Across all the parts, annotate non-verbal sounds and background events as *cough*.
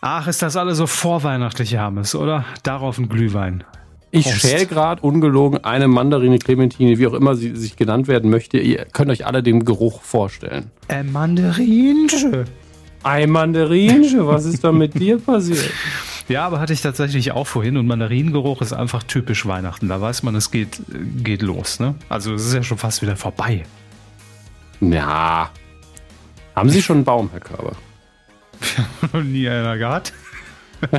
Ach, ist das alles so vorweihnachtlich, Hermes, oder? Darauf ein Glühwein. Ich schäle gerade ungelogen eine Mandarine, Clementine, wie auch immer sie sich genannt werden möchte. Ihr könnt euch alle den Geruch vorstellen. Äh, Mandarinche. Ein Mandarinche, was ist da mit dir passiert? *laughs* Ja, aber hatte ich tatsächlich auch vorhin und Mandarinengeruch ist einfach typisch Weihnachten. Da weiß man, es geht, geht los. Ne? Also es ist ja schon fast wieder vorbei. Ja. Haben Sie schon einen Baum, Herr Körber? Noch nie einer gehabt. *laughs*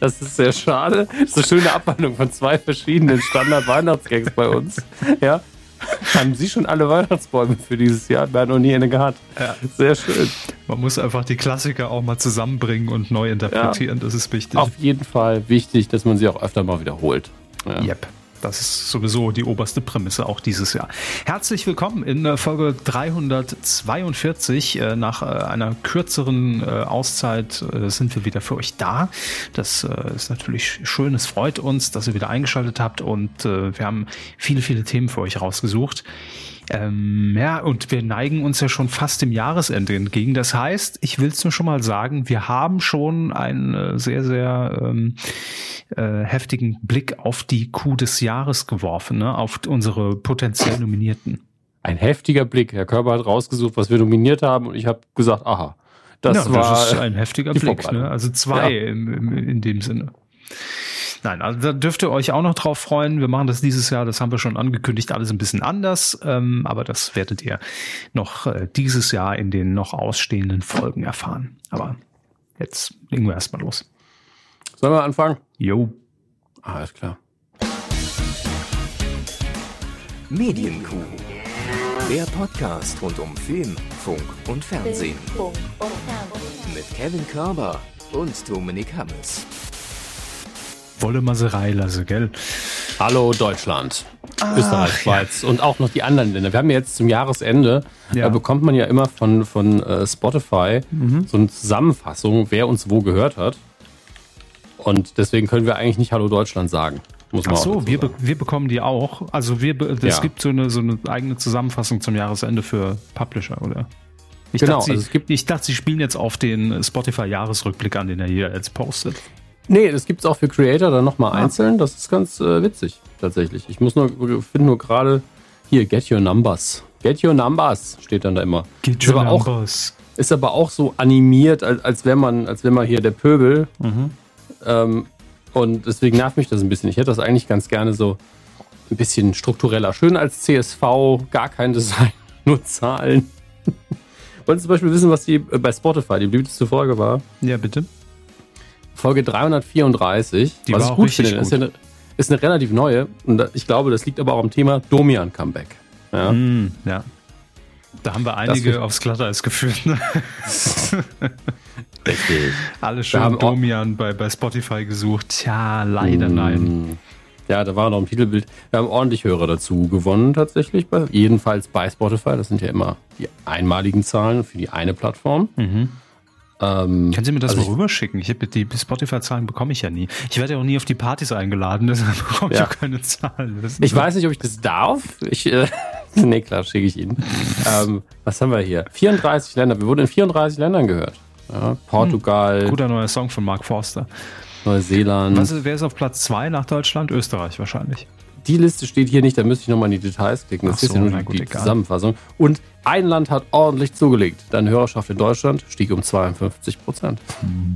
Das ist sehr schade. Das ist eine schöne Abwandlung von zwei verschiedenen Standard-Weihnachtsgags bei uns. Ja. Haben Sie schon alle Weihnachtsbäume für dieses Jahr? Wir haben noch nie eine gehabt. Ja. Sehr schön. Man muss einfach die Klassiker auch mal zusammenbringen und neu interpretieren. Das ist wichtig. Auf jeden Fall wichtig, dass man sie auch öfter mal wiederholt. Ja. Yep. Das ist sowieso die oberste Prämisse auch dieses Jahr. Herzlich willkommen in äh, Folge 342. Äh, nach äh, einer kürzeren Auszeit sind wir wieder für euch da. Das ist natürlich schön. Es freut uns, dass ihr wieder eingeschaltet habt und wir haben viele, viele Themen für euch rausgesucht. Ähm, ja, und wir neigen uns ja schon fast dem Jahresende entgegen. Das heißt, ich will es nur schon mal sagen, wir haben schon einen äh, sehr, sehr ähm, äh, heftigen Blick auf die Kuh des Jahres geworfen, ne? auf unsere potenziell Nominierten. Ein heftiger Blick. Herr Körber hat rausgesucht, was wir nominiert haben und ich habe gesagt, aha. Das, ja, war das ist ein heftiger Blick. Ne? Also zwei ja. im, in dem Sinne. Nein, also da dürft ihr euch auch noch drauf freuen. Wir machen das dieses Jahr, das haben wir schon angekündigt, alles ein bisschen anders. Ähm, aber das werdet ihr noch äh, dieses Jahr in den noch ausstehenden Folgen erfahren. Aber jetzt legen wir erstmal los. Sollen wir anfangen? Jo. Alles klar. Medienkuh. Der Podcast rund um Film, Funk und Fernsehen. Mit Kevin Körber und Dominik Hammes. Wolle Maserei lasse, gell? Hallo Deutschland, Ach, Österreich, Schweiz ja. und auch noch die anderen Länder. Wir haben ja jetzt zum Jahresende, ja. da bekommt man ja immer von, von äh, Spotify mhm. so eine Zusammenfassung, wer uns wo gehört hat. Und deswegen können wir eigentlich nicht Hallo Deutschland sagen. Muss man Ach so, wir, be wir bekommen die auch. Also wir, es ja. gibt so eine, so eine eigene Zusammenfassung zum Jahresende für Publisher, oder? Ich genau, dachte, sie, also es gibt, ich dachte, sie spielen jetzt auf den Spotify-Jahresrückblick an, den er hier jetzt postet. Nee, das gibt es auch für Creator dann nochmal ah. einzeln. Das ist ganz äh, witzig, tatsächlich. Ich muss nur, finde nur gerade hier, get your numbers. Get your numbers steht dann da immer. Get your numbers. Auch, ist aber auch so animiert, als, als wäre man, als wär man hier der Pöbel. Mhm. Ähm, und deswegen nervt mich das ein bisschen. Ich hätte das eigentlich ganz gerne so ein bisschen struktureller. Schön als CSV, gar kein Design, *laughs* nur Zahlen. *laughs* Wollen Sie zum Beispiel wissen, was die äh, bei Spotify die beliebteste Folge war? Ja, bitte. Folge 334. Die was ich gut finde, gut. Ist, eine, ist eine relativ neue. Und ich glaube, das liegt aber auch am Thema Domian Comeback. Ja. Mm, ja. Da haben wir einige aufs Glatteis geführt. Ne? *laughs* Richtig. Alle schön Domian bei, bei Spotify gesucht. Tja, leider mm. nein. Ja, da war noch ein Titelbild. Wir haben ordentlich Hörer dazu gewonnen, tatsächlich. Bei, jedenfalls bei Spotify. Das sind ja immer die einmaligen Zahlen für die eine Plattform. Mhm. Ähm, Können Sie mir das also mal rüberschicken? Ich habe die Spotify-Zahlen bekomme ich ja nie. Ich werde ja auch nie auf die Partys eingeladen, *laughs* deshalb bekomme ich ja. auch keine Zahlen. Ich so. weiß nicht, ob ich das darf. Ich, äh, *laughs* nee, klar, schicke ich Ihnen. ähm, was haben wir hier? 34 Länder. Wir wurden in 34 Ländern gehört. Ja, Portugal. Hm, guter neuer Song von Mark Forster. Neuseeland. Was, wer ist auf Platz 2 nach Deutschland? Österreich wahrscheinlich. Die Liste steht hier nicht, da müsste ich nochmal in die Details klicken. Das so, ist ja nur die, die Zusammenfassung. Und ein Land hat ordentlich zugelegt. Deine Hörerschaft in Deutschland stieg um 52 Prozent.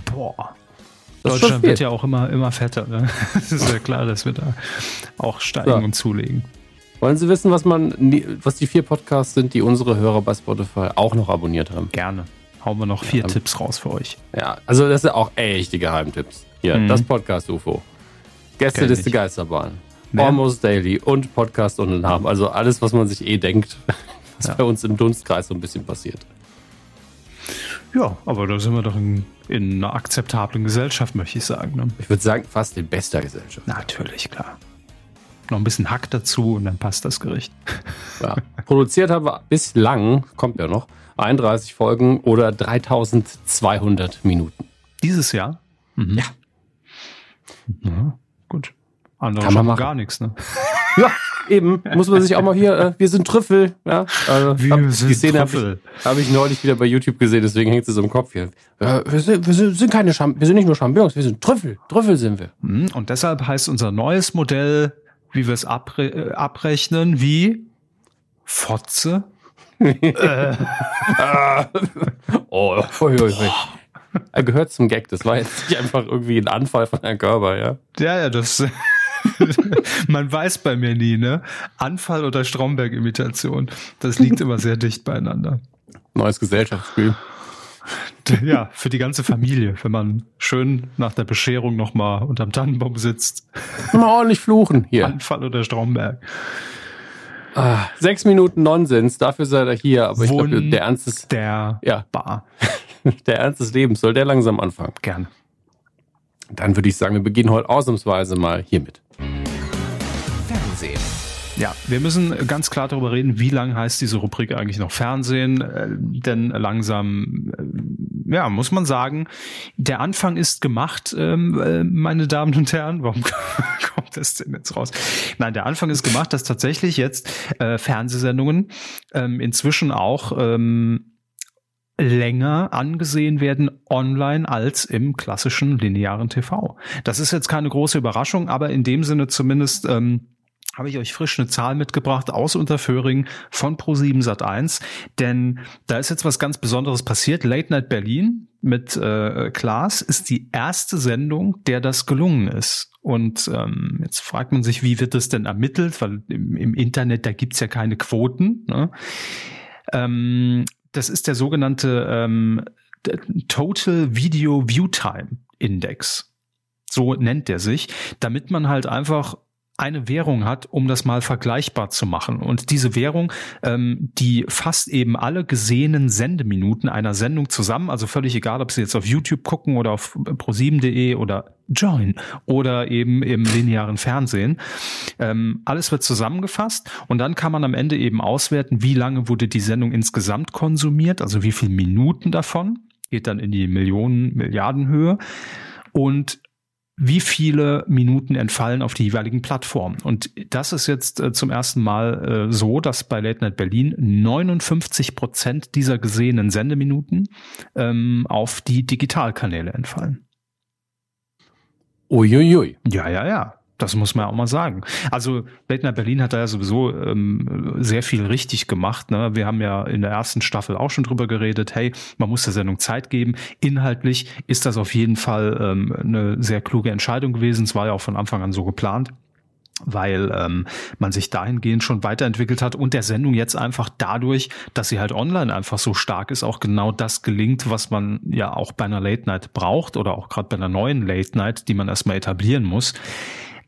Boah. Deutschland wird ja auch immer, immer fetter. Ne? *laughs* Es ist ja klar, dass wir da auch steigen ja. und zulegen. Wollen Sie wissen, was, man, was die vier Podcasts sind, die unsere Hörer bei Spotify auch noch abonniert haben? Gerne. Hauen wir noch vier ja, Tipps raus für euch. Ja, also das sind auch echte Geheimtipps. Hier, mhm. das Podcast UFO. Gästeliste Geisterbahn. Ja. Almost Daily und Podcast und Namen. Also alles, was man sich eh denkt, *laughs* was ja. bei uns im Dunstkreis so ein bisschen passiert. Ja, aber da sind wir doch in, in einer akzeptablen Gesellschaft, möchte ich sagen. Ne? Ich würde sagen, fast in bester Gesellschaft. Natürlich, klar. Noch ein bisschen Hack dazu und dann passt das Gericht. *laughs* Ja. Produziert haben wir bislang, kommt ja noch, 31 Folgen oder 3200 Minuten. Dieses Jahr? Mhm. Ja. ja. Andere Kann man machen. gar nichts, ne? *laughs* Ja, eben, muss man sich auch mal hier, äh, wir sind Trüffel, ja. Also, Wir hab, sind die Szene habe Trüffel. ich, hab ich neulich wieder bei YouTube gesehen, deswegen hängt es so im Kopf hier. Äh, wir, sind, wir sind, keine Champ wir sind nicht nur Champignons, wir sind Trüffel. Trüffel sind wir. Hm, Und deshalb heißt unser neues Modell, wie wir es abre äh, abrechnen, wie Fotze. *laughs* Oh, ui, ui, ui. Er gehört zum Gag, das war jetzt nicht einfach irgendwie ein Anfall von Herrn Körber, ja. Ja, ja, das. *laughs* Man weiß bei mir nie, ne? Anfall oder Stromberg-Imitation. Das liegt immer sehr dicht beieinander. Neues Gesellschaftsspiel. *laughs* Ja, für die ganze Familie, wenn man schön nach der Bescherung nochmal unterm Tannenbaum sitzt. *laughs* Mal ordentlich fluchen hier. Anfall oder Stromberg. Ah, sechs Minuten Nonsens, dafür seid ihr hier, aber ich glaube, der Ernst des, Der Ja. Bar. der Ernst des Lebens soll der langsam anfangen. Gern. Dann würde ich sagen, wir beginnen heute ausnahmsweise mal hiermit. Ja, wir müssen ganz klar darüber reden, wie lang heißt diese Rubrik eigentlich noch Fernsehen, äh, denn langsam, äh, ja, muss man sagen, der Anfang ist gemacht, ähm, äh, meine Damen und Herren. Warum *laughs* kommt das denn jetzt raus? Nein, der Anfang ist gemacht, dass tatsächlich jetzt äh, Fernsehsendungen ähm, inzwischen auch ähm, länger angesehen werden online als im klassischen linearen TV. Das ist jetzt keine große Überraschung, aber in dem Sinne zumindest ähm, habe ich euch frisch eine Zahl mitgebracht aus Unterföhring von Pro7 Sat1, denn da ist jetzt was ganz Besonderes passiert. Late Night Berlin mit äh, Klaas ist die erste Sendung, der das gelungen ist. Und ähm, jetzt fragt man sich, wie wird das denn ermittelt? Weil im, im Internet, da gibt's ja keine Quoten. Ne? Ähm, das ist der sogenannte ähm, Total Video View Time Index. So nennt der sich, damit man halt einfach eine Währung hat, um das mal vergleichbar zu machen. Und diese Währung, ähm, die fasst eben alle gesehenen Sendeminuten einer Sendung zusammen. Also völlig egal, ob Sie jetzt auf YouTube gucken oder auf pro7.de oder Join oder eben im linearen Fernsehen. Ähm, alles wird zusammengefasst und dann kann man am Ende eben auswerten, wie lange wurde die Sendung insgesamt konsumiert, also wie viele Minuten davon, geht dann in die Millionen, Milliardenhöhe und wie viele Minuten entfallen auf die jeweiligen Plattformen. Und das ist jetzt äh, zum ersten Mal äh, so, dass bei Late Night Berlin 59 Prozent dieser gesehenen Sendeminuten ähm, auf die Digitalkanäle entfallen. Uiuiui. Ja, ja, ja. Das muss man auch mal sagen. Also Late Night Berlin hat da ja sowieso ähm, sehr viel richtig gemacht. Ne? Wir haben ja in der ersten Staffel auch schon drüber geredet, hey, man muss der Sendung Zeit geben. Inhaltlich ist das auf jeden Fall ähm, eine sehr kluge Entscheidung gewesen. Es war ja auch von Anfang an so geplant weil ähm, man sich dahingehend schon weiterentwickelt hat und der Sendung jetzt einfach dadurch, dass sie halt online einfach so stark ist, auch genau das gelingt, was man ja auch bei einer Late Night braucht oder auch gerade bei einer neuen Late Night, die man erstmal etablieren muss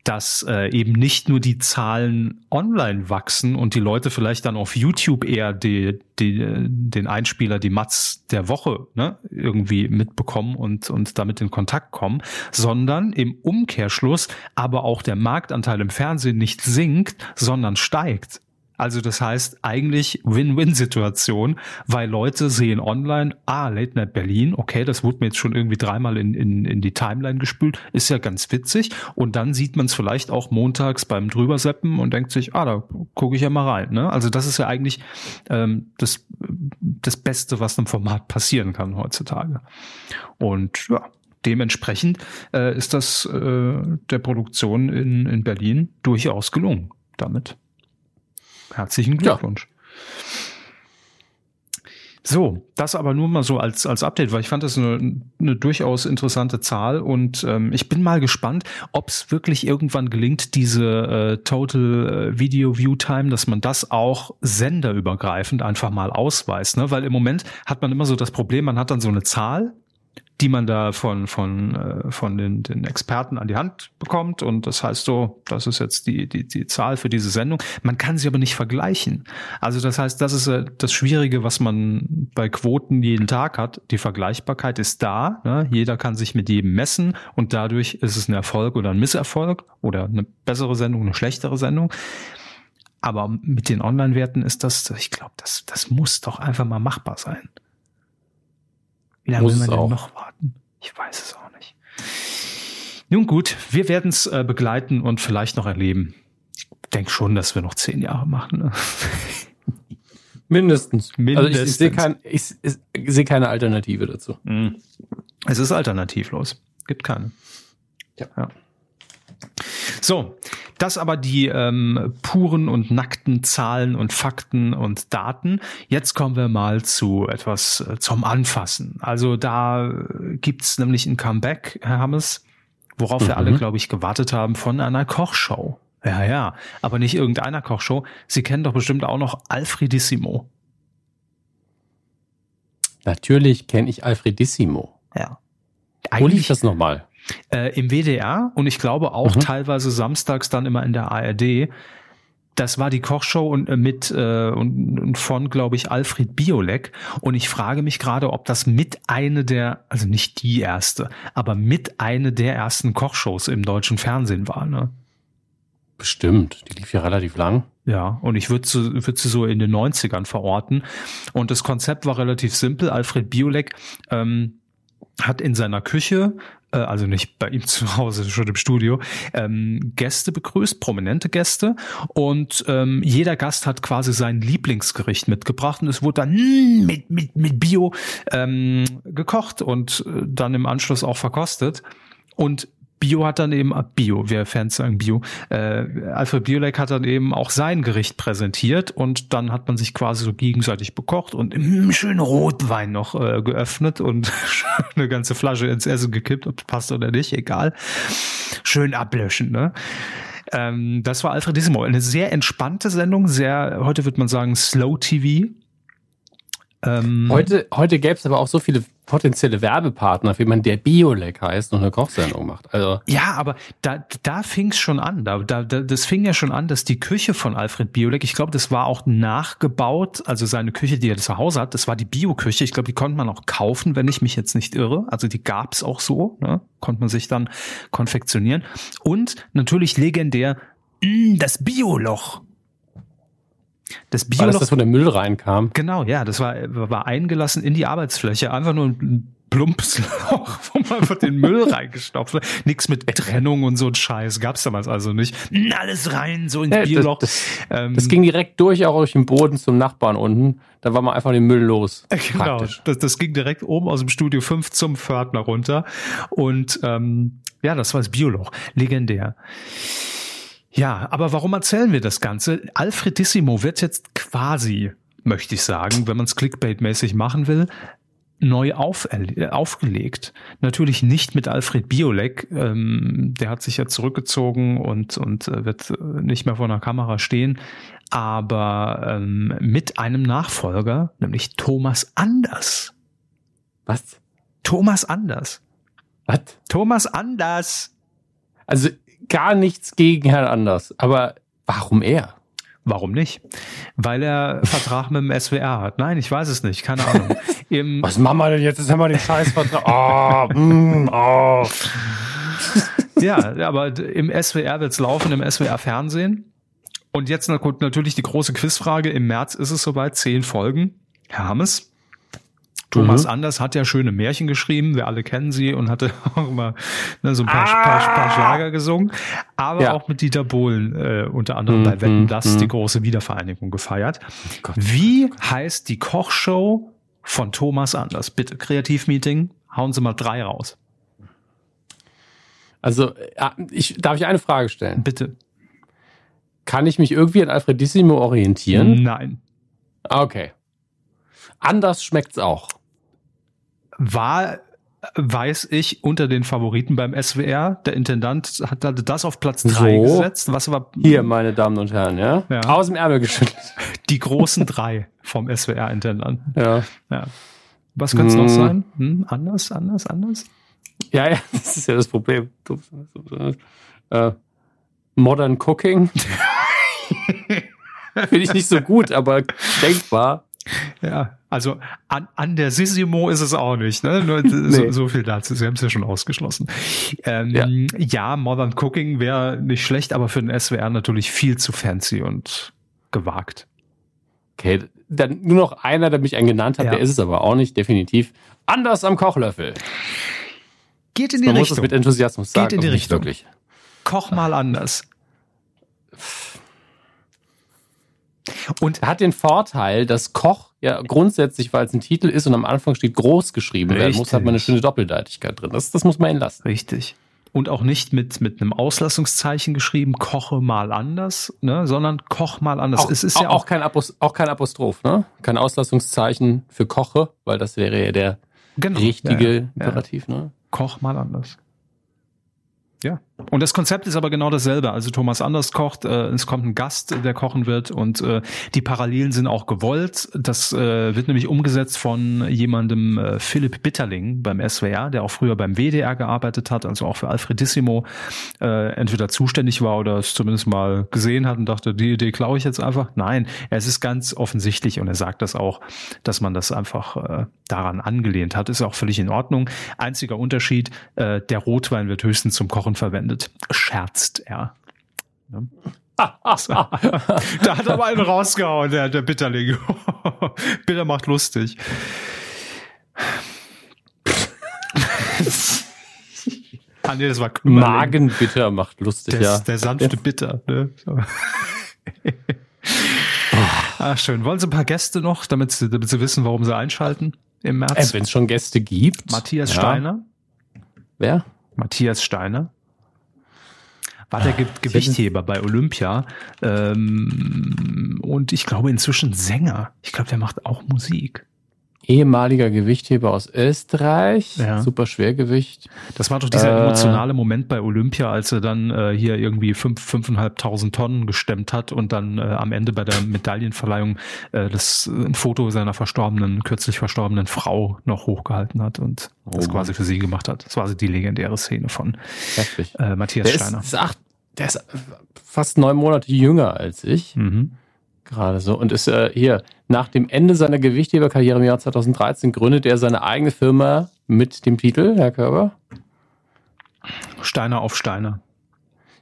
dass äh, eben nicht nur die Zahlen online wachsen und die Leute vielleicht dann auf YouTube eher die, die, den Einspieler, die Mats der Woche ne, irgendwie mitbekommen und, und damit in Kontakt kommen, sondern im Umkehrschluss aber auch der Marktanteil im Fernsehen nicht sinkt, sondern steigt. Also das heißt eigentlich Win-Win-Situation, weil Leute sehen online, ah, Late Night Berlin, okay, das wurde mir jetzt schon irgendwie dreimal in, in, in die Timeline gespült, ist ja ganz witzig. Und dann sieht man es vielleicht auch montags beim Drüberseppen und denkt sich, ah, da gucke ich ja mal rein. Ne? Also das ist ja eigentlich ähm, das, das Beste, was einem Format passieren kann heutzutage. Und ja, dementsprechend äh, ist das äh, der Produktion in, in Berlin durchaus gelungen damit. Herzlichen Glückwunsch. Ja. So, das aber nur mal so als, als Update, weil ich fand das eine, eine durchaus interessante Zahl und ähm, ich bin mal gespannt, ob es wirklich irgendwann gelingt, diese äh, Total Video View Time, dass man das auch senderübergreifend einfach mal ausweist. Ne? Weil im Moment hat man immer so das Problem, man hat dann so eine Zahl, die man da von, von, äh, von den, den Experten an die Hand bekommt. Und das heißt so, das ist jetzt die, die, die Zahl für diese Sendung. Man kann sie aber nicht vergleichen. Also das heißt, das ist äh, das Schwierige, was man bei Quoten jeden Tag hat. Die Vergleichbarkeit ist da. Ne? Jeder kann sich mit jedem messen und dadurch ist es ein Erfolg oder ein Misserfolg oder eine bessere Sendung, eine schlechtere Sendung. Aber mit den Online-Werten ist das, ich glaube, das, das muss doch einfach mal machbar sein. Wie lange will man denn auch. noch warten? Ich weiß es auch nicht. Nun gut, wir werden es äh, begleiten und vielleicht noch erleben. Ich denke schon, dass wir noch zehn Jahre machen. Ne? Mindestens. *laughs* Mindestens. Also ich, ich sehe kein, ich, ich sehe keine Alternative dazu. Es ist alternativlos. Gibt keine. Ja. So, das aber die ähm, puren und nackten Zahlen und Fakten und Daten. Jetzt kommen wir mal zu etwas äh, zum Anfassen. Also da äh, gibt's nämlich ein Comeback, Herr Hammes, worauf wir alle, glaube ich, gewartet haben von einer Kochshow. Ja, ja, aber nicht irgendeiner Kochshow. Sie kennen doch bestimmt auch noch Alfredissimo. Natürlich kenne ich Alfredissimo. Ja. Wo lief das nochmal? Äh, im WDR und ich glaube auch Mhm. teilweise samstags dann immer in der ARD. Das war die Kochshow und äh, mit äh, und, und von glaube ich Alfred Biolek und ich frage mich gerade, ob das mit eine der also nicht die erste, aber mit eine der ersten Kochshows im deutschen Fernsehen war, ne? Bestimmt. Die lief ja relativ lang. Ja, und ich würde sie, würd sie so in den 90ern verorten. Und das Konzept war relativ simpel. Alfred Biolek ähm, hat in seiner Küche, also nicht bei ihm *laughs* zu Hause, schon im Studio, ähm, Gäste begrüßt, prominente Gäste. Und ähm, jeder Gast hat quasi sein Lieblingsgericht mitgebracht und es wurde dann mit, mit, mit Bio ähm, gekocht und äh, dann im Anschluss auch verkostet. Und Bio hat dann eben, ah, Bio, wer Fans sagen Bio, äh, Alfred Biolek hat dann eben auch sein Gericht präsentiert und dann hat man sich quasi so gegenseitig bekocht und mm, schön Rotwein noch äh, geöffnet und *laughs* eine ganze Flasche ins Essen gekippt, ob es passt oder nicht, egal. Schön ablöschen, ne? Ähm, das war Alfredissimo. Eine sehr entspannte Sendung, sehr, heute wird man sagen, Slow TV. Ähm, Heute, heute gäbe es aber auch so viele potenzielle Werbepartner, wie man der Biolek heißt und eine Kochsendung macht. Also Ja, aber da, da fing es schon an. Da, da, da, das fing ja schon an, dass die Küche von Alfred Biolek, ich glaube, das war auch nachgebaut, also seine Küche, die er zu Hause hat, das war die Bio-Küche. Ich glaube, die konnte man auch kaufen, wenn ich mich jetzt nicht irre. Also die gab's auch so, ne? konnte man sich dann konfektionieren. Und natürlich legendär mh, das Bioloch. Das war das, Bioloch das, wo der Müll reinkam. Genau, ja, das war, war eingelassen in die Arbeitsfläche. Einfach nur ein plumpes *laughs* Loch, wo man einfach den Müll reingestopft hat. Nix mit Trennung und so ein Scheiß. Gab's damals also nicht. Alles rein, so ins Ja, das, Bierloch. das, Ähm, das ging direkt durch, auch durch den Boden zum Nachbarn unten. Da war man einfach den Müll los. *laughs* Genau, das, das ging direkt oben aus dem Studio 5 zum Pförtner runter. Und ähm, ja, das war das Bioloch. Legendär. Ja, aber warum erzählen wir das Ganze? Alfredissimo wird jetzt quasi, möchte ich sagen, wenn man es clickbait-mäßig machen will, neu auf, äh, aufgelegt. Natürlich nicht mit Alfred Biolek, ähm, der hat sich ja zurückgezogen und, und äh, wird äh, nicht mehr vor einer Kamera stehen, aber ähm, mit einem Nachfolger, nämlich Thomas Anders. Was? Thomas Anders. Was? Thomas Anders. Also gar nichts gegen Herrn Anders. Aber warum er? Warum nicht? Weil er Vertrag mit dem SWR hat. Nein, ich weiß es nicht, keine Ahnung. *laughs* Im, Was machen wir denn jetzt? Jetzt haben wir den Scheißvertrag. Oh, mm, oh. *laughs* ja, aber im SWR wird's laufen, im SWR Fernsehen. Und jetzt natürlich die große Quizfrage. Im März ist es soweit, zehn Folgen. Herr Hammes. Thomas Mhm. Anders hat ja schöne Märchen geschrieben, wir alle kennen sie und hatte *laughs* auch immer ne, so ein paar, paar, paar Schlager gesungen, aber Ja. auch mit Dieter Bohlen äh, unter anderem Mhm, bei Wetten, das mhm. die große Wiedervereinigung gefeiert. Gott. Wie heißt die Kochshow von Thomas Anders? Bitte, Kreativmeeting, hauen Sie mal drei raus. Also, äh, ich, darf ich eine Frage stellen? Bitte. Kann ich mich irgendwie an Alfredissimo orientieren? Nein. Ah, Okay. Anders schmeckt's auch. War, weiß ich, unter den Favoriten beim SWR. Der Intendant hat hatte das auf Platz drei So. gesetzt. Was war Hier, meine Damen und Herren, ja? Ja. Aus dem Ärmel geschüttelt. *laughs* die großen drei vom SWR-Intendanten? Ja. Ja. Was könnte es noch Hm. sein? Hm? Anders, anders, anders? Ja, ja, *laughs* das ist ja das Problem. Äh, Modern Cooking. *laughs* Finde ich nicht so gut, aber denkbar. Ja, also an, an der Sissimo ist es auch nicht. Ne? Nur so, Nee. so viel dazu. Sie haben es ja schon ausgeschlossen. Ähm, ja. Ja. Modern Cooking wäre nicht schlecht, aber für den SWR natürlich viel zu fancy und gewagt. Okay, dann nur noch einer, der mich einen genannt hat, Ja. der ist es aber auch nicht, definitiv. Anders am Kochlöffel. Geht in die Man muss es Richtung. mit Enthusiasmus sagen. Geht in die Richtung. Wirklich. Koch mal anders. Und hat den Vorteil, dass Koch ja grundsätzlich, weil es ein Titel ist und am Anfang steht groß geschrieben werden muss, hat man eine schöne Doppeldeutigkeit drin. Das, das muss man ihn lassen. Richtig. Und auch nicht mit, mit einem Auslassungszeichen geschrieben, koche mal anders, ne, sondern koch mal anders. Auch, es ist auch, ja auch, kein Apostroph, auch kein Apostroph, ne? Kein Auslassungszeichen für koche, weil das wäre ja der genau, richtige ja, ja. Imperativ, ne? Koch mal anders. Ja. Und das Konzept ist aber genau dasselbe. Also Thomas Anders kocht, äh, es kommt ein Gast, der kochen wird und äh, die Parallelen sind auch gewollt. Das äh, wird nämlich umgesetzt von jemandem, äh, Philipp Bitterling beim SWR, der auch früher beim WDR gearbeitet hat, also auch für Alfredissimo äh, entweder zuständig war oder es zumindest mal gesehen hat und dachte, die Idee klaue ich jetzt einfach. Nein, es ist ganz offensichtlich und er sagt das auch, dass man das einfach äh, daran angelehnt hat. Ist auch völlig in Ordnung. Einziger Unterschied, äh, der Rotwein wird höchstens zum Kochen verwendet verwendet, scherzt er. Ne? *laughs* da hat er mal einen rausgehauen, der, der Bitterling. *laughs* Bitter macht lustig. ah, nee, das war Kümmerling. Magenbitter macht lustig, der, ja. Der sanfte Bitter. Ne? Ach, *laughs* schön. Wollen Sie ein paar Gäste noch, damit Sie, damit Sie wissen, warum Sie einschalten im März? Äh, Wenn es schon Gäste gibt. Matthias ja. Steiner. Wer? Matthias Steiner war der Ge Gewichtheber bei Olympia ähm, und ich glaube inzwischen Sänger. Ich glaube, der macht auch Musik. Ehemaliger Gewichtheber aus Österreich, ja. super Schwergewicht. Das war doch dieser äh, emotionale Moment bei Olympia, als er dann äh, hier irgendwie fünf, fünfeinhalbtausend Tonnen gestemmt hat und dann äh, am Ende bei der Medaillenverleihung äh, das ein Foto seiner verstorbenen, kürzlich verstorbenen Frau noch hochgehalten hat und oh. das quasi für sie gemacht hat. Das war also die legendäre Szene von äh, Matthias der Steiner. Ist, ist acht, der ist fast neun Monate jünger als ich. Mhm. Gerade so. Und ist äh, hier, nach dem Ende seiner Gewichtheberkarriere im Jahr 2013 gründet er seine eigene Firma mit dem Titel, Herr Körber? Steiner auf Steiner.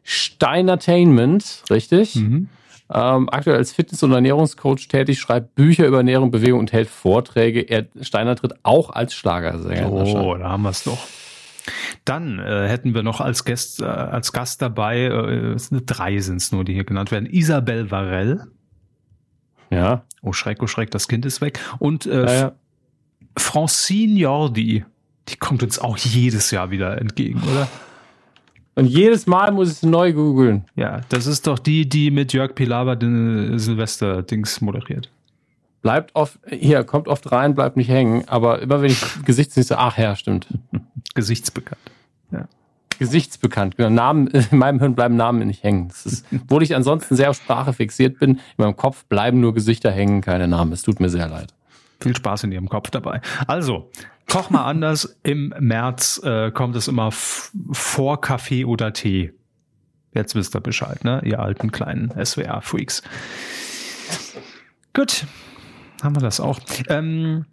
Steinertainment, richtig. Mhm. Ähm, aktuell als Fitness- und Ernährungscoach tätig, schreibt Bücher über Ernährung, Bewegung und hält Vorträge. Er, Steiner tritt auch als Schlagersänger. Oh, da haben wir es doch. Dann äh, hätten wir noch als Gast, äh, als Gast dabei, äh, drei sind es nur, die hier genannt werden, Isabel Varell. Ja. Oh Schreck, oh Schreck, das Kind ist weg. Und äh, ja, ja. Francine Jordi, die kommt uns auch jedes Jahr wieder entgegen, oder? Und jedes Mal muss ich es neu googeln. Ja, das ist doch die, die mit Jörg Pilawa den Silvester-Dings moderiert. Bleibt oft, hier, kommt oft rein, bleibt nicht hängen, aber immer wenn ich *laughs* Gesichtsnisse, ach ja, stimmt. Gesichtsbekannt. Ja. Gesichtsbekannt. Genau, Namen, *laughs* in meinem Hirn bleiben Namen nicht hängen. Das ist, obwohl ich ansonsten sehr auf Sprache fixiert bin, in meinem Kopf bleiben nur Gesichter hängen, keine Namen. Es tut mir sehr leid. Viel Spaß in Ihrem Kopf dabei. Also, koch mal anders. Im März äh, kommt es immer vor Kaffee oder Tee. Jetzt wisst ihr Bescheid, ne? Ihr alten kleinen SWR-Freaks. Gut, haben wir das auch. Ähm,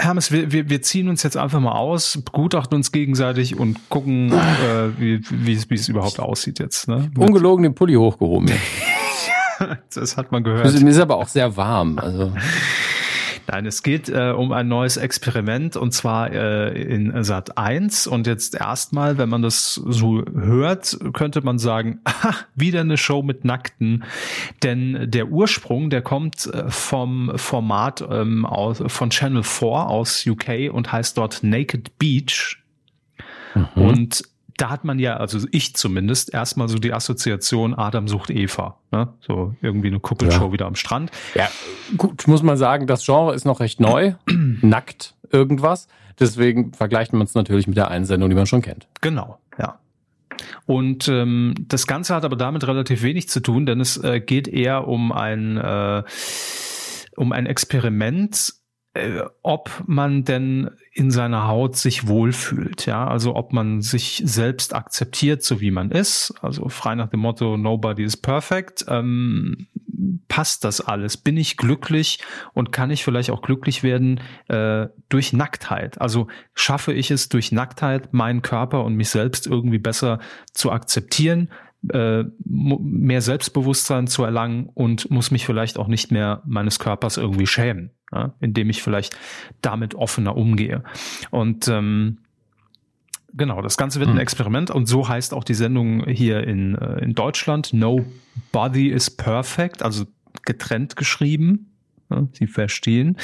Hermes, wir, wir, wir ziehen uns jetzt einfach mal aus, begutachten uns gegenseitig und gucken, äh, wie, wie, es, wie es überhaupt aussieht jetzt. Ne? Ungelogen den Pulli hochgehoben. *laughs* das hat man gehört. Es ist aber auch sehr warm. Also. Nein, es geht äh, um ein neues Experiment und zwar äh, in Sat 1 und jetzt erstmal, wenn man das so hört, könnte man sagen, *laughs* aha, wieder eine Show mit Nackten, denn der Ursprung, der kommt äh, vom Format ähm, aus, von Channel 4 aus UK und heißt dort Naked Beach. Mhm. Und da hat man ja, also ich zumindest, erstmal so die Assoziation Adam sucht Eva. Ne? So irgendwie eine Kuppelshow ja. wieder am Strand. Ja, gut, muss man sagen, das Genre ist noch recht neu. *clears throat* Nackt irgendwas. Deswegen vergleicht man es natürlich mit der Einsendung, die man schon kennt. Genau, ja. Und ähm, das Ganze hat aber damit relativ wenig zu tun, denn es äh, geht eher um ein, äh, um ein Experiment, ob man denn in seiner Haut sich wohlfühlt, ja, also ob man sich selbst akzeptiert, so wie man ist, also frei nach dem Motto Nobody is perfect, ähm, passt das alles? Bin ich glücklich und kann ich vielleicht auch glücklich werden äh, durch Nacktheit? Also schaffe ich es durch Nacktheit, meinen Körper und mich selbst irgendwie besser zu akzeptieren? Äh, mehr Selbstbewusstsein zu erlangen und muss mich vielleicht auch nicht mehr meines Körpers irgendwie schämen ja, indem ich vielleicht damit offener umgehe. Und ähm, Genau, das Ganze wird hm. ein Experiment und so heißt auch die Sendung hier in, äh, in Deutschland. No Body is Perfect, also getrennt geschrieben. Ja, Sie verstehen.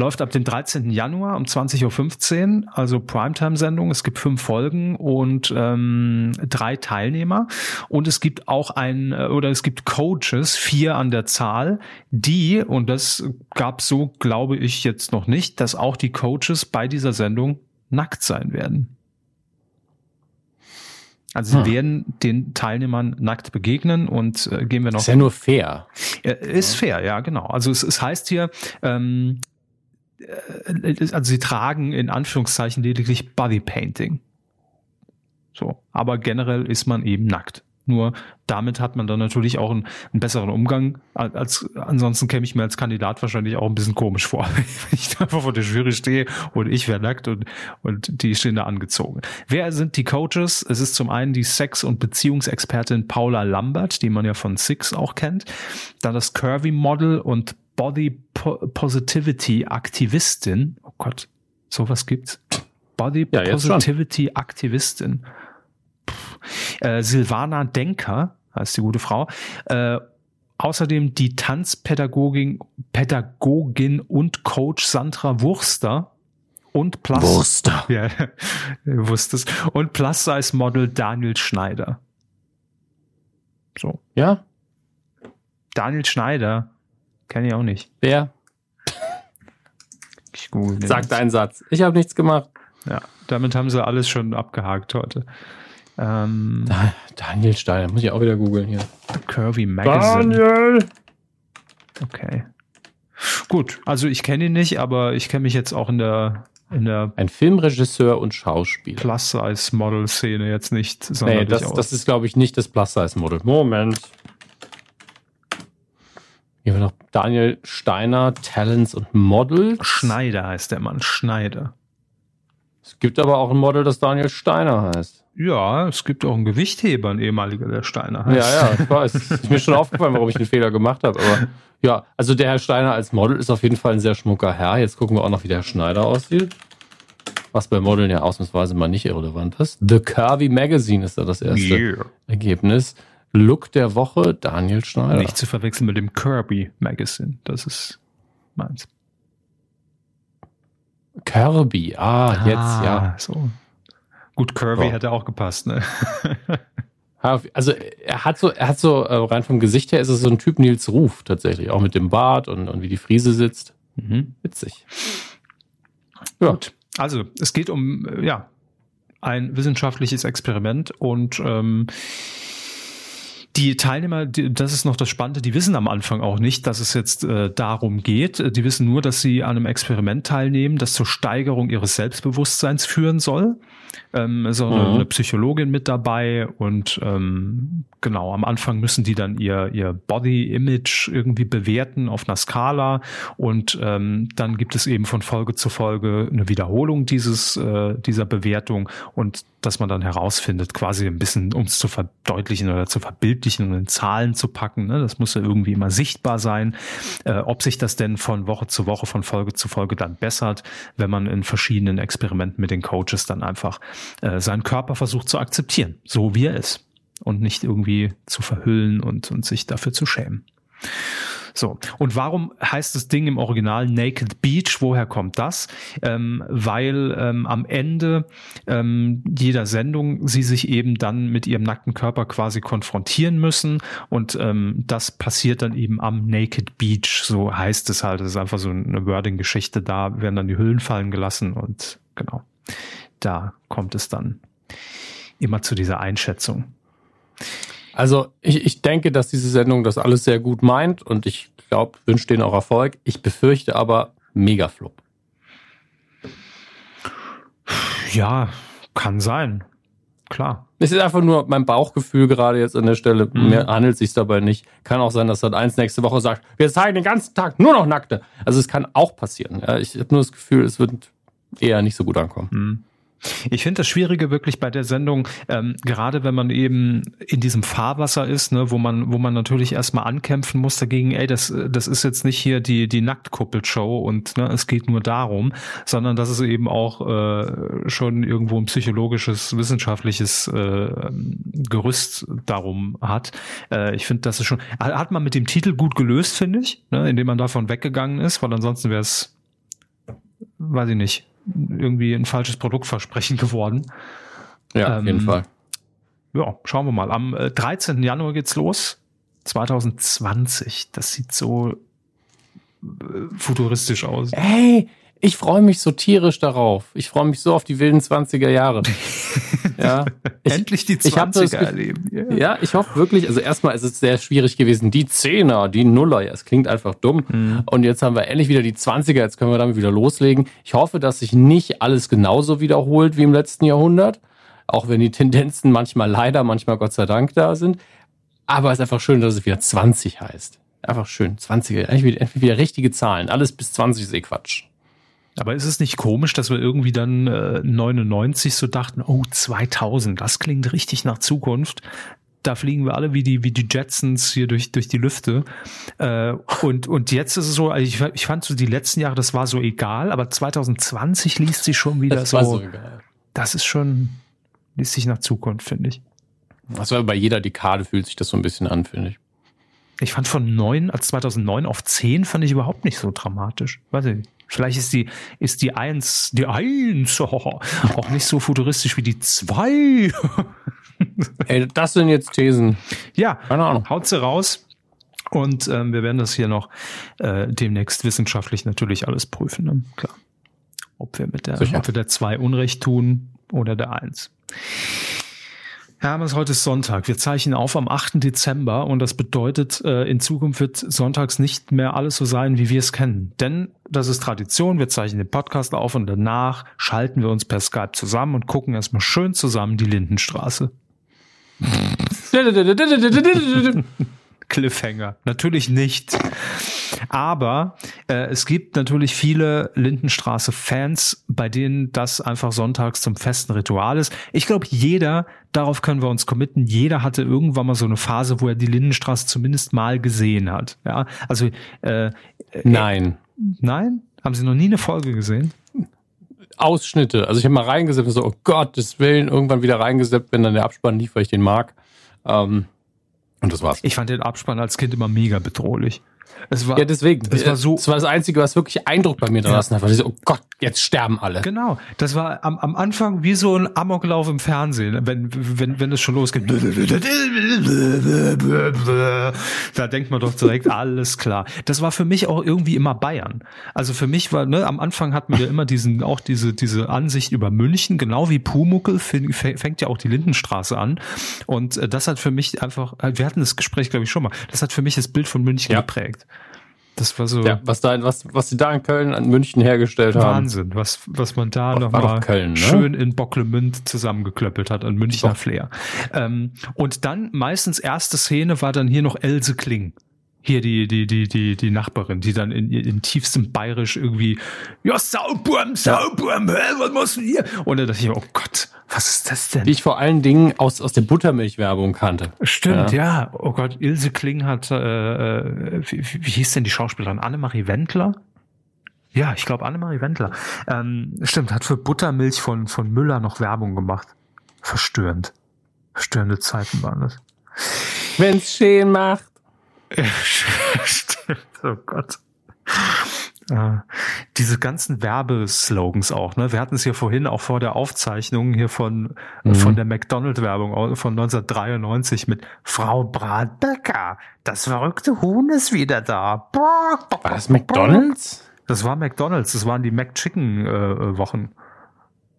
Läuft ab dem 13. Januar um 20.15 Uhr, also Primetime-Sendung. Es gibt fünf Folgen und ähm, drei Teilnehmer. Und es gibt auch ein, äh, oder es gibt Coaches, vier an der Zahl, die, und das gab so, glaube ich, jetzt noch nicht, dass auch die Coaches bei dieser Sendung nackt sein werden. Also sie hm. werden den Teilnehmern nackt begegnen und äh, gehen wir noch. Ist ja nur fair. Äh, ist fair, ja, genau. Also es, es heißt hier, ähm, äh, also sie tragen in Anführungszeichen lediglich Bodypainting. So, aber generell ist man eben nackt. Nur damit hat man dann natürlich auch einen, einen besseren Umgang. Als ansonsten käme ich mir als Kandidat wahrscheinlich auch ein bisschen komisch vor, *laughs* wenn ich einfach vor der Jury stehe und ich wäre nackt und, und die stehen da angezogen. Wer sind die Coaches? Es ist zum einen die Sex- und Beziehungsexpertin Paula Lambert, die man ja von Six auch kennt. Dann das Curvy Model und Body Positivity Aktivistin. Oh Gott, sowas gibt's. Body ja, Positivity Aktivistin. Äh, Silvana Denker heißt die gute Frau. Äh, außerdem die Tanzpädagogin Pädagogin und Coach Sandra Wurster und Plus Wurster. *laughs* Ja, wusstest. Und Plus Size Model Daniel Schneider. So. Ja? Daniel Schneider. Kenne ich auch nicht. Wer? Ich Sagt einen Satz. Ich habe nichts gemacht. Ja, damit haben sie alles schon abgehakt heute. Ähm, Daniel Steiner, muss ich auch wieder googeln hier. Curvy Magazine. Daniel! Okay. Gut, also ich kenne ihn nicht, aber ich kenne mich jetzt auch in der in der ein Filmregisseur und Schauspieler. Plus-Size-Model-Szene jetzt nicht. Nee, das, das ist, glaube ich, nicht das Plus-Size-Model. Moment. Hier haben wir noch Daniel Steiner, Talents und Models. Schneider heißt der Mann, Schneider. Es gibt aber auch ein Model, das Daniel Steiner heißt. Ja, es gibt auch einen Gewichtheber, ein ehemaliger, der Steiner heißt. Ja, ja, ich weiß. *laughs* ist mir schon aufgefallen, warum ich den Fehler gemacht habe. Aber ja, also der Herr Steiner als Model ist auf jeden Fall ein sehr schmucker Herr. Jetzt gucken wir auch noch, wie der Herr Schneider aussieht. Was bei Modeln ja ausnahmsweise mal nicht irrelevant ist. The Curvy Magazine ist da das erste yeah. Ergebnis. Look der Woche, Daniel Schneider. Nicht zu verwechseln mit dem Kirby Magazine. Das ist meins. Kirby, ah, ah jetzt, ja. So. Gut, Kirby so. hätte auch gepasst, ne? *laughs* Also er hat so, er hat so, äh, rein vom Gesicht her ist es so ein Typ Nils Ruf tatsächlich, auch mit dem Bart und, und wie die Friese sitzt. Mhm. Witzig. Ja. Gut. Also es geht um ja ein wissenschaftliches Experiment und ähm, die Teilnehmer, die, das ist noch das Spannende, die wissen am Anfang auch nicht, dass es jetzt äh, darum geht. Die wissen nur, dass sie an einem Experiment teilnehmen, das zur Steigerung ihres Selbstbewusstseins führen soll ähm, ist auch mhm. eine, Psychologin mit dabei und ähm, genau, am Anfang müssen die dann ihr, ihr Body-Image irgendwie bewerten auf einer Skala und ähm, dann gibt es eben von Folge zu Folge eine Wiederholung dieses, äh, dieser Bewertung und dass man dann herausfindet, quasi ein bisschen, um es zu verdeutlichen oder zu verbildlichen und in Zahlen zu packen. Ne? Das muss ja irgendwie immer sichtbar sein, äh, ob sich das denn von Woche zu Woche, von Folge zu Folge dann bessert, wenn man in verschiedenen Experimenten mit den Coaches dann einfach äh, seinen Körper versucht zu akzeptieren, so wie er ist und nicht irgendwie zu verhüllen und, und sich dafür zu schämen. So, und warum heißt das Ding im Original Naked Beach? Woher kommt das? Ähm, weil ähm, am Ende ähm, jeder Sendung sie sich eben dann mit ihrem nackten Körper quasi konfrontieren müssen und ähm, das passiert dann eben am Naked Beach, so heißt es halt. Das ist einfach so eine Wording-Geschichte, da werden dann die Hüllen fallen gelassen und genau da kommt es dann immer zu dieser Einschätzung. Also ich, ich denke, dass diese Sendung das alles sehr gut meint und ich glaube, wünsche denen auch Erfolg. Ich befürchte aber Megaflop. Ja, kann sein. Klar. Es ist einfach nur mein Bauchgefühl gerade jetzt an der Stelle. Mhm. Mehr handelt es sich dabei nicht. Kann auch sein, dass Sat 1 nächste Woche sagt, wir zeigen den ganzen Tag nur noch Nackte. Also es kann auch passieren. Ja, ich habe nur das Gefühl, es wird eher nicht so gut ankommen. Mhm. Ich finde das Schwierige wirklich bei der Sendung, ähm, gerade wenn man eben in diesem Fahrwasser ist, ne, wo man, wo man natürlich erstmal ankämpfen muss dagegen, ey, das, das ist jetzt nicht hier die, die Nacktkuppelshow und ne, es geht nur darum, sondern dass es eben auch äh, schon irgendwo ein psychologisches, wissenschaftliches äh, Gerüst darum hat. Äh, ich finde, das ist schon, hat man mit dem Titel gut gelöst, finde ich, ne, indem man davon weggegangen ist, weil ansonsten wäre es, weiß ich nicht, irgendwie ein falsches Produktversprechen *laughs* geworden. Ja, ähm, auf jeden ähm, Fall. Ja, schauen wir mal. Am 13. Äh, Januar geht's los. 2020. Das sieht so äh, futuristisch aus. Ey, ich freue mich so tierisch darauf. Ich freue mich so auf die wilden 20er Jahre. *laughs* ja. Ich, *laughs* Endlich die 20er erleben. Yeah. Ja, ich hoffe wirklich, also erstmal ist es sehr schwierig gewesen. Die Zehner, die Nuller, ja, es klingt einfach dumm. Mhm. Und jetzt haben wir endlich wieder die 20er, jetzt können wir damit wieder loslegen. Ich hoffe, dass sich nicht alles genauso wiederholt wie im letzten Jahrhundert. Auch wenn die Tendenzen manchmal leider, manchmal Gott sei Dank da sind. Aber es ist einfach schön, dass es wieder 20 heißt. Einfach schön. 20er, endlich wieder, endlich wieder richtige Zahlen. Alles bis 20 ist eh Quatsch. Aber ist es nicht komisch, dass wir irgendwie dann äh, 99 so dachten, oh 2000, das klingt richtig nach Zukunft. Da fliegen wir alle wie die wie die Jetsons hier durch durch die Lüfte. Äh, und und jetzt ist es so, also ich, ich fand so die letzten Jahre, das war so egal, aber 2020 liest sich schon wieder das so. so das ist schon liest sich nach Zukunft, finde ich. Also bei jeder Dekade fühlt sich das so ein bisschen an, finde ich. Ich fand von neun als 2009 auf zehn fand ich überhaupt nicht so dramatisch. Weiß ich nicht. Vielleicht ist die, ist die Eins, die Eins oh, *laughs* auch nicht so futuristisch wie die Zwei. *laughs* Ey, das sind jetzt Thesen. Ja, keine Ahnung. Haut sie raus. Und ähm, wir werden das hier noch äh, demnächst wissenschaftlich natürlich alles prüfen. Ne? Klar. Ob wir mit der, Sicher. ob wir der zwei Unrecht tun oder der Eins. Hermes, heute ist Sonntag. Wir zeichnen auf am 8. Dezember und das bedeutet, äh, in Zukunft wird sonntags nicht mehr alles so sein, wie wir es kennen. Denn das ist Tradition. Wir zeichnen den Podcast auf und danach schalten wir uns per Skype zusammen und gucken erstmal schön zusammen die Lindenstraße. *laughs* Cliffhanger. Natürlich nicht. Aber äh, es gibt natürlich viele Lindenstraße-Fans, bei denen das einfach sonntags zum festen Ritual ist. Ich glaube, jeder, darauf können wir uns committen, jeder hatte irgendwann mal so eine Phase, wo er die Lindenstraße zumindest mal gesehen hat. Ja, also äh, Nein. Äh, nein? Haben Sie noch nie eine Folge gesehen? Ausschnitte. Also ich habe mal reingeseppt und so, oh Gottes Willen, irgendwann wieder reingeseppt, wenn dann der Abspann lief, weil ich den mag. Ähm, und das war's. Ich fand den Abspann als Kind immer mega bedrohlich. Es war, ja, deswegen. Es war so. Es war das Einzige, was wirklich Eindruck bei mir draußen ja. hat. So, oh Gott, jetzt sterben alle. Genau. Das war am, am Anfang wie so ein Amoklauf im Fernsehen, wenn, wenn, wenn es schon losgeht. Da denkt man doch direkt, alles klar. Das war für mich auch irgendwie immer Bayern. Also für mich war, ne, am Anfang hatten wir immer diesen, auch diese, diese Ansicht über München, genau wie Pumuckel fängt ja auch die Lindenstraße an. Und äh, das hat für mich einfach, wir hatten das Gespräch, glaube ich, schon mal, das hat für mich das Bild von München ja. geprägt. Das war so. Ja, was da, was, was sie da in Köln an München hergestellt Wahnsinn, haben. Wahnsinn, was, was man da nochmal ne? schön in Bocklemünd zusammengeklöppelt hat an Münchner Flair. Ähm, und dann meistens erste Szene war dann hier noch Else Kling hier die, die, die, die, die Nachbarin, die dann in, in tiefstem Bayerisch irgendwie, ja, Sauburm, Sauburm, hä, was machst du hier? Und dann dachte ich, oh Gott, was ist das denn? Die ich vor allen Dingen aus, aus der Buttermilchwerbung kannte. Stimmt, ja. ja. Oh Gott, Ilse Kling hat, äh, äh wie, wie hieß denn die Schauspielerin? Annemarie Wendler? Ja, ich glaube Annemarie Wendler. Ähm, stimmt, hat für Buttermilch von, von Müller noch Werbung gemacht. Verstörend. Verstörende Zeiten waren das. Wenn's schön macht. *laughs* Stimmt, oh Gott. Äh, diese ganzen Werbeslogans auch, ne? Wir hatten es hier vorhin auch vor der Aufzeichnung hier von, mhm. von der McDonald-Werbung von 1993 mit Frau Bratbecker. Das verrückte Huhn ist wieder da. War das McDonalds? Das war McDonalds. Das waren die McChicken-Wochen äh,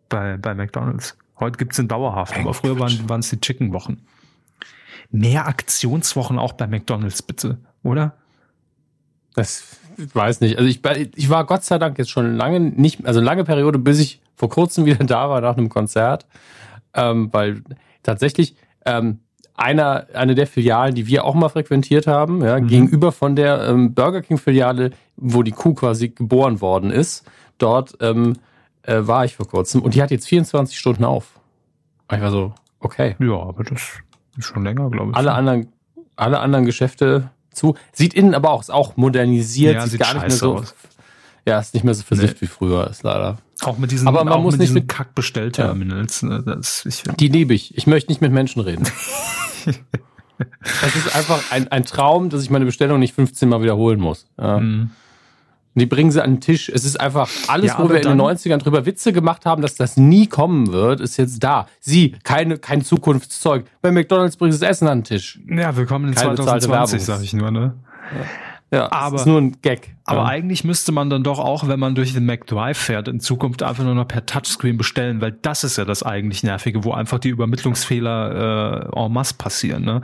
bei, bei McDonalds. Heute gibt's den dauerhaft, aber früher waren es die Chicken-Wochen mehr Aktionswochen auch bei McDonalds, bitte, oder? Das ich weiß nicht. Also ich, ich war Gott sei Dank jetzt schon lange nicht, also lange Periode, bis ich vor kurzem wieder *laughs* da war nach einem Konzert, ähm, weil tatsächlich ähm, einer, eine der Filialen, die wir auch mal frequentiert haben, ja, mhm. gegenüber von der ähm, Burger King Filiale, wo die Kuh quasi geboren worden ist, dort ähm, äh, war ich vor kurzem und die hat jetzt 24 Stunden auf. Ich war so, okay. Ja, aber das schon länger, glaube ich. Alle anderen, alle anderen Geschäfte zu. Sieht innen aber auch, ist auch modernisiert, Ja, sieht, sieht gar nicht mehr so. aus. Ja, ist nicht mehr so versifft Nee. wie früher, ist leider. Auch mit diesen, Aber man muss mit nicht mit- Kack-Bestellterminals. Ne? Das, ich, Die liebe ich. Ich möchte nicht mit Menschen reden. *laughs* Das ist einfach ein, ein Traum, dass ich meine Bestellung nicht 15 Mal wiederholen muss. Ja. Mhm. Die bringen sie an den Tisch. Es ist einfach alles, Ja, wo aber wir in den dann- 90ern drüber Witze gemacht haben, dass das nie kommen wird, ist jetzt da. Sie, keine, kein Zukunftszeug. Bei McDonalds bringen sie das Essen an den Tisch. ja, willkommen in Keine bezahlte 2020, Werbung. sage ich nur. Ne? Ja, Aber- das ist nur ein Gag. Aber ja. eigentlich müsste man dann doch auch, wenn man durch den McDrive fährt, in Zukunft einfach nur noch per Touchscreen bestellen, weil das ist ja das eigentlich Nervige, wo einfach die Übermittlungsfehler äh, en masse passieren. Ne?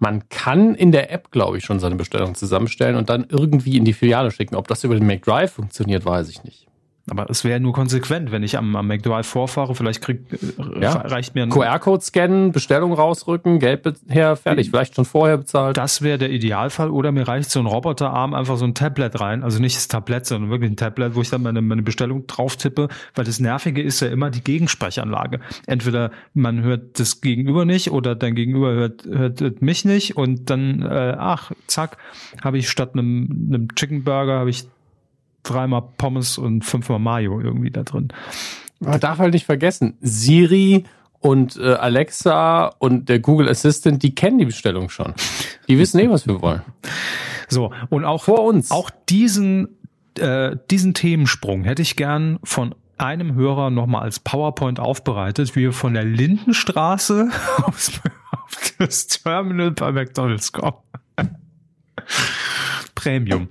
Man kann in der App, glaube ich, schon seine Bestellung zusammenstellen und dann irgendwie in die Filiale schicken. Ob das über den McDrive funktioniert, weiß ich nicht. Aber es wäre nur konsequent, wenn ich am, am McDrive vorfahre, vielleicht krieg, äh, Ja. reicht mir ein QR-Code scannen, Bestellung rausrücken, Geld her, fertig. Vielleicht schon vorher bezahlt. Das wäre der Idealfall. Oder mir reicht so ein Roboterarm, einfach so ein Tablet rein. Also nicht das Tablett, sondern wirklich ein Tablet, wo ich dann meine, meine Bestellung drauf tippe. Weil das Nervige ist ja immer die Gegensprechanlage. Entweder man hört das Gegenüber nicht oder dein Gegenüber hört, hört mich nicht. Und dann, äh, ach, zack, habe ich statt einem, einem Chicken Burger, habe ich dreimal Pommes und fünfmal Mayo irgendwie da drin. Man darf halt nicht vergessen, Siri und äh, Alexa und der Google Assistant, die kennen die Bestellung schon. Die wissen eh, was wir wollen. So, und auch Vor uns. Auch diesen, äh, diesen Themensprung hätte ich gern von einem Hörer nochmal als PowerPoint aufbereitet, wie wir von der Lindenstraße *laughs* aufs, auf das Terminal bei McDonalds kommen. Premium.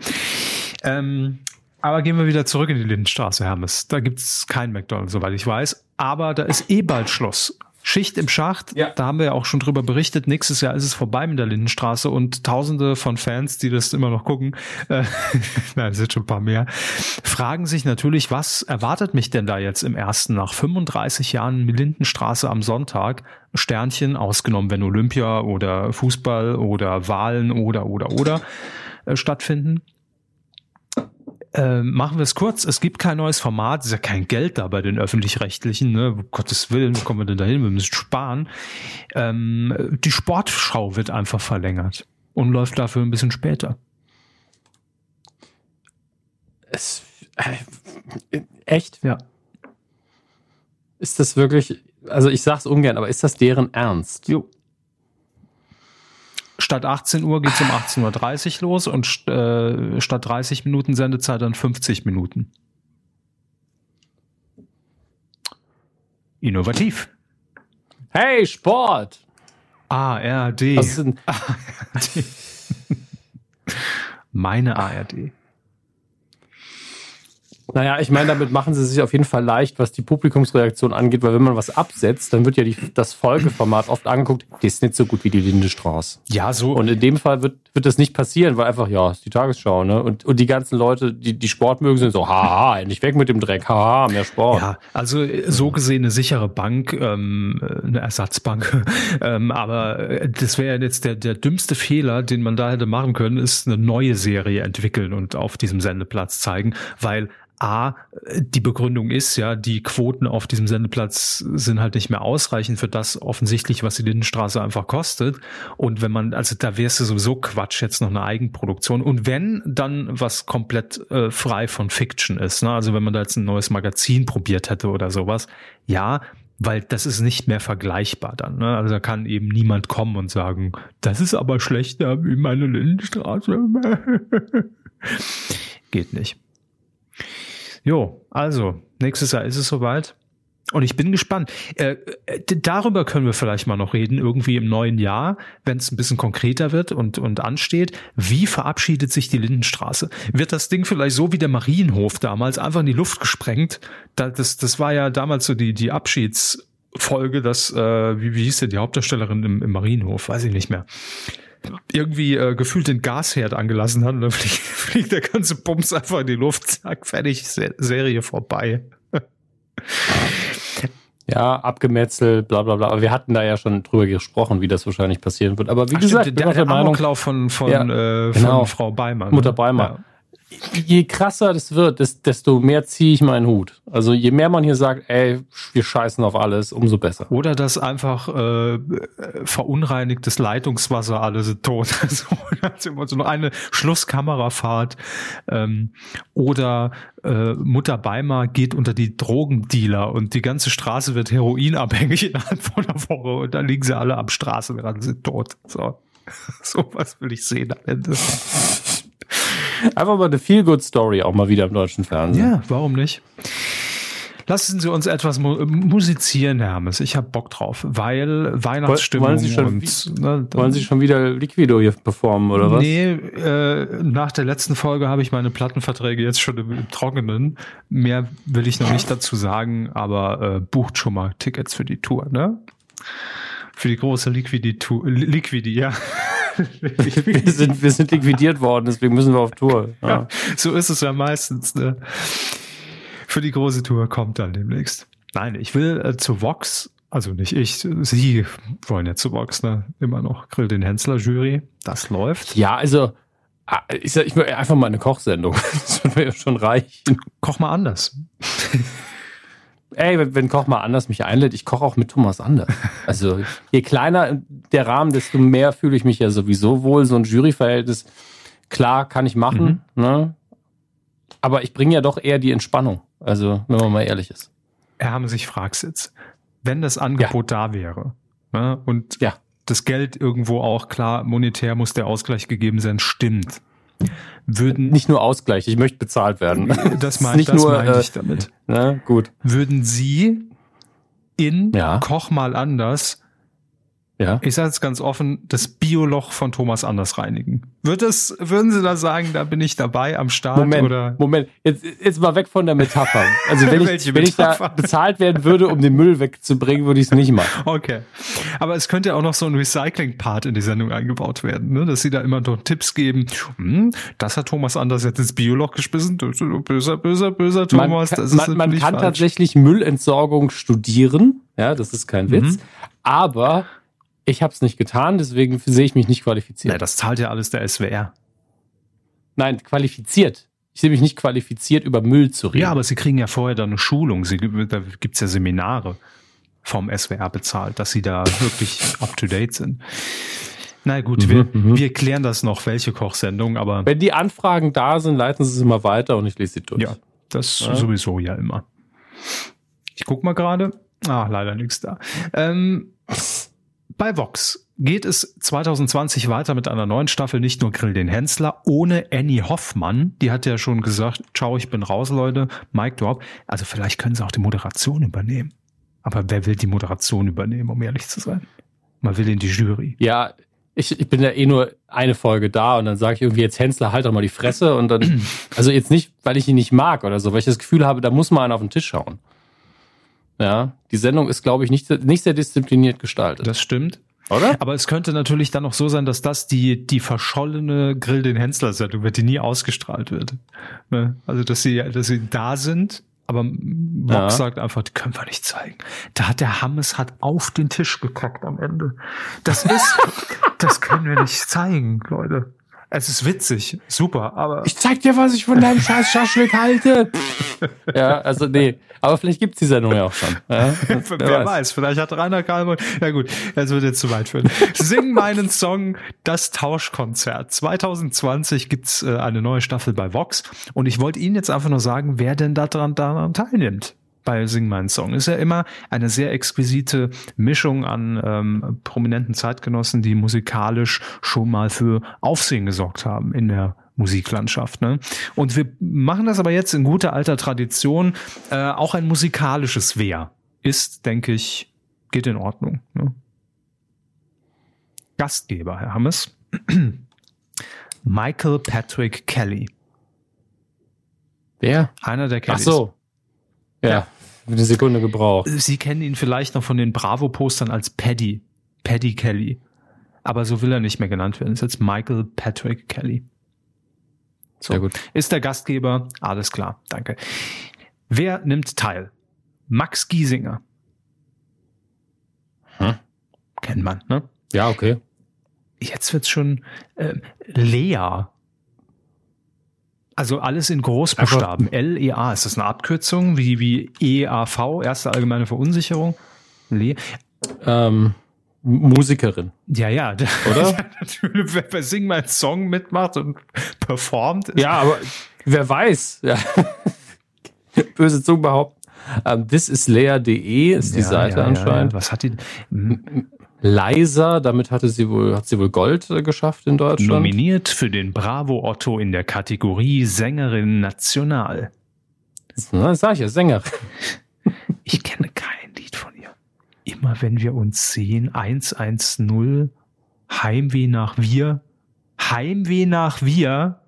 Ähm, aber gehen wir wieder zurück in die Lindenstraße, Hermes. Da gibt's kein McDonalds, soweit ich weiß. Aber da ist eh bald Schluss. Schicht im Schacht, Ja. da haben wir ja auch schon drüber berichtet. Nächstes Jahr ist es vorbei mit der Lindenstraße und tausende von Fans, die das immer noch gucken, äh, *laughs* nein, es sind schon ein paar mehr, fragen sich natürlich, was erwartet mich denn da jetzt im ersten nach 35 Jahren Lindenstraße am Sonntag? Sternchen, ausgenommen, wenn Olympia oder Fußball oder Wahlen oder, oder, oder äh, stattfinden. Äh, machen wir es kurz. Es gibt kein neues Format. Es ist ja kein Geld da bei den Öffentlich-Rechtlichen. Ne? Um Gottes Willen, wo kommen wir denn da hin? Wir müssen sparen. Ähm, die Sportschau wird einfach verlängert und läuft dafür ein bisschen später. Es, äh, echt? Ja. Ist das wirklich, also ich sag's ungern, aber ist das deren Ernst? Jo. Statt 18 Uhr geht's um 18.30 Uhr los und äh, statt 30 Minuten Sendezeit dann 50 Minuten. Innovativ. Hey, Sport! ARD. Was ist denn, *laughs* Meine ARD. Naja, ich meine, damit machen sie sich auf jeden Fall leicht, was die Publikumsreaktion angeht, weil wenn man was absetzt, dann wird ja die, das Folgeformat oft angeguckt, die ist nicht so gut wie die Lindestraße. Ja, so. Und in dem Fall wird, wird das nicht passieren, weil einfach, ja, ist die Tagesschau, ne? Und, und die ganzen Leute, die, die Sport mögen, sind so, haha, endlich weg mit dem Dreck, haha, mehr Sport. Ja, also so gesehen eine sichere Bank, ähm, äh, eine Ersatzbank. *laughs* ähm, aber äh, das wäre jetzt der, der dümmste Fehler, den man da hätte machen können, ist eine neue Serie entwickeln und auf diesem Sendeplatz zeigen, weil A, die Begründung ist ja, die Quoten auf diesem Sendeplatz sind halt nicht mehr ausreichend für das offensichtlich, was die Lindenstraße einfach kostet. Und wenn man, also da wär's ja sowieso Quatsch, jetzt noch eine Eigenproduktion. Und wenn, dann was komplett äh, frei von Fiction ist. Ne? Also wenn man da jetzt ein neues Magazin probiert hätte oder sowas, ja, weil das ist nicht mehr vergleichbar dann. Ne? Also da kann eben niemand kommen und sagen, das ist aber schlechter wie meine Lindenstraße. *laughs* Geht nicht. Jo, also, nächstes Jahr ist es soweit. Und ich bin gespannt. Äh, darüber können wir vielleicht mal noch reden, irgendwie im neuen Jahr, wenn es ein bisschen konkreter wird und, und ansteht. Wie verabschiedet sich die Lindenstraße? Wird das Ding vielleicht so wie der Marienhof damals einfach in die Luft gesprengt? Da, das, das war ja damals so die, die Abschiedsfolge, dass, äh, wie, wie hieß denn die Hauptdarstellerin im, im Marienhof? Weiß ich nicht mehr irgendwie äh, gefühlt den Gasherd angelassen hat und dann *laughs* fliegt, fliegt der ganze Bums einfach in die Luft, zack, fertig, Se Serie vorbei. *laughs* Ja, abgemetzelt, bla bla bla. Aber wir hatten da ja schon drüber gesprochen, wie das wahrscheinlich passieren wird. Aber wie Ach, gesagt, stimmt, der, der der Meinung, Amoklauf von, von, Ja, äh, genau. von Frau Beimer. ne? Mutter Beimer. Je krasser das wird, desto mehr ziehe ich meinen Hut. Also je mehr man hier sagt, ey, wir scheißen auf alles, umso besser. Oder dass einfach äh, verunreinigtes Leitungswasser alle sind tot. *laughs* so, so noch eine Schlusskamerafahrt. Ähm, oder äh, Mutter Beimer geht unter die Drogendealer und die ganze Straße wird heroinabhängig innerhalb von einer Woche und dann liegen sie alle am Straßenrand, sind tot. So, *laughs* so was will ich sehen am Ende. Einfach mal eine Feel-Good-Story auch mal wieder im deutschen Fernsehen. Ja, warum nicht? Lassen Sie uns etwas mu musizieren, Hermes. Ich habe Bock drauf, weil Weihnachtsstimmung wollen Sie schon, und, ne, wollen Sie schon wieder Liquido hier performen oder was? Nee, äh, nach der letzten Folge habe ich meine Plattenverträge jetzt schon im, im, Trockenen. Mehr will ich noch nicht dazu sagen, aber äh, bucht schon mal Tickets für die Tour, ne? Für die große Liquidi-Tour. Liquidi, ja. Wir, sind, wir sind liquidiert worden, deswegen müssen wir auf Tour. Ja. *laughs* ja so ist es ja meistens. Ne? Für die große Tour kommt dann demnächst. Nein, ich will äh, zu Vox, also nicht ich, Sie wollen ja zu Vox, ne? Immer noch Grill den Hensler Jury. Das läuft. Ja, also ah, ich, sag, ich will einfach mal eine Kochsendung. *laughs* Das mir ja schon reichen. Koch mal anders. Ey, wenn, Koch mal anders mich einlädt, ich koche auch mit Thomas anders. *laughs* Also je kleiner der Rahmen, desto mehr fühle ich mich ja sowieso wohl. So ein Juryverhältnis, klar, kann ich machen, mhm. ne? Aber ich bringe ja doch eher die Entspannung. Also, wenn man mal ehrlich ist. Er haben sich fragst jetzt, wenn das Angebot ja. da wäre ne, und ja. das Geld irgendwo auch klar, monetär muss der Ausgleich gegeben sein, stimmt würden nicht nur Ausgleich, ich möchte bezahlt werden. Das meine das nur, mein ich damit. Na, gut. Würden Sie in ja. Koch mal anders ja. Ich sage es ganz offen, das Bioloch von Thomas Anders reinigen. Wird es, würden Sie da sagen, da bin ich dabei am Start? Moment, oder? Moment, jetzt, jetzt mal weg von der Metapher. Also wenn *laughs* ich, wenn ich da bezahlt werden würde, um den Müll wegzubringen, würde ich es nicht machen. Okay. Aber es könnte ja auch noch so ein Recycling-Part in die Sendung eingebaut werden, ne? dass Sie da immer noch Tipps geben. Hm, das hat Thomas Anders jetzt ins Bioloch gespissen. Böser, böser, böser Thomas. Man, man, man kann tatsächlich Müllentsorgung studieren. Ja, das ist kein Witz. Mhm. Aber ich habe es nicht getan, deswegen sehe ich mich nicht qualifiziert. Ja, das zahlt ja alles der SWR. Nein, qualifiziert. Ich sehe mich nicht qualifiziert, über Müll zu reden. Ja, aber Sie kriegen ja vorher dann eine Schulung. Sie, da gibt's ja Seminare vom SWR bezahlt, dass Sie da wirklich up-to-date sind. Na gut, mhm, wir, mhm. wir klären das noch, welche Kochsendung, aber. Wenn die Anfragen da sind, leiten Sie es immer weiter und ich lese sie durch. Ja, das ja. sowieso ja immer. Ich guck mal gerade. Ah, leider nichts da. Ähm, bei Vox geht es 2020 weiter mit einer neuen Staffel, nicht nur Grill den Hensler, ohne Annie Hoffmann. Die hat ja schon gesagt, ciao, ich bin raus, Leute. Mike Dorp. Also vielleicht können sie auch die Moderation übernehmen. Aber wer will die Moderation übernehmen, um ehrlich zu sein? Man will in die Jury. Ja, ich, ich bin ja eh nur eine Folge da und dann sage ich irgendwie jetzt Hensler, halt doch mal die Fresse und dann, *clears throat* also jetzt nicht, weil ich ihn nicht mag oder so, weil ich das Gefühl habe, da muss mal einer auf den Tisch schauen. Ja, die Sendung ist, glaube ich, nicht, nicht sehr diszipliniert gestaltet. Das stimmt. Oder? Aber es könnte natürlich dann auch so sein, dass das die, die verschollene Grill den Hensler-Sendung wird, die nie ausgestrahlt wird. Ne? Also, dass sie, dass sie da sind, aber Box ja. sagt einfach, die können wir nicht zeigen. Da hat der Hammes hat auf den Tisch gekackt am Ende. Das ist, *laughs* das können wir nicht zeigen, Leute. Es ist witzig, super, aber. Ich zeig dir, was ich von deinem scheiß Schaschlik halte. *laughs* ja, also nee. Aber vielleicht gibt's die Sendung ja auch schon. Ja? Wer, Wer weiß. weiß. vielleicht hat Rainer Kalmund. Ja gut, das wird jetzt zu weit führen. Sing meinen Song Das Tauschkonzert. 2020 gibt's äh, eine neue Staffel bei Vox. Und ich wollte Ihnen jetzt einfach nur sagen, wer denn daran, daran teilnimmt bei Sing meinen Song. Ist ja immer eine sehr exquisite Mischung an ähm, prominenten Zeitgenossen, die musikalisch schon mal für Aufsehen gesorgt haben in der Musiklandschaft. Ne? Und wir machen das aber jetzt in guter alter Tradition. Äh, auch ein musikalisches Wer ist, denke ich, geht in Ordnung. Ne? Gastgeber, Herr Hammes. *clears throat* Michael Patrick Kelly. Wer? Einer der Kellys. Ach so. Ja, ja. Eine Sekunde gebraucht. Sie kennen ihn vielleicht noch von den Bravo-Postern als Paddy. Paddy Kelly. Aber so will er nicht mehr genannt werden. Ist jetzt Michael Patrick Kelly. So. Sehr gut. Ist der Gastgeber. Alles klar. Danke. Wer nimmt teil? Max Giesinger. Hm? Kennt man, ne? Ja, okay. Jetzt wird's schon äh, Lea. Also alles in Großbuchstaben. L-E-A. Ist das eine Abkürzung? Wie, wie E-A-V? Erste allgemeine Verunsicherung? Le Ähm, Musikerin. ja, ja. *laughs* Oder? Natürlich, wer bei Sing mein Song mitmacht und *laughs* performt. Ja, aber wer weiß. Ja. *laughs* Böse Zunge behaupten. Ähm, this is Lea.de ist die Ja, Seite ja, anscheinend. Ja, Was hat die? Leiser, damit hatte sie wohl, hat sie wohl Gold äh, geschafft in Deutschland. Nominiert für den Bravo Otto in der Kategorie Sängerin National. Na, sag ich ja, Sängerin. *laughs* Ich kenne kein Lied von ihr. Immer wenn wir uns sehen, 110, Heimweh nach wir, Heimweh nach wir.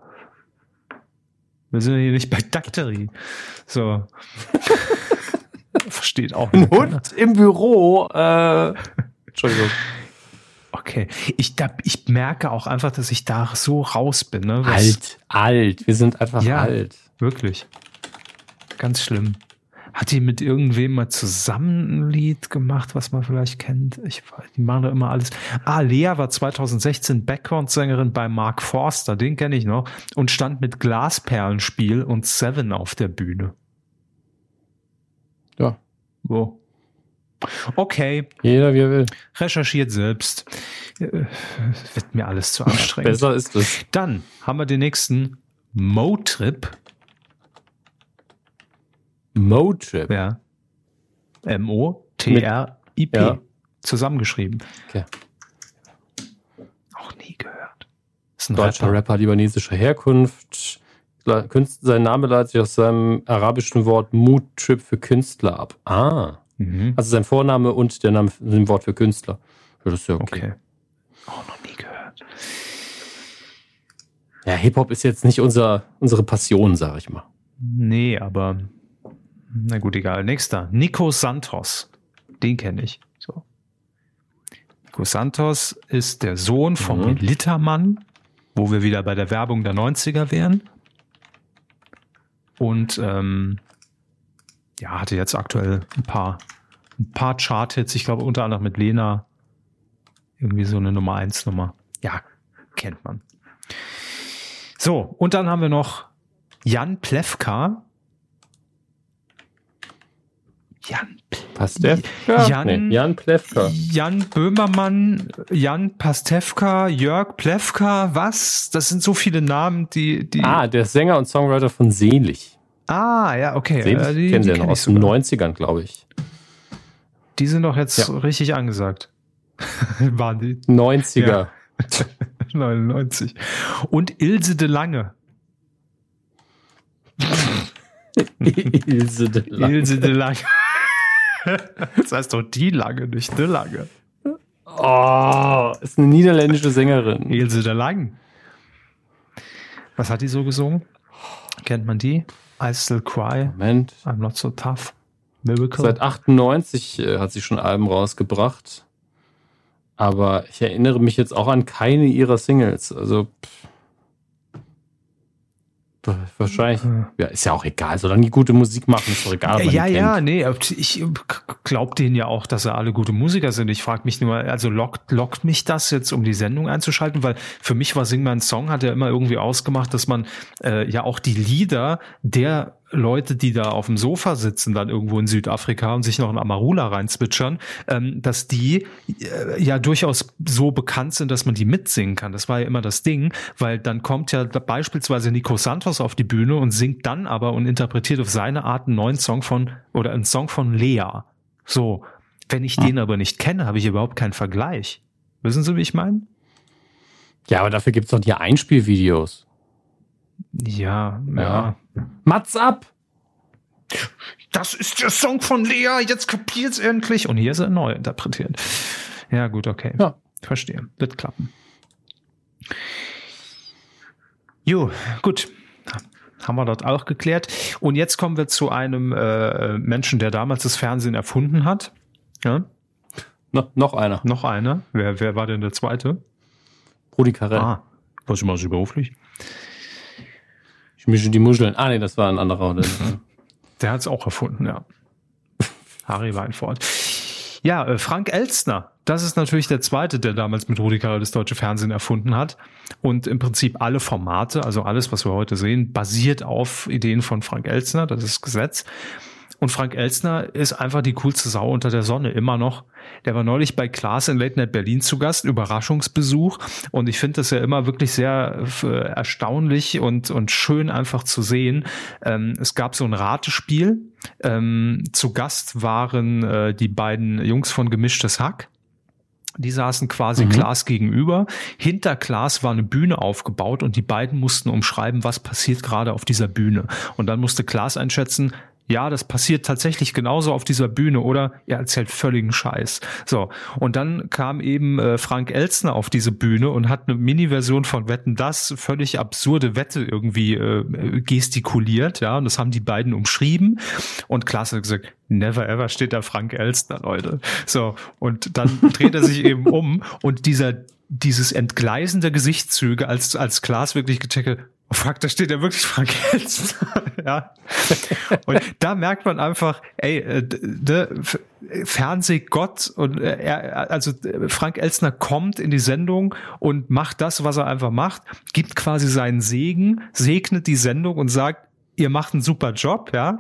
Wir sind ja hier nicht bei Dakteri. So. *laughs* Versteht auch Ein nicht. keiner. Hund im Büro. Äh, Entschuldigung. Okay. Ich, da, ich merke auch einfach, dass ich da so raus bin. Ne? Was- Alt, alt. Wir sind einfach Ja. alt. Wirklich. Ganz schlimm. Hat die mit irgendwem mal zusammen ein Lied gemacht, was man vielleicht kennt? Ich die machen da immer alles. Ah, Lea war 2016 Background-Sängerin bei Mark Forster, den kenne ich noch, und stand mit Glasperlenspiel und Seven auf der Bühne. Ja. Wo? Okay, Jeder wie er will. recherchiert selbst. Äh, Wird mir alles zu anstrengend. Besser ist es. Dann haben wir den nächsten Motrip. Motrip. Ja. M-O-T-R-I-P. Ja. Zusammengeschrieben. Okay. Auch nie gehört. Ist ein Deutscher Rapper. Rapper libanesischer Herkunft. Le- Künst- Sein Name leitet sich aus seinem arabischen Wort Mood-Trip für Künstler ab. Ah. Mhm. Also sein Vorname und der Name dem Wort für Künstler. Ja, das ist ja okay. Okay. Auch noch nie gehört. Ja, Hip-Hop ist jetzt nicht unser, unsere Passion, sag ich mal. Nee, aber na gut, egal. Nächster. Nico Santos. Den kenne ich. So. Nico Santos ist der Sohn vom Mhm. Litermann, wo wir wieder bei der Werbung der 90er wären. Und ähm, ja, hatte jetzt aktuell ein paar, ein paar Chart-Hits. Ich glaube, unter anderem mit Lena irgendwie so eine Nummer 1 Nummer. Ja, kennt man. So, und dann haben wir noch Jan Plewka. Jan, Pastewka? Jan- nee, Jan Plewka. Jan Böhmermann, Jan Pastewka, Jörg Plewka, was? Das sind so viele Namen, die, die. Ah, der Sänger und Songwriter von Selig. Ah, ja, okay. Selig Äh, die, kennen Sie ja noch aus den sogar. 90ern, glaube ich. Die sind doch jetzt Ja. richtig angesagt. *laughs* Waren die 90er. Ja. *laughs* 99. Und *laughs* Ilse de Lange. Ilse de Lange. Ilse de Lange. Das heißt doch die Lange, nicht de Lange. Oh, ist eine niederländische Sängerin. Ilse de Lang. Was hat die so gesungen? Kennt man die? I Still Cry, Moment. I'm Not So Tough, Miracle. Seit 98 äh, hat sie schon Alben rausgebracht. Aber ich erinnere mich jetzt auch an keine ihrer Singles. Also pff. Wahrscheinlich. Ja, ist ja auch egal. Solange die gute Musik machen, ist doch egal. ja, ja, kennt. nee, ich glaube denen ja auch, dass sie alle gute Musiker sind. Ich frage mich nur, also lockt, lockt mich das jetzt, um die Sendung einzuschalten? Weil für mich war Sing mein Song, hat ja immer irgendwie ausgemacht, dass man äh, ja auch die Lieder der Leute, die da auf dem Sofa sitzen, dann irgendwo in Südafrika und sich noch ein Amarula reinzwitschern, ähm, dass die äh, ja durchaus so bekannt sind, dass man die mitsingen kann. Das war ja immer das Ding, weil dann kommt ja beispielsweise Nico Santos auf die Bühne und singt dann aber und interpretiert auf seine Art einen neuen Song von oder einen Song von Lea. So, wenn ich den aber nicht kenne, habe ich überhaupt keinen Vergleich. Wissen Sie, wie ich meine? Ja, aber dafür gibt es doch die Einspielvideos. Ja, ja, Ja. Mats ab! Das ist der Song von Lea, jetzt kapiert's endlich. Und hier ist er neu interpretiert. Ja, gut, okay. Ja. Verstehe. Wird klappen. Jo, gut. Haben wir dort auch geklärt. Und jetzt kommen wir zu einem äh, Menschen, der damals das Fernsehen erfunden hat. Ja, No, noch einer. noch einer. Wer, wer war denn der zweite? Rudi Carell. Ah, was immer so beruflich. Ich mische die Muscheln. Ah, nee, das war ein anderer. *laughs* Der hat es auch erfunden, ja. Harry Weinfurt. Ja, äh, Frank Elstner, das ist natürlich der zweite, der damals mit Rudi Carrell das deutsche Fernsehen erfunden hat. Und im Prinzip alle Formate, also alles, was wir heute sehen, basiert auf Ideen von Frank Elstner, das ist Gesetz. Und Frank Elstner ist einfach die coolste Sau unter der Sonne, immer noch. Der war neulich bei Klaas in Late Night Berlin zu Gast, Überraschungsbesuch. Und ich finde das ja immer wirklich sehr erstaunlich und, und schön einfach zu sehen. Ähm, es gab so ein Ratespiel. Ähm, zu Gast waren äh, die beiden Jungs von Gemischtes Hack. Die saßen quasi mhm. Klaas gegenüber. Hinter Klaas war eine Bühne aufgebaut und die beiden mussten umschreiben, was passiert gerade auf dieser Bühne. Und dann musste Klaas einschätzen, ja, das passiert tatsächlich genauso auf dieser Bühne oder er erzählt völligen Scheiß. So, und dann kam eben äh, Frank Elstner auf diese Bühne und hat eine Mini-Version von Wetten das, völlig absurde Wette irgendwie äh, gestikuliert, ja, und das haben die beiden umschrieben und Klaas hat gesagt, never ever steht da Frank Elstner, Leute. So, und dann *laughs* dreht er sich eben um und dieser dieses entgleisende Gesichtszüge, als, als Klaas wirklich gecheckt fuck, da steht ja wirklich Frank Elstner. *laughs* ja. Und da merkt man einfach, ey, ne, Fernsehgott und äh, er, also Frank Elstner kommt in die Sendung und macht das, was er einfach macht, gibt quasi seinen Segen, segnet die Sendung und sagt, ihr macht einen super Job, ja,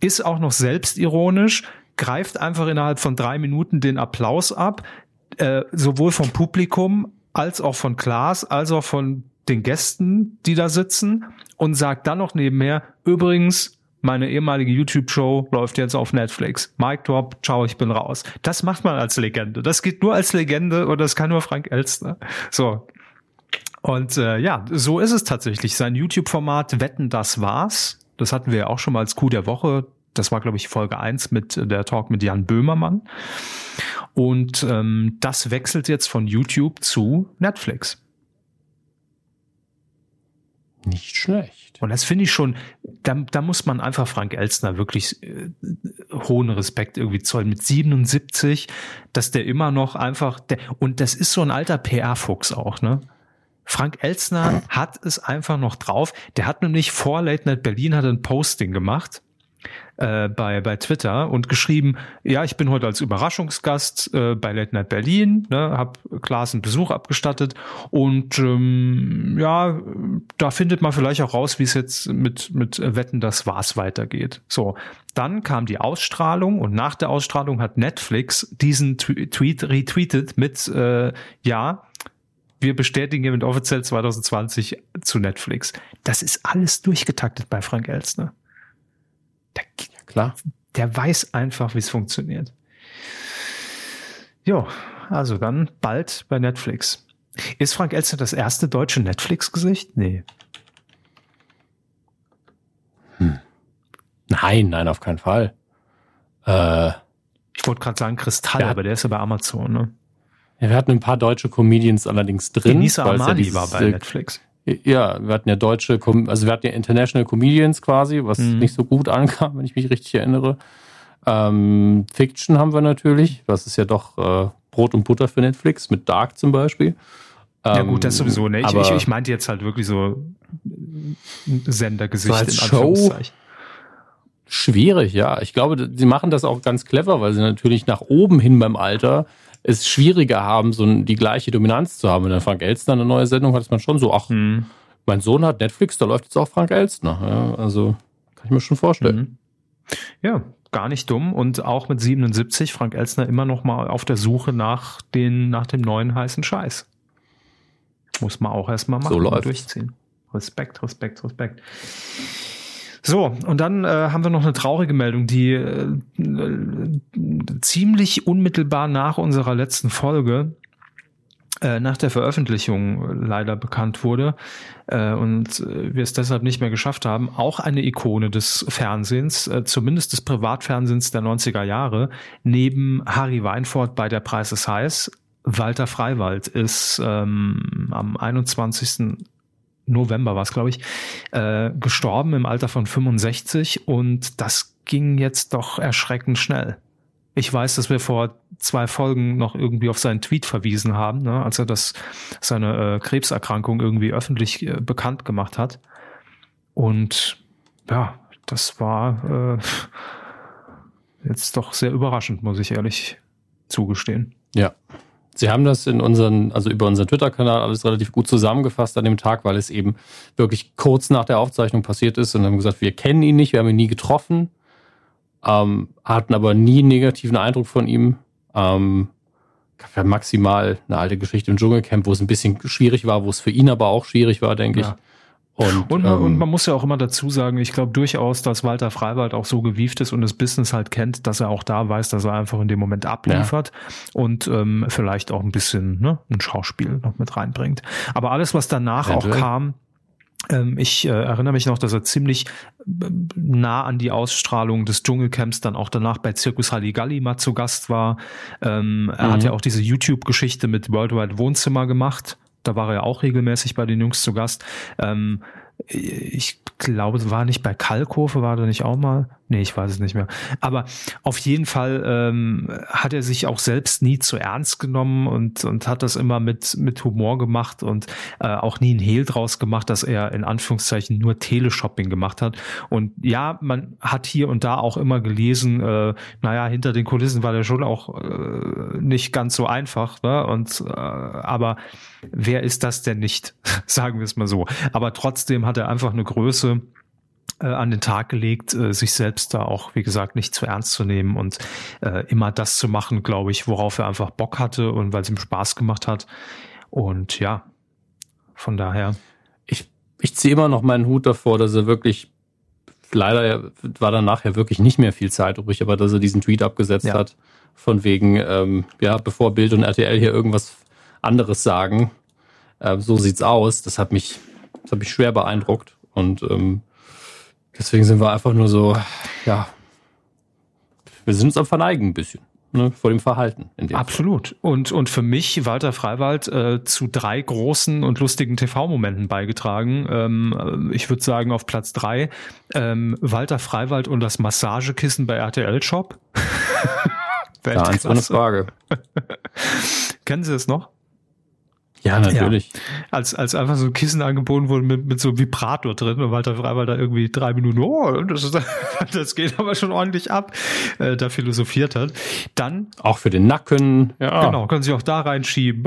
ist auch noch selbstironisch, greift einfach innerhalb von drei Minuten den Applaus ab, äh, sowohl vom Publikum als auch von Klaas, als auch von den Gästen, die da sitzen und sagt dann noch nebenher, übrigens, meine ehemalige YouTube-Show läuft jetzt auf Netflix. Mic Drop, ciao, ich bin raus. Das macht man als Legende. Das geht nur als Legende und das kann nur Frank Elstner. So. Und äh, ja, so ist es tatsächlich. Sein YouTube-Format Wetten, das war's. Das hatten wir ja auch schon mal als Coup der Woche. Das war, glaube ich, Folge eins mit der Talk mit Jan Böhmermann. Und ähm, das wechselt jetzt von YouTube zu Netflix. Nicht schlecht. Und das finde ich schon, da, da muss man einfach Frank Elstner wirklich äh, hohen Respekt irgendwie zollen. Mit 77, dass der immer noch einfach, der, und das ist so ein alter PR-Fuchs auch, ne? Frank Elstner hat es einfach noch drauf. Der hat nämlich vor Late Night Berlin hat ein Posting gemacht äh, bei, bei Twitter und geschrieben, ja, ich bin heute als Überraschungsgast äh, bei Late Night Berlin, ne, habe einen Besuch abgestattet und ähm, ja, da findet man vielleicht auch raus, wie es jetzt mit, mit Wetten, das war's weitergeht. So, dann kam die Ausstrahlung und nach der Ausstrahlung hat Netflix diesen Tweet retweetet mit, äh, ja, wir bestätigen mit offiziell 2020 zu Netflix. Das ist alles durchgetaktet bei Frank Elstner. Der, ja, klar. Der weiß einfach, wie es funktioniert. Jo, also dann bald bei Netflix. Ist Frank Elster das erste deutsche Netflix-Gesicht? Nee. Hm. Nein, nein, auf keinen Fall. Äh, ich wollte gerade sagen Kristall, aber der ist ja bei Amazon, ne? Ja, wir hatten ein paar deutsche Comedians allerdings drin. Denise Armani ja war bei Netflix. Ja, wir hatten ja deutsche, also wir hatten ja International Comedians quasi, was mhm. nicht so gut ankam, *laughs* wenn ich mich richtig erinnere. Ähm, Fiction haben wir natürlich, was ist ja doch äh, Brot und Butter für Netflix, mit Dark zum Beispiel. ja gut, das sowieso. Ne? Ich, ich, ich meinte jetzt halt wirklich so Sendergesicht so als in Show schwierig, ja. Ich glaube, sie machen das auch ganz clever, weil sie natürlich nach oben hin beim Alter es schwieriger haben, so die gleiche Dominanz zu haben. Wenn dann Frank Elstner eine neue Sendung hat, ist man schon so, ach, mhm. mein Sohn hat Netflix, da läuft jetzt auch Frank Elstner. Ja, also kann ich mir schon vorstellen. Mhm. Ja, gar nicht dumm und auch mit 77 Frank Elstner immer noch mal auf der Suche nach den nach dem neuen heißen Scheiß. Muss man auch erstmal machen so und durchziehen. Respekt, Respekt, Respekt. So, und dann äh, haben wir noch eine traurige Meldung, die äh, ziemlich unmittelbar nach unserer letzten Folge äh, nach der Veröffentlichung leider bekannt wurde äh, und äh, wir es deshalb nicht mehr geschafft haben, auch eine Ikone des Fernsehens, zumindest des Privatfernsehens der 90er Jahre, neben Harry Weinfurt bei Der Preis ist heiß, Walter Freiwald ist ähm, am 21. November war es, glaube ich, äh, gestorben im Alter von 65 und das ging jetzt doch erschreckend schnell. Ich weiß, dass wir vor zwei Folgen noch irgendwie auf seinen Tweet verwiesen haben, ne, als er das seine äh, Krebserkrankung irgendwie öffentlich äh, bekannt gemacht hat. Und ja, das war äh, jetzt doch sehr überraschend, muss ich ehrlich zugestehen. Ja. Sie haben das in unseren, also über unseren Twitter-Kanal alles relativ gut zusammengefasst an dem Tag, weil es eben wirklich kurz nach der Aufzeichnung passiert ist und haben gesagt, wir kennen ihn nicht, wir haben ihn nie getroffen, ähm, hatten aber nie einen negativen Eindruck von ihm. Ähm, gab ja maximal eine alte Geschichte im Dschungelcamp, wo es ein bisschen schwierig war, wo es für ihn aber auch schwierig war, denke ja. ich. Und, und, man, ähm, und, man muss ja auch immer dazu sagen, ich glaube durchaus, dass Walter Freiwald auch so gewieft ist und das Business halt kennt, dass er auch da weiß, dass er einfach in dem Moment abliefert ja. und ähm, vielleicht auch ein bisschen ne, ein Schauspiel noch mit reinbringt. Aber alles, was danach Eventuell. auch kam, ähm, ich äh, erinnere mich noch, dass er ziemlich äh, nah an die Ausstrahlung des Dschungelcamps dann auch danach bei Circus Halligalli mal zu Gast war. Ähm, er mhm. hat ja auch diese YouTube-Geschichte mit Worldwide Wohnzimmer gemacht da war er ja auch regelmäßig bei den Jungs zu Gast. Ähm, ich glaube, war nicht bei Kalkofe, war er nicht auch mal? Nee, ich weiß es nicht mehr. Aber auf jeden Fall ähm, hat er sich auch selbst nie zu ernst genommen und, und hat das immer mit, mit Humor gemacht und äh, auch nie ein Hehl draus gemacht, dass er in Anführungszeichen nur Teleshopping gemacht hat. Und ja, man hat hier und da auch immer gelesen, äh, naja, hinter den Kulissen war der schon auch äh, nicht ganz so einfach. Ne? Und äh, aber wer ist das denn nicht? *laughs* Sagen wir es mal so. Aber trotzdem hat er einfach eine Größe äh, an den Tag gelegt, äh, sich selbst da auch, wie gesagt, nicht zu ernst zu nehmen und äh, immer das zu machen, glaube ich, worauf er einfach Bock hatte und weil es ihm Spaß gemacht hat. Und ja, von daher. Ich, ich ziehe immer noch meinen Hut davor, dass er wirklich, leider war dann nachher wirklich nicht mehr viel Zeit übrig, aber dass er diesen Tweet abgesetzt ja. hat, von wegen, ähm, ja, bevor Bild und RTL hier irgendwas anderes sagen, äh, so sieht's aus. Das hat mich, das hat mich schwer beeindruckt und ähm, Deswegen sind wir einfach nur so, ja, wir sind uns am Verneigen ein bisschen. Ne, vor dem Verhalten. Absolut. Und, und für mich, Walter Freiwald, äh, zu drei großen und lustigen TV-Momenten beigetragen. Ähm, ich würde sagen, auf Platz drei ähm, Walter Freiwald und das Massagekissen bei RTL Shop. *laughs* Ganz ohne Frage. *laughs* Kennen Sie es noch? Ja, natürlich. Ja. Als, als einfach so ein Kissen angeboten wurde mit, mit so einem Vibrator drin und Walter Freiwald da irgendwie drei Minuten, oh, das, ist, *laughs* das geht aber schon ordentlich ab, äh, da philosophiert hat. Dann. Auch für den Nacken, ja. Genau, können Sie auch da reinschieben.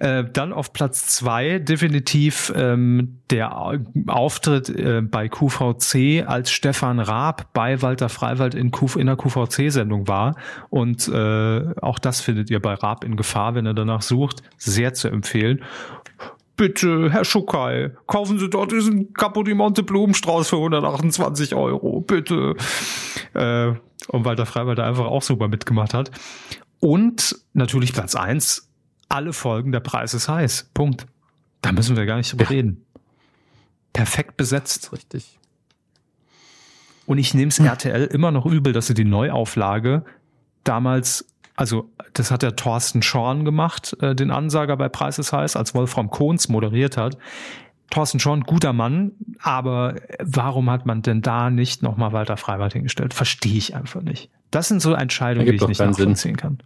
Äh, dann auf Platz zwei definitiv ähm, der Auftritt äh, bei QVC, als Stefan Raab bei Walter Freiwald in, Q, in der QVC-Sendung war. Und äh, auch das findet ihr bei Raab in Gefahr, wenn er danach sucht. Sehr zu empfehlen. Bitte, Herr Schuckei, kaufen Sie dort diesen Capodimonte Blumenstrauß für 128 Euro. Bitte. Äh, und Walter Freiwald einfach auch super mitgemacht hat. Und natürlich Platz eins alle Folgen der Preis ist heiß. Punkt. Da müssen wir gar nicht drüber ja. reden. Perfekt besetzt. Richtig. Und ich nehme es hm. RTL immer noch übel, dass sie die Neuauflage damals also das hat der Thorsten Schorn gemacht, äh, den Ansager bei Preis ist heiß, als Wolfram Kohns moderiert hat. Thorsten Schorn, guter Mann, aber warum hat man denn da nicht nochmal Walter Freiwald hingestellt? Verstehe ich einfach nicht. Das sind so Entscheidungen, die ich nicht nachvollziehen Sinn. kann.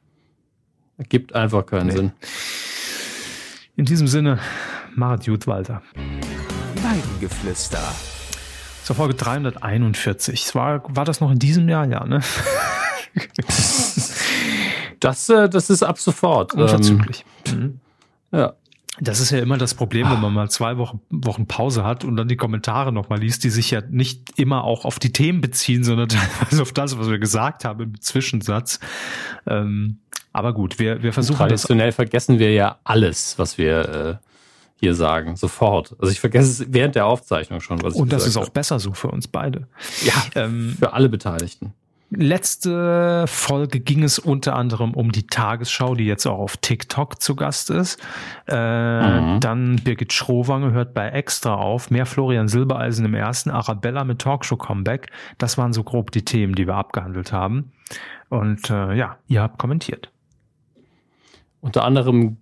Gibt einfach keinen nee. Sinn. In diesem Sinne, Marit Jut Walter. Weidengeflüster. Zur Folge 341. War, war das noch in diesem Jahr? Ja, ne? *laughs* Das, äh, das ist ab sofort. Unverzüglich. Ähm, mhm. Ja. Das ist ja immer das Problem, wenn man mal zwei Wochen, Wochen Pause hat und dann die Kommentare nochmal liest, die sich ja nicht immer auch auf die Themen beziehen, sondern *laughs* teilweise auf das, was wir gesagt haben im Zwischensatz. Ähm, aber gut, wir, wir versuchen Traditionell das. vergessen wir ja alles, was wir äh, hier sagen, sofort. Also ich vergesse es während der Aufzeichnung schon, was Und das ist auch habe. besser so für uns beide. Ja, ähm, für alle Beteiligten. Letzte Folge ging es unter anderem um die Tagesschau, die jetzt auch auf TikTok zu Gast ist. Äh, mhm. Dann Birgit Schrowange hört bei Extra auf. Mehr Florian Silbereisen im ersten, Arabella mit Talkshow-Comeback. Das waren so grob die Themen, die wir abgehandelt haben. Und äh, ja, ihr habt kommentiert. Unter anderem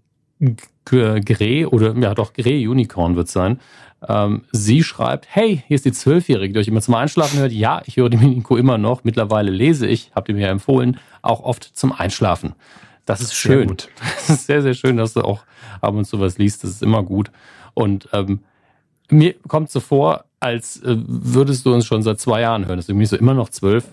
Grey oder ja doch Grey Unicorn wird sein. Ähm, sie schreibt, hey, hier ist die Zwölfjährige, die euch immer zum Einschlafen hört. Ja, ich höre die Miniko immer noch. Mittlerweile lese ich, habt ihr mir ja empfohlen, auch oft zum Einschlafen. Das ist schön. Sehr. *laughs* Das ist sehr, sehr schön, dass du auch ab und zu was liest. Das ist immer gut. Und ähm, mir kommt so vor, als äh, würdest du uns schon seit zwei Jahren hören. Das ist irgendwie so immer noch zwölf.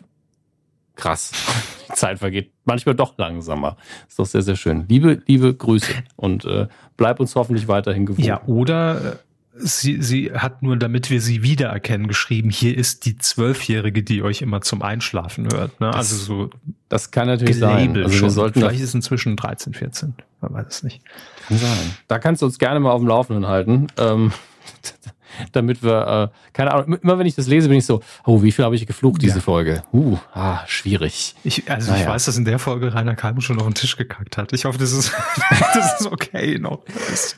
krass. *laughs* Die Zeit vergeht manchmal doch langsamer. Ist doch sehr, sehr schön. Liebe, liebe Grüße und äh, bleib uns hoffentlich weiterhin gewohnt. Ja, oder äh, sie, sie hat nur, damit wir sie wiedererkennen, geschrieben, hier ist die Zwölfjährige, die euch immer zum Einschlafen hört. Ne? Das, also so. Das kann natürlich sein. Also wir sollten Vielleicht ist es inzwischen 13, 14. Man weiß es nicht. Kann sein. Da kannst du uns gerne mal auf dem Laufenden halten. Ähm, *laughs* damit wir, äh, keine Ahnung, immer wenn ich das lese, bin ich so, oh, wie viel habe ich geflucht diese ja. Folge? Uh, ah, schwierig. Ich, also naja. ich weiß, dass in der Folge Rainer Kalm schon auf den Tisch gekackt hat. Ich hoffe, das ist, *laughs* das ist okay noch.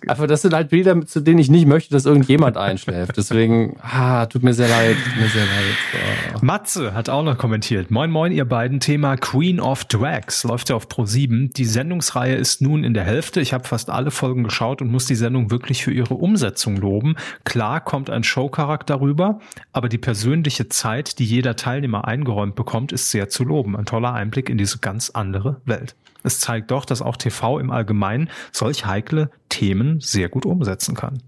Aber das sind halt Bilder, zu denen ich nicht möchte, dass irgendjemand einschläft. Deswegen, ah, tut mir sehr leid, tut mir sehr leid. Oh. Matze hat auch noch kommentiert. Moin, moin, ihr beiden. Thema Queen of Drags läuft ja auf Pro 7. Die Sendungsreihe ist nun in der Hälfte. Ich habe fast alle Folgen geschaut und muss die Sendung wirklich für ihre Umsetzung loben. Klar kommt ein Showcharakter rüber, aber die persönliche Zeit, die jeder Teilnehmer eingeräumt bekommt, ist sehr zu loben. Ein toller Einblick in diese ganz andere Welt. Es zeigt doch, dass auch TV im Allgemeinen solch heikle Themen sehr gut umsetzen kann.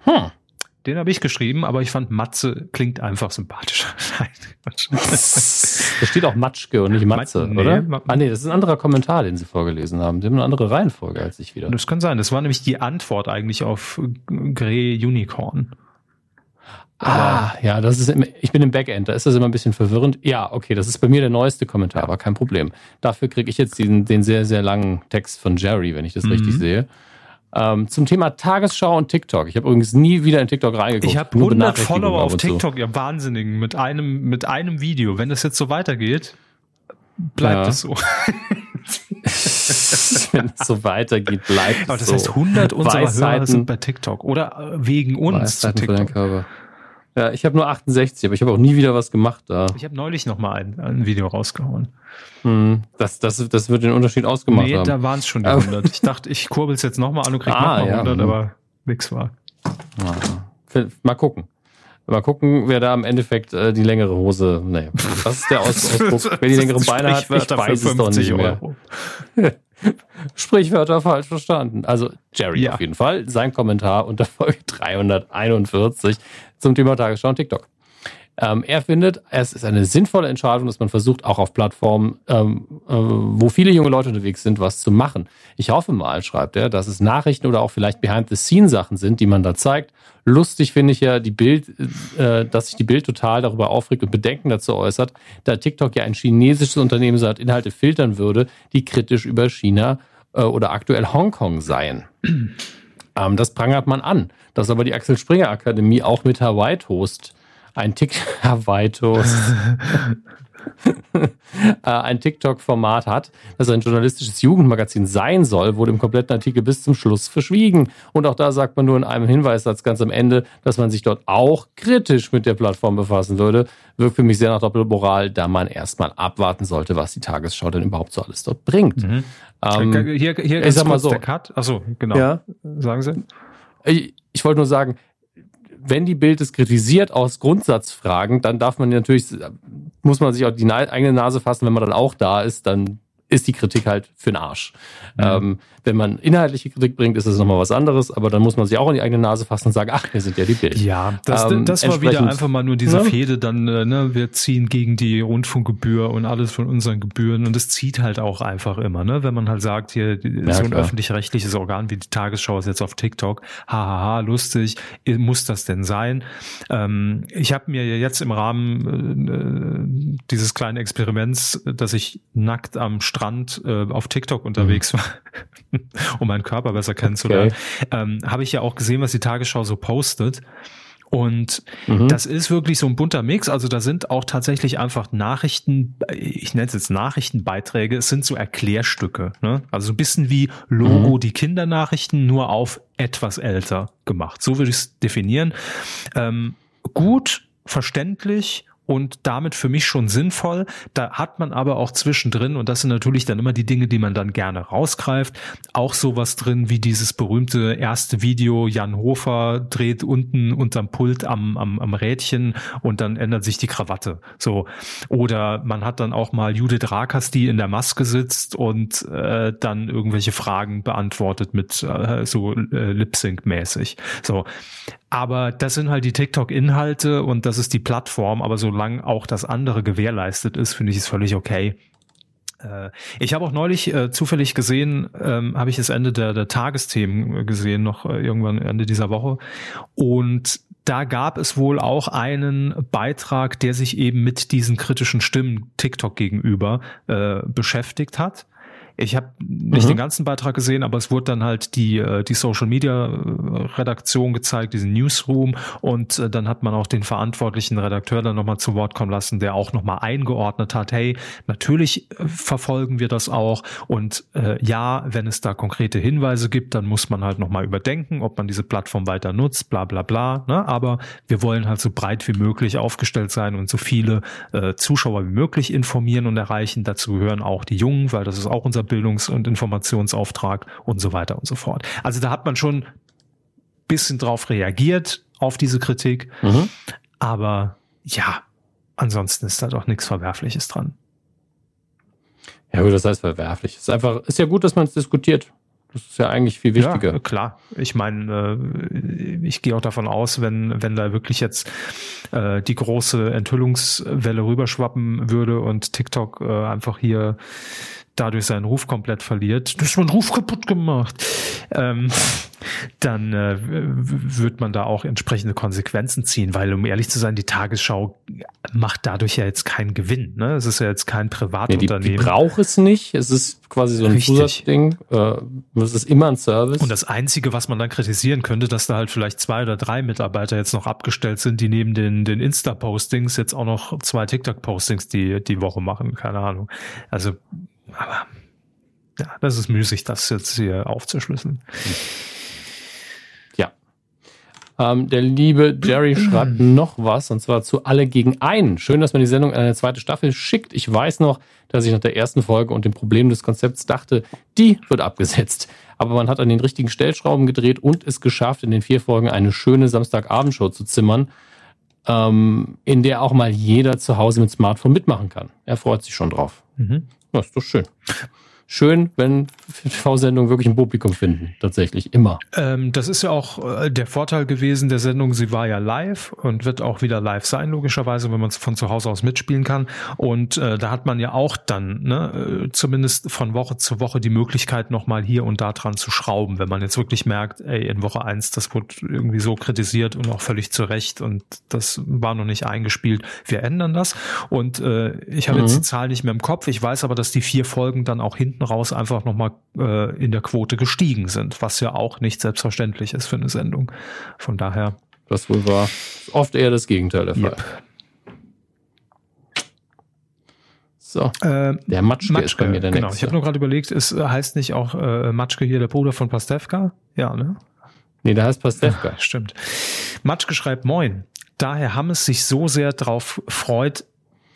Hm. Den habe ich geschrieben, aber ich fand Matze klingt einfach sympathischer. *laughs* da steht auch Matschke und nicht Matze, nee, oder? Ah nee, das ist ein anderer Kommentar, den Sie vorgelesen haben. Sie haben eine andere Reihenfolge als ich wieder. Das kann sein. Das war nämlich die Antwort eigentlich auf Grey Unicorn. Ah, ja, das ist, ich bin im Backend, da ist das immer ein bisschen verwirrend. Ja, okay, das ist bei mir der neueste Kommentar, aber kein Problem. Dafür kriege ich jetzt diesen, den sehr, sehr langen Text von Jerry, wenn ich das mhm. richtig sehe. Ähm, zum Thema Tagesschau und TikTok. Ich habe übrigens nie wieder in TikTok reingeguckt. Ich habe 100 Follower auf TikTok, so. ihr Wahnsinnigen, mit einem, mit einem Video. Wenn das jetzt so weitergeht, bleibt ja. es so. *laughs* Wenn es so weitergeht, bleibt es Aber das so. heißt, 100 unserer Weisheiten, Hörer sind bei TikTok oder äh, wegen uns Weisheiten zu TikTok. Ja, ich habe nur 68, aber ich habe auch nie wieder was gemacht da. Ich habe neulich noch mal ein, ein Video rausgehauen. Hm, das, das, das wird den Unterschied ausgemacht nee, haben. da waren es schon die 100. ich dachte, ich kurbel es jetzt noch mal an und krieg ah, noch mal 100, ja. Hm. aber nix war. Ja. Mal gucken. Mal gucken, wer da im Endeffekt äh, die längere Hose. Nee, was ist der *laughs* Aus Ausdruck? wer die längeren Beine hat, ich weiß es doch nicht mehr. *laughs* *laughs* Sprichwörter falsch verstanden. Also Jerry ja. auf jeden Fall. Sein Kommentar unter Folge 341 zum Thema Tagesschau und TikTok. Ähm, er findet, es ist eine sinnvolle Entscheidung, dass man versucht, auch auf Plattformen, ähm, äh, wo viele junge Leute unterwegs sind, was zu machen. Ich hoffe mal, schreibt er, dass es Nachrichten oder auch vielleicht Behind-the-Scene-Sachen sind, die man da zeigt. Lustig finde ich ja die Bild, äh, dass sich die Bild total darüber aufregt und Bedenken dazu äußert, da TikTok ja ein chinesisches Unternehmen sagt, Inhalte filtern würde, die kritisch über China äh, oder aktuell Hongkong seien. *clears throat* ähm, das prangert man an. Dass aber die Axel Springer Akademie auch mit Hawaii Toast ein Toast *laughs* *laughs* Äh, ein TikTok-Format hat, das ein journalistisches Jugendmagazin sein soll, wurde im kompletten Artikel bis zum Schluss verschwiegen. Und auch da sagt man nur in einem Hinweissatz ganz am Ende, dass man sich dort auch kritisch mit der Plattform befassen würde. Wirkt für mich sehr nach Doppelmoral, da man erstmal abwarten sollte, was die Tagesschau denn überhaupt so alles dort bringt. Mhm. Ähm, hier, hier ich sag mal so. Der Cut. Achso, genau. Ja. Sagen Sie. Ich, ich wollte nur sagen, wenn die Bild es kritisiert aus Grundsatzfragen, dann darf man natürlich, muss man sich auch die eigene Nase fassen, wenn man dann auch da ist, dann ist die Kritik halt für den Arsch. Mhm. Ähm, wenn man inhaltliche Kritik bringt, ist das nochmal was anderes, aber dann muss man sich auch in die eigene Nase fassen und sagen, ach, wir sind ja die Bild. Ja, das, ähm, das war wieder einfach mal nur diese ne? Fehde, dann, äh, ne, wir ziehen gegen die Rundfunkgebühr und alles von unseren Gebühren und es zieht halt auch einfach immer, ne, wenn man halt sagt, hier, ja, so ein öffentlich-rechtliches Organ wie die Tagesschau ist jetzt auf TikTok, hahaha, lustig, muss das denn sein? Ähm, ich habe mir jetzt im Rahmen äh, dieses kleinen Experiments, dass ich nackt am Strand äh, auf TikTok unterwegs mhm. war, um meinen Körper besser kennenzulernen, okay. ähm, habe ich ja auch gesehen, was die Tagesschau so postet. Und mhm. das ist wirklich so ein bunter Mix. Also da sind auch tatsächlich einfach Nachrichten, ich nenne es jetzt Nachrichtenbeiträge, es sind so Erklärstücke. Ne? Also so ein bisschen wie Logo, mhm. die Kindernachrichten, nur auf etwas älter gemacht. So würde ich es definieren. Ähm, gut, verständlich, und damit für mich schon sinnvoll. Da hat man aber auch zwischendrin, und das sind natürlich dann immer die Dinge, die man dann gerne rausgreift, auch sowas drin wie dieses berühmte erste Video, Jan Hofer dreht unten unterm Pult am, am, am Rädchen und dann ändert sich die Krawatte. So. Oder man hat dann auch mal Judith Rakers, die in der Maske sitzt und äh, dann irgendwelche Fragen beantwortet mit äh, so äh, Lip-Sync-mäßig. So. Aber das sind halt die TikTok-Inhalte und das ist die Plattform. Aber solange auch das andere gewährleistet ist, finde ich es völlig okay. Äh, ich habe auch neulich äh, zufällig gesehen, ähm, habe ich das Ende der, der Tagesthemen gesehen, noch äh, irgendwann Ende dieser Woche. Und da gab es wohl auch einen Beitrag, der sich eben mit diesen kritischen Stimmen TikTok gegenüber äh, beschäftigt hat. Ich habe nicht mhm. den ganzen Beitrag gesehen, aber es wurde dann halt die, äh, die Social Media äh, Redaktion gezeigt, diesen Newsroom und äh, dann hat man auch den verantwortlichen Redakteur dann nochmal zu Wort kommen lassen, der auch nochmal eingeordnet hat, hey, natürlich verfolgen wir das auch und äh, ja, wenn es da konkrete Hinweise gibt, dann muss man halt nochmal überdenken, ob man diese Plattform weiter nutzt, bla bla bla. Ne? Aber wir wollen halt so breit wie möglich aufgestellt sein und so viele äh, Zuschauer wie möglich informieren und erreichen. Dazu gehören auch die Jungen, weil das ist auch unser Bildungs- und Informationsauftrag und so weiter und so fort. Also da hat man schon bisschen drauf reagiert, auf diese Kritik. Mhm. Aber ja, ansonsten ist da doch nichts Verwerfliches dran. Ja, gut, das heißt verwerflich. Es ist einfach, ist ja gut, dass man es diskutiert. Das ist ja eigentlich viel wichtiger. Ja, klar. Ich meine, äh, ich gehe auch davon aus, wenn, wenn da wirklich jetzt äh, die große Enthüllungswelle rüberschwappen würde und TikTok äh, einfach hier dadurch seinen Ruf komplett verliert, *laughs* das ist mein Ruf kaputt gemacht, ähm, dann äh, wird man da auch entsprechende Konsequenzen ziehen, weil um ehrlich zu sein, die Tagesschau macht dadurch ja jetzt keinen Gewinn. Ne? Es ist ja jetzt kein Privatunternehmen. Nee, die, die braucht es nicht. Es ist quasi so ein Richtig. Zusatzding. Äh, es ist immer ein Service. Und das Einzige, was man dann kritisieren könnte, dass da halt vielleicht zwei oder drei Mitarbeiter jetzt noch abgestellt sind, die neben den, den Insta-Postings jetzt auch noch zwei TikTok-Postings die, die Woche machen. Keine Ahnung. Also aber ja, das ist müßig, das jetzt hier aufzuschlüsseln. Ja. Ähm, der liebe Jerry schreibt *clears throat* noch was, und zwar zu Alle gegen einen. Schön, dass man die Sendung in eine zweite Staffel schickt. Ich weiß noch, dass ich nach der ersten Folge und dem Problem des Konzepts dachte, die wird abgesetzt. Aber man hat an den richtigen Stellschrauben gedreht und es geschafft, in den vier Folgen eine schöne Samstagabendshow zu zimmern, ähm, in der auch mal jeder zu Hause mit Smartphone mitmachen kann. Er freut sich schon drauf. Mhm. Das ist doch schön schön, wenn TV-Sendungen wirklich ein Publikum finden, tatsächlich, immer. Ähm, das ist ja auch äh, der Vorteil gewesen der Sendung, sie war ja live und wird auch wieder live sein, logischerweise, wenn man es von zu Hause aus mitspielen kann. Und äh, da hat man ja auch dann, ne, äh, zumindest von Woche zu Woche die Möglichkeit, nochmal hier und da dran zu schrauben, wenn man jetzt wirklich merkt, ey, in Woche eins das wurde irgendwie so kritisiert und auch völlig zu Recht und das war noch nicht eingespielt. Wir ändern das. Und äh, ich habe mhm. jetzt die Zahl nicht mehr im Kopf. Ich weiß aber, dass die vier Folgen dann auch hinten hinten raus einfach nochmal äh, in der Quote gestiegen sind, was ja auch nicht selbstverständlich ist für eine Sendung. Von daher. Das wohl war oft eher das Gegenteil der Fall. Yep. So, äh, der Matschke, Matschke, ist bei mir der Genau, nächste. ich habe nur gerade überlegt, es heißt nicht auch äh, Matschke hier der Bruder von Pastewka? Ja, ne? Nee, der heißt Pastewka. Stimmt. Matschke schreibt Moin. Daher Hammes sich so sehr drauf freut,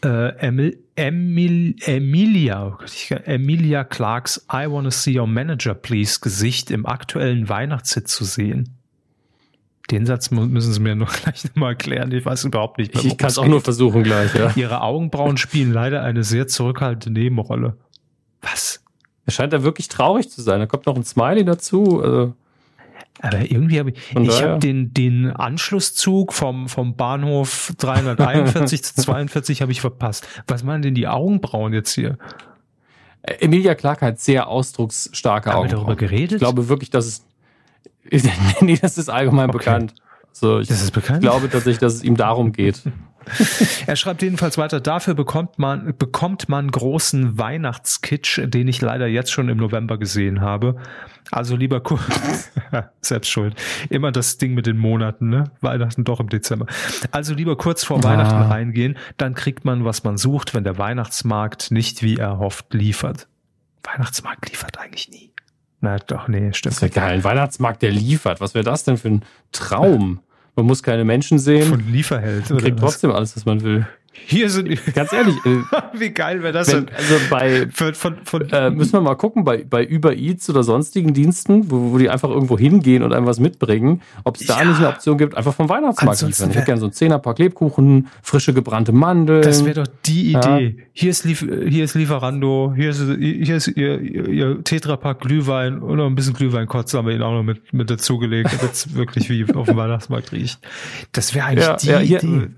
äh, Emil, Emil, Emilia, Emilia Clarks I Wanna See Your Manager Please Gesicht im aktuellen Weihnachtshit zu sehen. Den Satz müssen Sie mir *laughs* noch gleich nochmal erklären. Ich weiß überhaupt nicht mehr. Ich kann es auch nur versuchen gleich, ja. Ihre Augenbrauen spielen leider eine sehr zurückhaltende Nebenrolle. Was? Er scheint da wirklich traurig zu sein. Da kommt noch ein Smiley dazu. Also aber irgendwie habe ich, Von ich habe den, den Anschlusszug vom, vom Bahnhof 341 *laughs* zu 42 habe ich verpasst. Was machen denn die Augenbrauen jetzt hier? Emilia Clark hat sehr ausdrucksstarke Augenbrauen. Haben wir darüber geredet? Ich glaube wirklich, dass es, *laughs* nee, das ist allgemein okay. bekannt. So, ich das ist bekannt? glaube tatsächlich, dass es ihm darum geht. *laughs* *laughs* er schreibt jedenfalls weiter, dafür bekommt man, bekommt man großen Weihnachtskitsch, den ich leider jetzt schon im November gesehen habe. Also lieber kurz, *laughs* selbst schuld. Immer das Ding mit den Monaten, ne? Weihnachten doch im Dezember. Also lieber kurz vor ja. Weihnachten reingehen, dann kriegt man, was man sucht, wenn der Weihnachtsmarkt nicht wie erhofft liefert. Weihnachtsmarkt liefert eigentlich nie. Na doch, nee, stimmt. Das wäre geil. Ein Weihnachtsmarkt, der liefert. Was wäre das denn für ein Traum? Man muss keine Menschen sehen. Von Lieferheld. Man kriegt trotzdem alles, was man will. Hier sind ganz ehrlich, äh, *laughs* wie geil wäre das wenn, denn? also bei Von, von, von, äh, müssen wir mal gucken bei bei Uber Eats oder sonstigen Diensten, wo, wo die einfach irgendwo hingehen und einem was mitbringen, ob es da Ja. nicht eine Option gibt, einfach vom Weihnachtsmarkt liefern. Ich hätte gerne so ein Zehnerpack Lebkuchen, frische gebrannte Mandeln. das wäre doch die Ja. Idee. Hier, ist Lief hier ist Lieferando, hier ist, hier ist ihr, ihr, ihr Tetrapack Glühwein und noch ein bisschen Glühweinkotze haben wir ihn auch noch mit, mit dazugelegt, damit es wirklich wie auf dem Weihnachtsmarkt riecht. Das wäre eigentlich Ja, die ja, hier- Idee.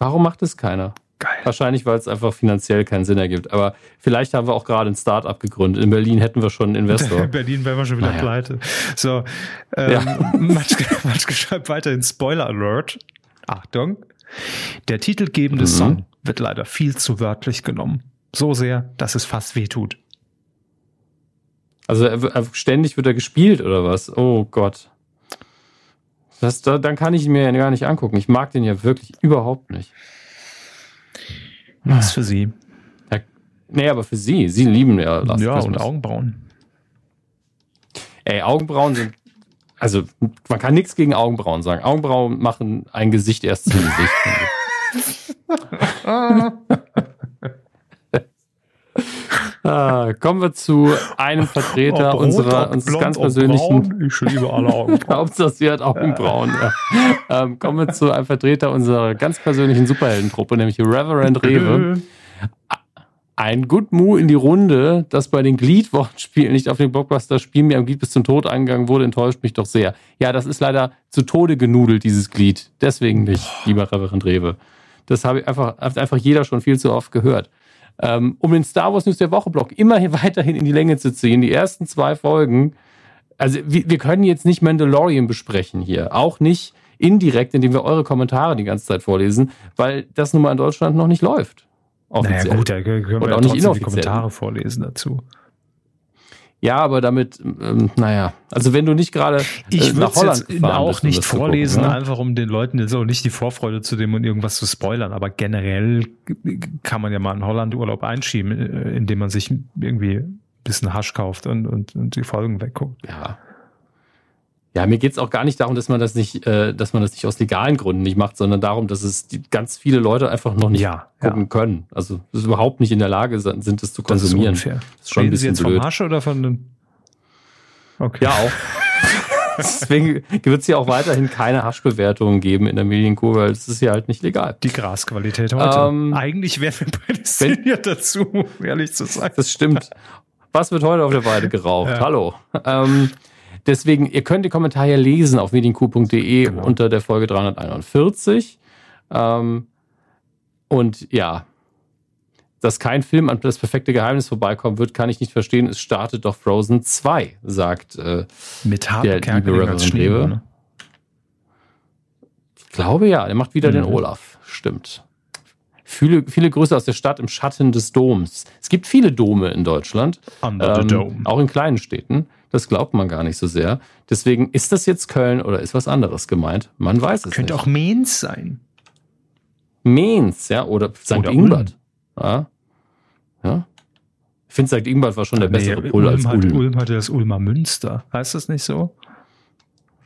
Warum macht es keiner? Geil. Wahrscheinlich, weil es einfach finanziell keinen Sinn ergibt. Aber vielleicht haben wir auch gerade ein Start-up gegründet. In Berlin hätten wir schon einen Investor. *laughs* In Berlin wären wir schon wieder Naja. pleite. So, ähm, Ja. *laughs* Matschke, Matschke schreibt weiterhin Spoiler Alert. Achtung. Der titelgebende Mhm. Song wird leider viel zu wörtlich genommen. So sehr, dass es fast wehtut. Also ständig wird er gespielt oder was? Oh Gott. Das, da, dann kann ich ihn mir ja gar nicht angucken. Ich mag den ja wirklich überhaupt nicht. Was für sie. Nee, aber für sie. Sie lieben ja Last ja, und Christmas. Augenbrauen. Ey, Augenbrauen sind. Also, man kann nichts gegen Augenbrauen sagen. Augenbrauen machen ein Gesicht erst zum Gesicht. *laughs* *laughs* ah, kommen wir zu einem Vertreter Ob rot, unserer, unseres blond, ganz persönlichen. Ich liebe alle Augenbrauen. Hauptsache, sie hat Augenbrauen. Ja. Ähm, kommen wir zu einem Vertreter unserer ganz persönlichen Superheldentruppe, nämlich Reverend Rewe. Ein Good Move in die Runde, das bei den Glied-Wortspielen nicht auf den Blockbuster-Spielen mir am Glied bis zum Tod eingegangen wurde, enttäuscht mich doch sehr. Ja, das ist leider zu Tode genudelt, dieses Glied. Deswegen nicht, lieber Reverend Rewe. Das habe ich einfach, hat einfach jeder schon viel zu oft gehört. Ähm, um den Star Wars News der Woche Block immer *laughs* weiterhin in die Länge zu ziehen, die ersten zwei Folgen, also wir, wir können jetzt nicht Mandalorian besprechen hier. Auch nicht indirekt, indem wir eure Kommentare die ganze Zeit vorlesen, weil das nun mal in Deutschland noch nicht läuft. Offiziell. Naja, gut, da können wir ja auch nicht trotzdem die. Kommentare vorlesen dazu. Ja, aber damit, ähm, naja, also wenn du nicht gerade Ich äh, würde nach Holland jetzt auch bist, nicht vorlesen, gucken, ne? einfach um den Leuten jetzt auch nicht die Vorfreude zu dem und irgendwas zu spoilern. Aber generell kann man ja mal einen Holland-Urlaub einschieben, äh, indem man sich irgendwie ein bisschen Hasch kauft und, und, und die Folgen wegguckt. Ja. Ja, mir geht's auch gar nicht darum, dass man das nicht, äh, dass man das nicht aus legalen Gründen nicht macht, sondern darum, dass es die, ganz viele Leute einfach noch nicht Ja, gucken ja. können. Also sie überhaupt nicht in der Lage sind, es zu Das ist konsumieren. unfair. Das ist schon ein Reden Sie bisschen jetzt blöd. vom Hasch oder von dem? Okay. Ja, auch. *laughs* Deswegen wird es hier auch weiterhin keine Haschbewertungen geben in der Medienkur, weil das ist ja halt nicht legal. Die Grasqualität heute. Ähm, Eigentlich wären wir prädestiniert dazu, um ehrlich zu sein. Das stimmt. Was wird heute auf der Weide geraucht? Ja. Hallo. Ähm, deswegen, ihr könnt die Kommentare lesen auf medienku.de Genau. unter der Folge 341. Ähm, und ja, dass kein Film an das perfekte Geheimnis vorbeikommen wird, kann ich nicht verstehen. Es startet doch Frozen 2, sagt, äh, Mit Der Harpe liebe Kerkeling Reverend Rewe. Ne? ich glaube ja, der macht wieder den Mhm. Olaf. Stimmt. Viele, viele Grüße aus der Stadt im Schatten des Doms. Es gibt viele Dome in Deutschland. Under the Ähm, Dome. Auch in kleinen Städten. Das glaubt man gar nicht so sehr. Deswegen ist das jetzt Köln oder ist was anderes gemeint? Man weiß es Könnte nicht. auch Mainz sein. Mainz, ja, oder St. Oder Ingbert. Ja. ja. Ich finde, St. Ingbert war schon der bessere Nee, Pull als hat, Ulm. Ulm hatte das Ulmer Münster. Heißt das nicht so?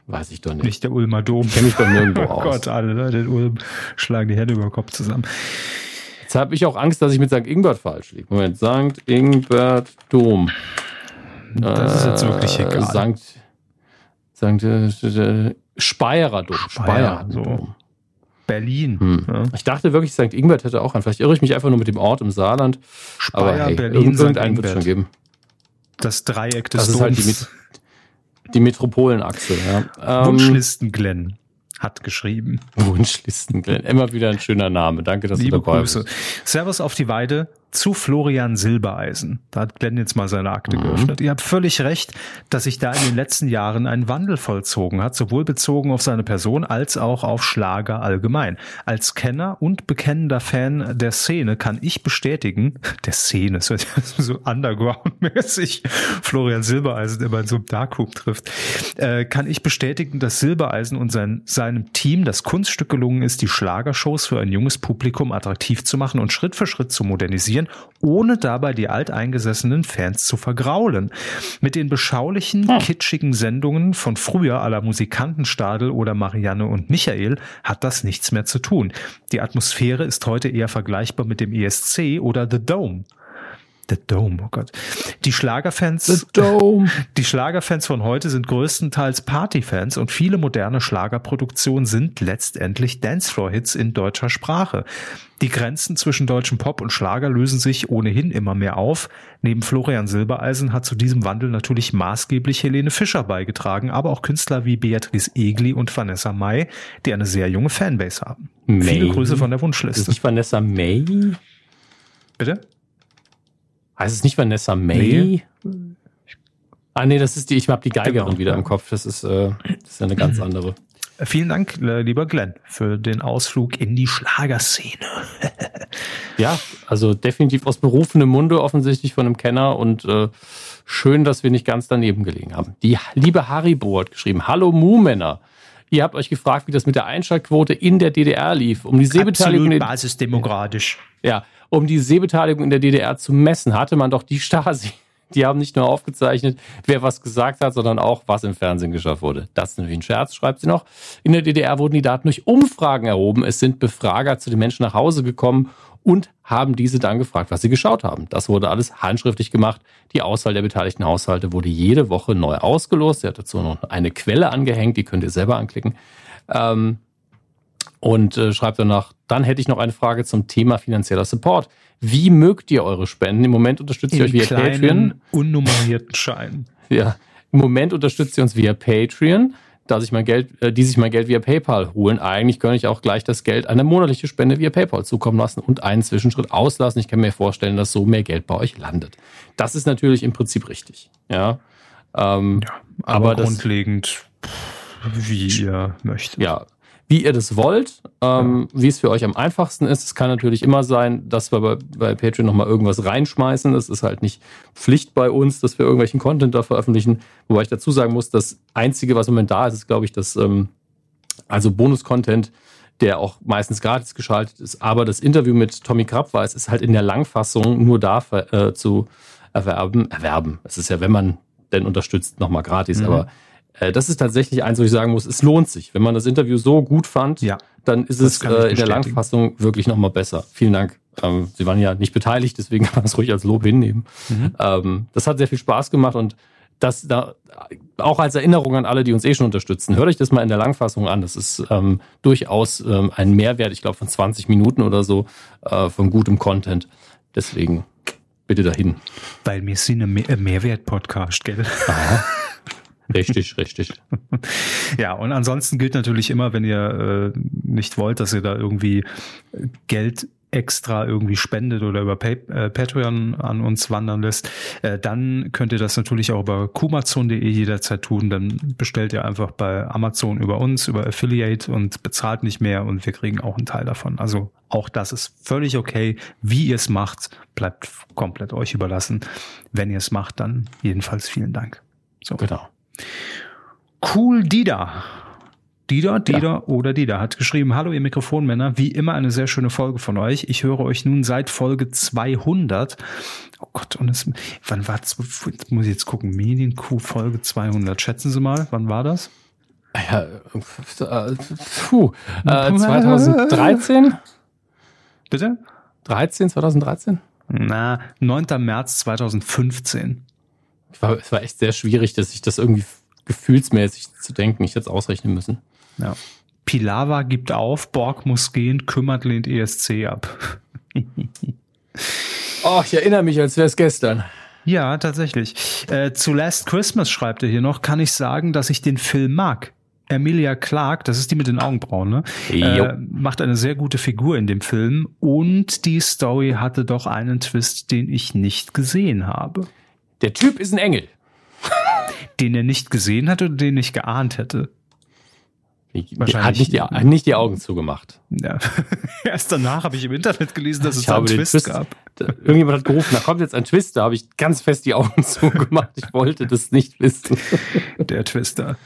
Weiß ich doch nicht. Nicht der Ulmer Dom. Ich kenne mich doch nirgendwo *laughs* Oh aus. Gott, alle Leute in Ulm schlagen die Hände über den Kopf zusammen. Jetzt habe ich auch Angst, dass ich mit St. Ingbert falsch liege. Moment, St. Ingbert Dom. Das ist jetzt wirklich Äh, egal. Sankt, Sankt äh, Speyerer Dom. Speyer, Speyer so. Berlin. Hm. Ja. Ich dachte wirklich, St. Ingbert hätte auch einen. Vielleicht irre ich mich einfach nur mit dem Ort im Saarland. Aber Speyer, hey, Berlin, irgendeinen wird es schon geben. Das Dreieck des Das ist halt die. Met die Metropolenachse. Ja. Ähm, Wunschlisten Glenn hat geschrieben. Wunschlisten. Glenn. Immer wieder ein schöner Name. Danke, dass Liebe du dabei Grüße. bist. Servus auf die Weide zu Florian Silbereisen. Da hat Glenn jetzt mal seine Akte Mhm. geöffnet. Ihr habt völlig recht, dass sich da in den letzten Jahren ein Wandel vollzogen hat, sowohl bezogen auf seine Person als auch auf Schlager allgemein. Als Kenner und bekennender Fan der Szene kann ich bestätigen, *laughs* der Szene, so, so underground-mäßig, Florian Silbereisen immer in so einem Darkroom trifft, äh, kann ich bestätigen, dass Silbereisen und sein, seinem Team das Kunststück gelungen ist, die Schlagershows für ein junges Publikum attraktiv zu machen und Schritt für Schritt zu modernisieren, präsentieren, ohne dabei die alteingesessenen Fans zu vergraulen. Mit den beschaulichen, hm. kitschigen Sendungen von früher aller Musikantenstadel oder Marianne und Michael hat das nichts mehr zu tun. Die Atmosphäre ist heute eher vergleichbar mit dem ESC oder The Dome. The Dome, oh Gott. Die Schlagerfans, The Dome. *laughs* die Schlagerfans von heute sind größtenteils Partyfans und viele moderne Schlagerproduktionen sind letztendlich Dancefloor-Hits in deutscher Sprache. Die Grenzen zwischen deutschem Pop und Schlager lösen sich ohnehin immer mehr auf. Neben Florian Silbereisen hat zu diesem Wandel natürlich maßgeblich Helene Fischer beigetragen, aber auch Künstler wie Beatrice Egli und Vanessa May, die eine sehr junge Fanbase haben. May. Viele Grüße von der Wunschliste. Ist nicht Vanessa May? Bitte? Heißt es nicht Vanessa May? Nee. Ah, nee, das ist die, ich habe die Geigerin genau. wieder im Kopf. Das ist, äh, das ist eine ganz andere. Vielen Dank, äh, lieber Glenn, für den Ausflug in die Schlagerszene. *laughs* ja, also definitiv aus berufenem Munde, offensichtlich von einem Kenner und äh, schön, dass wir nicht ganz daneben gelegen haben. Die liebe Haribo hat geschrieben: Hallo Mu-Männer. Ihr habt euch gefragt, wie das mit der Einschaltquote in der DDR lief. Um die Sehbeteiligung. Absolut basisdemokratisch. Ja, um die Sehbeteiligung in der DDR zu messen, hatte man doch die Stasi. Die haben nicht nur aufgezeichnet, wer was gesagt hat, sondern auch, was im Fernsehen geschafft wurde. Das ist natürlich ein Scherz, schreibt sie noch. In der DDR wurden die Daten durch Umfragen erhoben. Es sind Befrager zu den Menschen nach Hause gekommen und haben diese dann gefragt, was sie geschaut haben. Das wurde alles handschriftlich gemacht. Die Auswahl der beteiligten Haushalte wurde jede Woche neu ausgelost. Sie hat dazu noch eine Quelle angehängt, die könnt ihr selber anklicken. Ähm, und äh, schreibt danach, dann hätte ich noch eine Frage zum Thema finanzieller Support. Wie mögt ihr eure Spenden? Im Moment unterstützt ihr euch via kleinen, Patreon. unnummerierten Schein. *laughs* Ja, im Moment unterstützt ihr uns via Patreon, da sich mein Geld, äh, die sich mein Geld via PayPal holen. Eigentlich könnte ich auch gleich das Geld eine monatliche Spende via PayPal zukommen lassen und einen Zwischenschritt auslassen. Ich kann mir vorstellen, dass so mehr Geld bei euch landet. Das ist natürlich im Prinzip richtig. Ja, ähm, ja aber, aber grundlegend, wie ihr möchtet. Ja, wie ihr das wollt, ähm, wie es für euch am einfachsten ist. Es kann natürlich immer sein, dass wir bei, bei Patreon nochmal irgendwas reinschmeißen. Das ist halt nicht Pflicht bei uns, dass wir irgendwelchen Content da veröffentlichen. Wobei ich dazu sagen muss, das Einzige, was im Moment da ist, ist, glaube ich, das, ähm, also Bonus-Content, der auch meistens gratis geschaltet ist. Aber das Interview mit Tommy Krabweis ist halt in der Langfassung nur da äh, zu erwerben. Erwerben. Es ist ja, wenn man denn unterstützt, nochmal gratis. Mhm. Aber das ist tatsächlich eins, wo ich sagen muss, es lohnt sich. Wenn man das Interview so gut fand, ja, dann ist es äh, in der Langfassung wirklich nochmal besser. Vielen Dank. Ähm, Sie waren ja nicht beteiligt, deswegen *laughs* kann man es ruhig als Lob hinnehmen. Mhm. Ähm, das hat sehr viel Spaß gemacht und das da auch als Erinnerung an alle, die uns eh schon unterstützen. Hört euch das mal in der Langfassung an. Das ist ähm, durchaus ähm, ein Mehrwert, ich glaube von 20 Minuten oder so äh, von gutem Content. Deswegen bitte dahin. Weil wir sind ein äh, Mehrwert-Podcast, gell? Aha. *laughs* Richtig, richtig. *laughs* ja, und ansonsten gilt natürlich immer, wenn ihr äh, nicht wollt, dass ihr da irgendwie Geld extra irgendwie spendet oder über Pay äh, Patreon an uns wandern lässt, äh, dann könnt ihr das natürlich auch über kumazon.de jederzeit tun. Dann bestellt ihr einfach bei Amazon über uns, über Affiliate und bezahlt nicht mehr und wir kriegen auch einen Teil davon. Also auch das ist völlig okay. Wie ihr es macht, bleibt komplett euch überlassen. Wenn ihr es macht, dann jedenfalls vielen Dank. So. Genau. Cool Dida. Dida, Dida ja. oder Dida hat geschrieben, hallo ihr Mikrofonmänner, wie immer eine sehr schöne Folge von euch. Ich höre euch nun seit Folge 200. Oh Gott, und es, wann war, jetzt muss ich jetzt gucken, Medienkuh Folge 200. Schätzen Sie mal, wann war das? Ja, äh, puh, äh, 2013? Bitte? 13, 2013? Na, 9. März 2015 war, es war echt sehr schwierig, dass ich das irgendwie gefühlsmäßig zu denken. Ich hätte es ausrechnen müssen. Ja. Pilawa gibt auf, Borg muss gehen, kümmert lehnt ESC ab. *laughs* oh, ich erinnere mich, als wäre es gestern. Ja, tatsächlich. Äh, zu Last Christmas schreibt er hier noch, kann ich sagen, dass ich den Film mag. Emilia Clark, das ist die mit den Augenbrauen, ne? Äh, macht eine sehr gute Figur in dem Film und die Story hatte doch einen Twist, den ich nicht gesehen habe. Der Typ ist ein Engel. *laughs* den er nicht gesehen hat oder den ich geahnt hätte. Wahrscheinlich hat nicht die, hat nicht die Augen zugemacht. Ja. *laughs* Erst danach habe ich im Internet gelesen, dass es da einen Twist, Twist, gab. *laughs* Irgendjemand hat gerufen, da kommt jetzt ein Twist, da habe ich ganz fest die Augen zugemacht. Ich wollte das nicht wissen. Der Twister.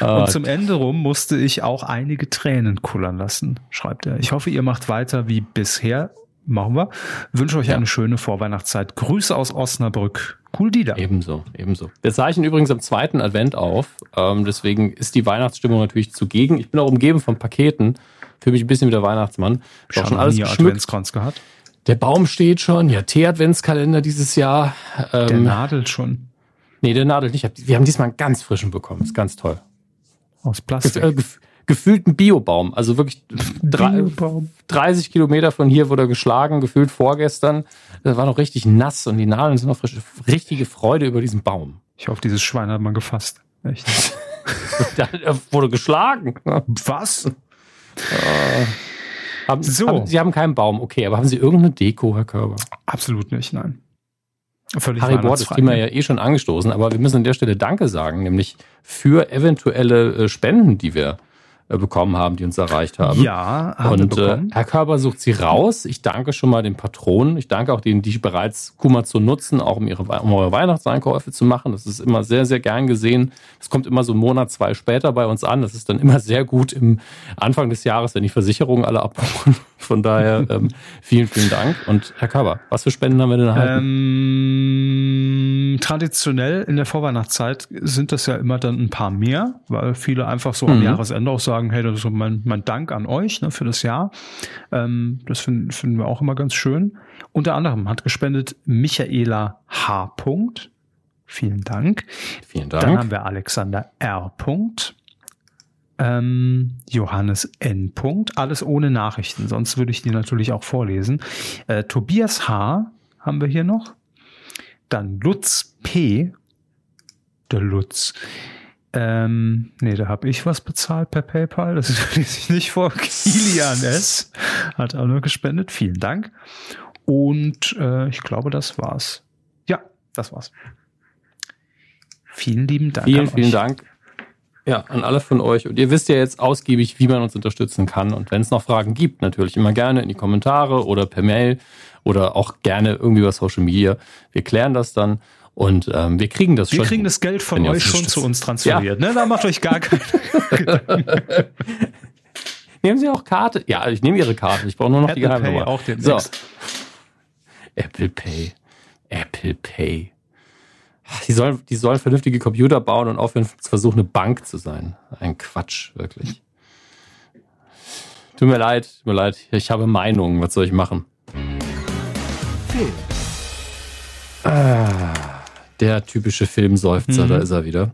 Ah, Und zum Ende rum musste ich auch einige Tränen kullern lassen, schreibt er. Ich hoffe, ihr macht weiter wie bisher Machen wir. Wünsche euch ja. eine schöne Vorweihnachtszeit. Grüße aus Osnabrück. Cool Dieter. Ebenso, ebenso. Wir zeichnen übrigens am zweiten Advent auf. Ähm, deswegen ist die Weihnachtsstimmung natürlich zugegen. Ich bin auch umgeben von Paketen. Fühle mich ein bisschen wie der Weihnachtsmann. Ich schon alles geschmückt. Adventskranz gehabt. Der Baum steht schon. Ja, Tee-Adventskalender dieses Jahr. Ähm, der nadelt schon. Nee, der nadelt nicht. Wir haben diesmal einen ganz frischen bekommen. Ist ganz toll. Aus Plastik. Äh, gefühlt ein Biobaum. Also wirklich Biobaum. 30 Kilometer von hier wurde er geschlagen, gefühlt vorgestern. Das war noch richtig nass und die Nadeln sind noch frisch. Richtige Freude über diesen Baum. Ich hoffe, dieses Schwein hat man gefasst. Echt. *laughs* er wurde geschlagen. Was? Äh, haben, so. Haben, Sie haben keinen Baum, okay, aber haben Sie irgendeine Deko, Herr Körber? Absolut nicht, nein. Völlig Harry Bord, das Thema ja eh schon angestoßen, aber wir müssen an der Stelle Danke sagen, nämlich für eventuelle äh, Spenden, die wir bekommen haben, die uns erreicht haben. Ja, haben Und äh, Herr Körber sucht sie raus. Ich danke schon mal den Patronen. Ich danke auch denen, die bereits Kumazon nutzen, auch um ihre um eure Weihnachtseinkäufe zu machen. Das ist immer sehr, sehr gern gesehen. Das kommt immer so einen Monat, zwei später bei uns an. Das ist dann immer sehr gut im Anfang des Jahres, wenn die Versicherungen alle abbuchen. Von daher *laughs* ähm, vielen, vielen Dank. Und Herr Körber, was für Spenden haben wir denn erhalten? Ähm, traditionell in der Vorweihnachtszeit sind das ja immer dann ein paar mehr, weil viele einfach so am mhm. Jahresende auch sagen, sagen, hey, das ist so mein, mein Dank an euch ne, für das Jahr. Ähm, das finden, finden wir auch immer ganz schön. Unter anderem hat gespendet Michaela H. Vielen Dank. Vielen Dank. Dann haben wir Alexander R. Ähm, Johannes N. Alles ohne Nachrichten, sonst würde ich die natürlich auch vorlesen. Äh, Tobias H. haben wir hier noch. Dann Lutz P. Der Lutz. Ähm, nee, da habe ich was bezahlt per PayPal. Das *laughs* lese ich nicht vor. Kilian S. hat auch nur gespendet. Vielen Dank. Und äh, ich glaube, das war's. Ja, das war's. Vielen lieben Dank. Vielen, vielen Dank. Ja, an alle von euch. Und ihr wisst ja jetzt ausgiebig, wie man uns unterstützen kann. Und wenn es noch Fragen gibt, natürlich immer gerne in die Kommentare oder per Mail oder auch gerne irgendwie über Social Media. Wir klären das dann. Und ähm, wir kriegen das wir schon. Wir kriegen das Geld von euch schon zu uns transferiert. Ja. Ne? Da macht euch gar keine *laughs* Gedanken. Nehmen Sie auch Karte? Ja, ich nehme Ihre Karte. Ich brauche nur noch Apple die Geheimnummer. Pay auch den so. Apple Pay. Apple Pay. Die sollen, die sollen vernünftige Computer bauen und aufhören zu versuchen, eine Bank zu sein. Ein Quatsch, wirklich. Tut mir leid, tut mir leid. Ich habe Meinungen. Was soll ich machen? Film. Ah. Der typische Filmseufzer, mhm. da ist er wieder.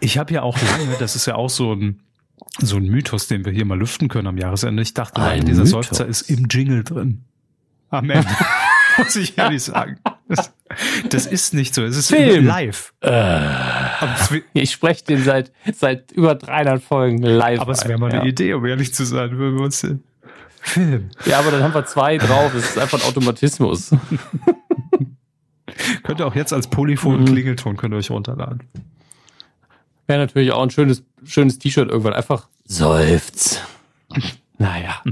Ich habe ja auch lange, das ist ja auch so ein, so ein Mythos, den wir hier mal lüften können am Jahresende. Ich dachte, dieser Mythos. Seufzer ist im Jingle drin. Am Ende. *laughs* Muss ich ehrlich sagen. Das, das, ist nicht so. Es ist Film. live. Äh, *laughs* ich spreche den seit, seit über 300 Folgen live. Aber es wäre mal eine ja. Idee, um ehrlich zu sein, wenn wir uns Film. Ja, aber dann haben wir zwei drauf. Es ist einfach ein Automatismus. *laughs* könnt ihr auch jetzt als Polyphon mhm. Klingelton könnt ihr euch runterladen. Wäre natürlich auch ein schönes, schönes T-Shirt irgendwann. Einfach Seufz. naja.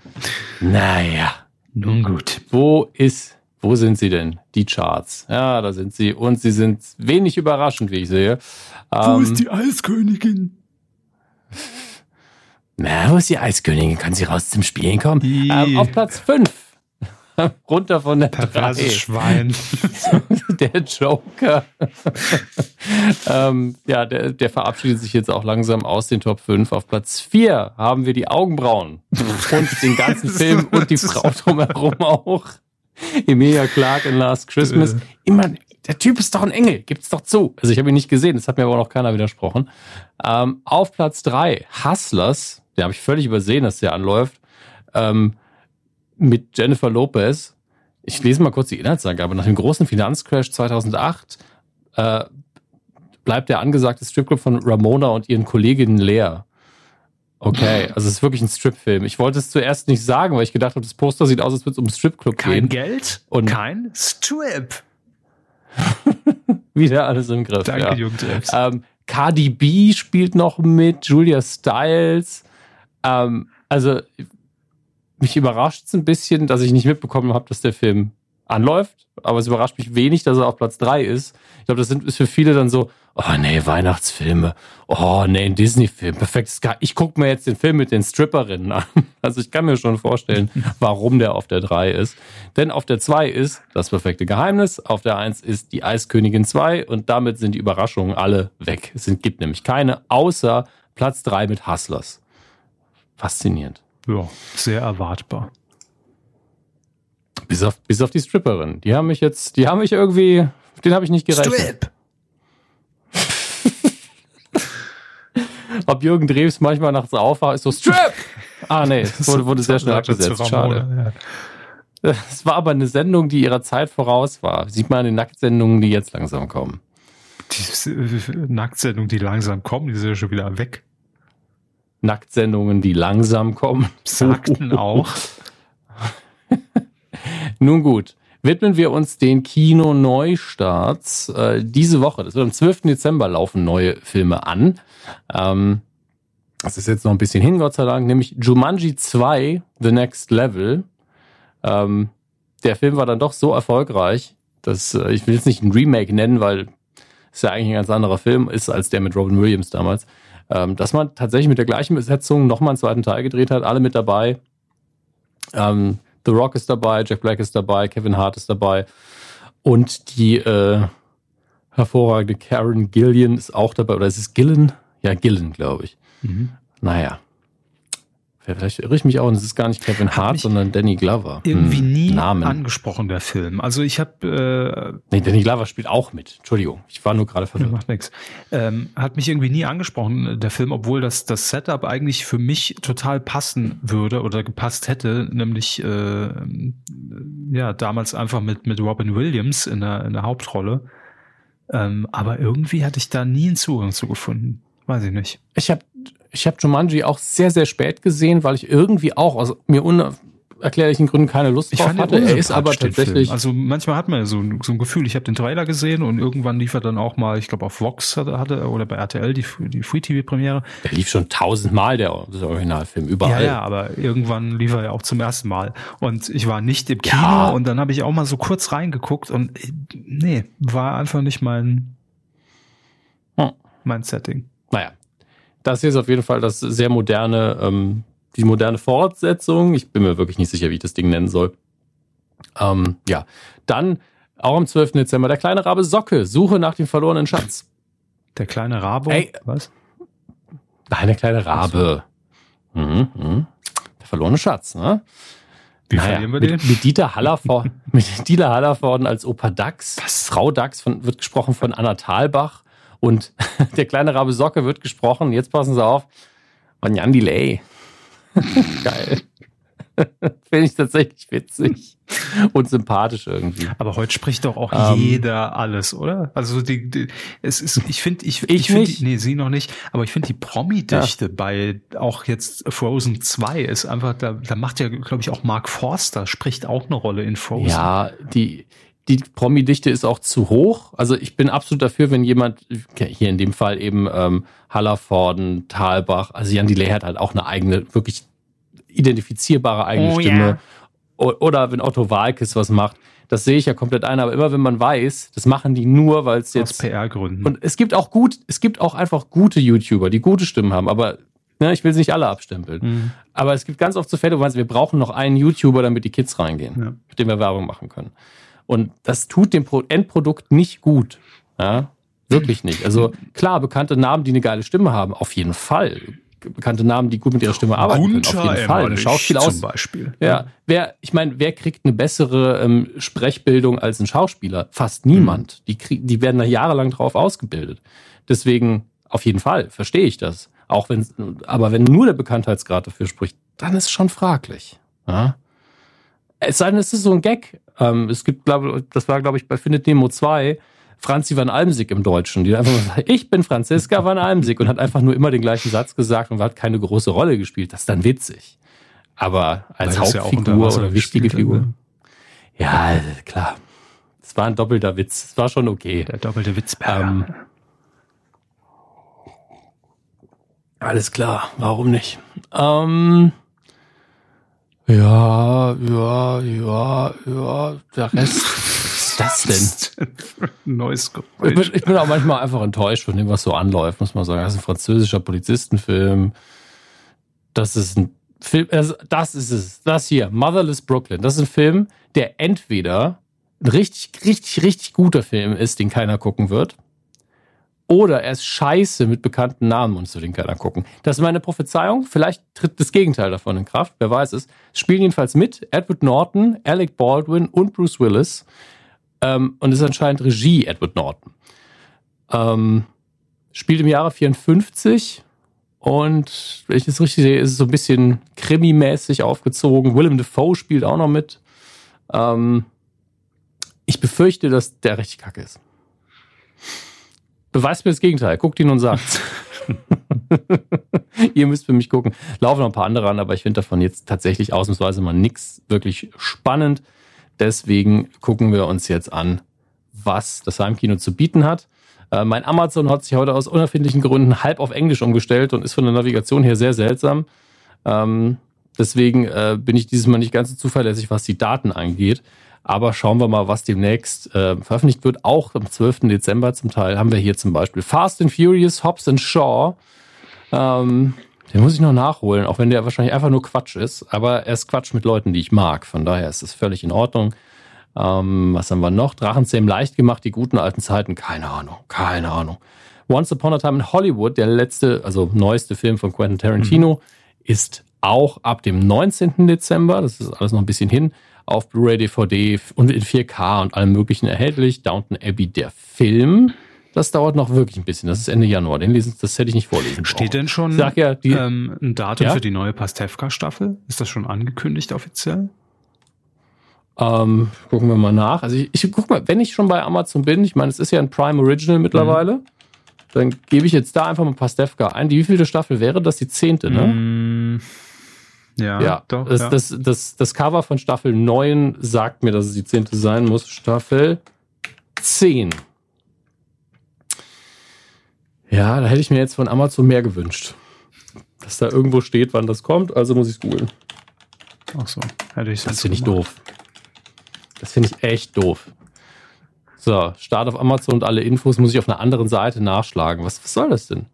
*laughs* naja. Nun gut. Wo ist, wo sind sie denn? Die Charts. Ja, da sind sie. Und sie sind wenig überraschend, wie ich sehe. Wo ähm, ist die Eiskönigin? *laughs* Na, wo ist die Eiskönigin? Kann sie raus zum Spielen kommen? Ähm, auf Platz 5 *laughs* runter von der Perverses Schwein. *laughs* der Joker. ähm, ja, der, der verabschiedet sich jetzt auch langsam aus den Top 5. Auf Platz 4 haben wir die Augenbrauen. und den ganzen Film und die Frau drumherum auch. *laughs* Emilia Clark in Last Christmas. Immer, der Typ ist doch ein Engel, gibt's doch zu. Also ich habe ihn nicht gesehen, das hat mir aber noch keiner widersprochen. Ähm, auf Platz 3, Hustlers, der habe ich völlig übersehen, dass der anläuft. Ähm, mit Jennifer Lopez. Ich lese mal kurz die Inhaltsangabe. Nach dem großen Finanzcrash 2008 äh, bleibt der angesagte Stripclub von Ramona und ihren Kolleginnen leer. Okay, also es ist wirklich ein Stripfilm. Ich wollte es zuerst nicht sagen, weil ich gedacht habe, das Poster sieht aus, als würde es um einen Stripclub gehen. Kein Geld und kein Strip. *laughs* Wieder alles im Griff. Danke, ja. Jungs. Ähm, Cardi B spielt noch mit, Julia Stiles. Ähm, also mich überrascht es ein bisschen, dass ich nicht mitbekommen habe, dass der Film anläuft. Aber es überrascht mich wenig, dass er auf Platz drei ist. Ich glaube, das ist für viele dann so, oh nee, Weihnachtsfilme. Oh nee, ein Disney-Film. Perfekt. Ich gucke mir jetzt den Film mit den Stripperinnen an. *laughs* Also ich kann mir schon vorstellen, warum der auf der 3 ist. Denn auf der 2 ist das perfekte Geheimnis, auf der 1 ist die Eiskönigin 2 und damit sind die Überraschungen alle weg. Es gibt nämlich keine, außer Platz 3 mit Hustlers. Faszinierend. Ja, sehr erwartbar. Bis auf, bis auf die Stripperin. Die haben mich jetzt, die haben mich irgendwie, den habe ich nicht gerechnet. Strip! Ob Jürgen Drews manchmal nachts aufwacht, ist so Strip! Ah, nee, es wurde, wurde sehr schnell abgesetzt. Schade. Es war aber eine Sendung, die ihrer Zeit voraus war. Sieht man an den Nacktsendungen, die jetzt langsam kommen. Die Nacktsendungen, die langsam kommen, die sind ja schon wieder weg. Nacktsendungen, die langsam kommen. Sagten auch. *laughs* Nun gut, widmen wir uns den Kino-Neustarts. Äh, diese Woche, das wird am 12. Dezember laufen neue Filme an. Ähm, das ist jetzt noch ein bisschen hin, Gott sei Dank, nämlich Jumanji 2, The Next Level. Ähm, der Film war dann doch so erfolgreich, dass äh, ich will jetzt nicht ein Remake nennen, weil es ja eigentlich ein ganz anderer Film ist als der mit Robin Williams damals, ähm, dass man tatsächlich mit der gleichen Besetzung nochmal einen zweiten Teil gedreht hat, alle mit dabei. Ähm, The Rock ist dabei, Jack Black ist dabei, Kevin Hart ist dabei und die äh, hervorragende Karen Gillian ist auch dabei, oder ist es Gillen? Ja, Gillen, glaube ich. Mhm. Naja, Vielleicht irre ich mich auch und es ist gar nicht Kevin Hart, sondern Danny Glover. Irgendwie hm, nie Namen. angesprochen, der Film. Also ich habe... Äh, nee, Danny Glover spielt auch mit. Entschuldigung, ich war nur gerade verwirrt. Macht nichts. Ähm, hat mich irgendwie nie angesprochen, der Film, obwohl das, das Setup eigentlich für mich total passen würde oder gepasst hätte, nämlich äh, ja damals einfach mit, mit Robin Williams in der, in der Hauptrolle. Ähm, aber irgendwie hatte ich da nie einen Zugang zu gefunden. Weiß ich nicht. Ich habe ich habe Jumanji auch sehr, sehr spät gesehen, weil ich irgendwie auch, also mir unerklärlichen Gründen keine Lust ich drauf hatte. Er ist aber tatsächlich. Also manchmal hat man ja so, so ein Gefühl, ich habe den Trailer gesehen und irgendwann lief er dann auch mal, ich glaube auf Vox hatte, hatte oder bei RTL die, die Free TV Premiere. Der lief schon tausendmal der, der Originalfilm überall. Ja, ja, aber irgendwann lief er ja auch zum ersten Mal und ich war nicht im Kino ja. und dann habe ich auch mal so kurz reingeguckt und nee, war einfach nicht mein hm. mein Setting. Naja, das hier ist auf jeden Fall das sehr moderne, ähm, die moderne Fortsetzung. Ich bin mir wirklich nicht sicher, wie ich das Ding nennen soll. Ähm, ja, dann auch am 12. Dezember der kleine Rabe Socke, Suche nach dem verlorenen Schatz. Der kleine Rabe? Ey, was? Nein, der kleine Rabe. Mhm, mh. Der verlorene Schatz, ne? Wie naja, verlieren wir mit, den? Mit Dieter Hallervorden, *laughs* mit Dieter Hallervorden als Opa Dax. Was? Frau Dax von, wird gesprochen von Anna Thalbach. Und *laughs* der kleine Rabe Socke wird gesprochen, jetzt passen Sie auf, von Jan Delay. *laughs* Geil. *laughs* Finde ich tatsächlich witzig und sympathisch irgendwie. Aber heute spricht doch auch ähm, jeder alles, oder? Also die, die, es ist, ich finde, ich, ich, ich finde, nee, sie noch nicht, aber ich finde die Promi-Dichte ja. bei auch jetzt Frozen 2 ist einfach, da, da macht ja, glaube ich, auch Mark Forster spricht auch eine Rolle in Frozen. Ja, die, die Promi-Dichte ist auch zu hoch. Also ich bin absolut dafür, wenn jemand, hier in dem Fall eben ähm, Hallervorden, Talbach, also Jan Delay hat halt auch eine eigene, wirklich identifizierbare eigene oh, Stimme. Yeah. Oder wenn Otto Walkes was macht. Das sehe ich ja komplett ein, aber immer wenn man weiß, das machen die nur, weil es jetzt. Aus PR-Gründen. Und es gibt auch gut, es gibt auch einfach gute YouTuber, die gute Stimmen haben, aber ne, ich will sie nicht alle abstempeln. Mhm. Aber es gibt ganz oft so Fälle, wo man sagt, wir brauchen noch einen YouTuber, damit die Kids reingehen, ja. mit dem wir Werbung machen können. Und das tut dem Endprodukt nicht gut. Ja, wirklich nicht. Also klar, bekannte Namen, die eine geile Stimme haben, auf jeden Fall. Bekannte Namen, die gut mit ihrer Stimme arbeiten können, auf jeden Fall. Eine Schauspiel aus, zum Beispiel. Ja, wer, ich meine, wer kriegt eine bessere ähm, Sprechbildung als ein Schauspieler? Fast niemand. Mhm. Die, krieg, die werden da jahrelang drauf ausgebildet. Deswegen, auf jeden Fall, verstehe ich das. Auch wenn, aber wenn nur der Bekanntheitsgrad dafür spricht, dann ist es schon fraglich. Ja? Es sei denn, es ist so ein Gag. Ähm, es gibt, glaube das war, glaube ich, bei Findet Nemo 2, Franzi van Almsig im Deutschen, die einfach mal sagt, ich bin Franziska van Almsig und hat einfach nur immer den gleichen Satz gesagt und hat keine große Rolle gespielt. Das ist dann witzig. Aber als Hauptfigur ja oder wichtige Figur. Ne? Ja, klar. Es war ein doppelter Witz. Es war schon okay. Der doppelte Witzberger. Ähm, alles klar, warum nicht? Ähm, ja, ja, ja, ja, der Rest ist *laughs* das denn? Neues ich bin, ich bin auch manchmal einfach enttäuscht von dem, was so anläuft, muss man sagen. Das ist ein französischer Polizistenfilm. Das ist ein Film, das ist es. Das hier, Motherless Brooklyn. Das ist ein Film, der entweder ein richtig, richtig, richtig guter Film ist, den keiner gucken wird, oder er ist scheiße mit bekannten Namen und zu den keiner gucken. Das ist meine Prophezeiung. Vielleicht tritt das Gegenteil davon in Kraft. Wer weiß es. Spielen jedenfalls mit Edward Norton, Alec Baldwin und Bruce Willis. Ähm, und ist anscheinend Regie Edward Norton. Ähm, spielt im Jahre 54 und wenn ich das richtig sehe, ist es so ein bisschen krimi-mäßig aufgezogen. Willem Dafoe spielt auch noch mit. Ähm, ich befürchte, dass der richtig kacke ist. Beweist mir das Gegenteil. Guckt ihn und sagt. *laughs* Ihr müsst für mich gucken. Laufen noch ein paar andere an, aber ich finde davon jetzt tatsächlich ausnahmsweise mal nichts wirklich spannend. Deswegen gucken wir uns jetzt an, was das Heimkino zu bieten hat. Äh, mein Amazon hat sich heute aus unerfindlichen Gründen halb auf Englisch umgestellt und ist von der Navigation her sehr seltsam. Ähm, deswegen äh, bin ich dieses Mal nicht ganz so zuverlässig, was die Daten angeht. Aber schauen wir mal, was demnächst äh, veröffentlicht wird. Auch am 12. Dezember zum Teil haben wir hier zum Beispiel Fast and Furious, Hobbs and Shaw. Ähm, den muss ich noch nachholen, auch wenn der wahrscheinlich einfach nur Quatsch ist. Aber er ist Quatsch mit Leuten, die ich mag. Von daher ist es völlig in Ordnung. Ähm, was haben wir noch? Drachenzähm leicht gemacht, die guten alten Zeiten. Keine Ahnung, keine Ahnung. Once Upon a Time in Hollywood, der letzte, also neueste Film von Quentin Tarantino, mhm. ist auch ab dem 19. Dezember, das ist alles noch ein bisschen hin, auf Blu-ray, DVD und in 4K und allem möglichen erhältlich. Downton Abbey, der Film. Das dauert noch wirklich ein bisschen. Das ist Ende Januar. Den lesen, das hätte ich nicht vorlesen. Steht denn schon Sag ja, die, ähm, ein Datum ja? für die neue Pastewka-Staffel? Ist das schon angekündigt offiziell? Ähm, gucken wir mal nach. Also ich, ich guck mal, wenn ich schon bei Amazon bin, ich meine, es ist ja ein Prime Original mittlerweile, mhm. dann gebe ich jetzt da einfach mal Pastewka ein. Die wievielte Staffel wäre das? Die zehnte, ne? Mhm. Ja, ja, doch. Das, ja. Das, das, das, Cover von Staffel 9 sagt mir, dass es die zehnte sein muss. Staffel 10. Ja, da hätte ich mir jetzt von Amazon mehr gewünscht. Dass da irgendwo steht, wann das kommt, also muss ich es googeln. Ach so, hätte ich Das finde ich doof. Das finde ich echt doof. So, Start auf Amazon und alle Infos muss ich auf einer anderen Seite nachschlagen. Was, was soll das denn?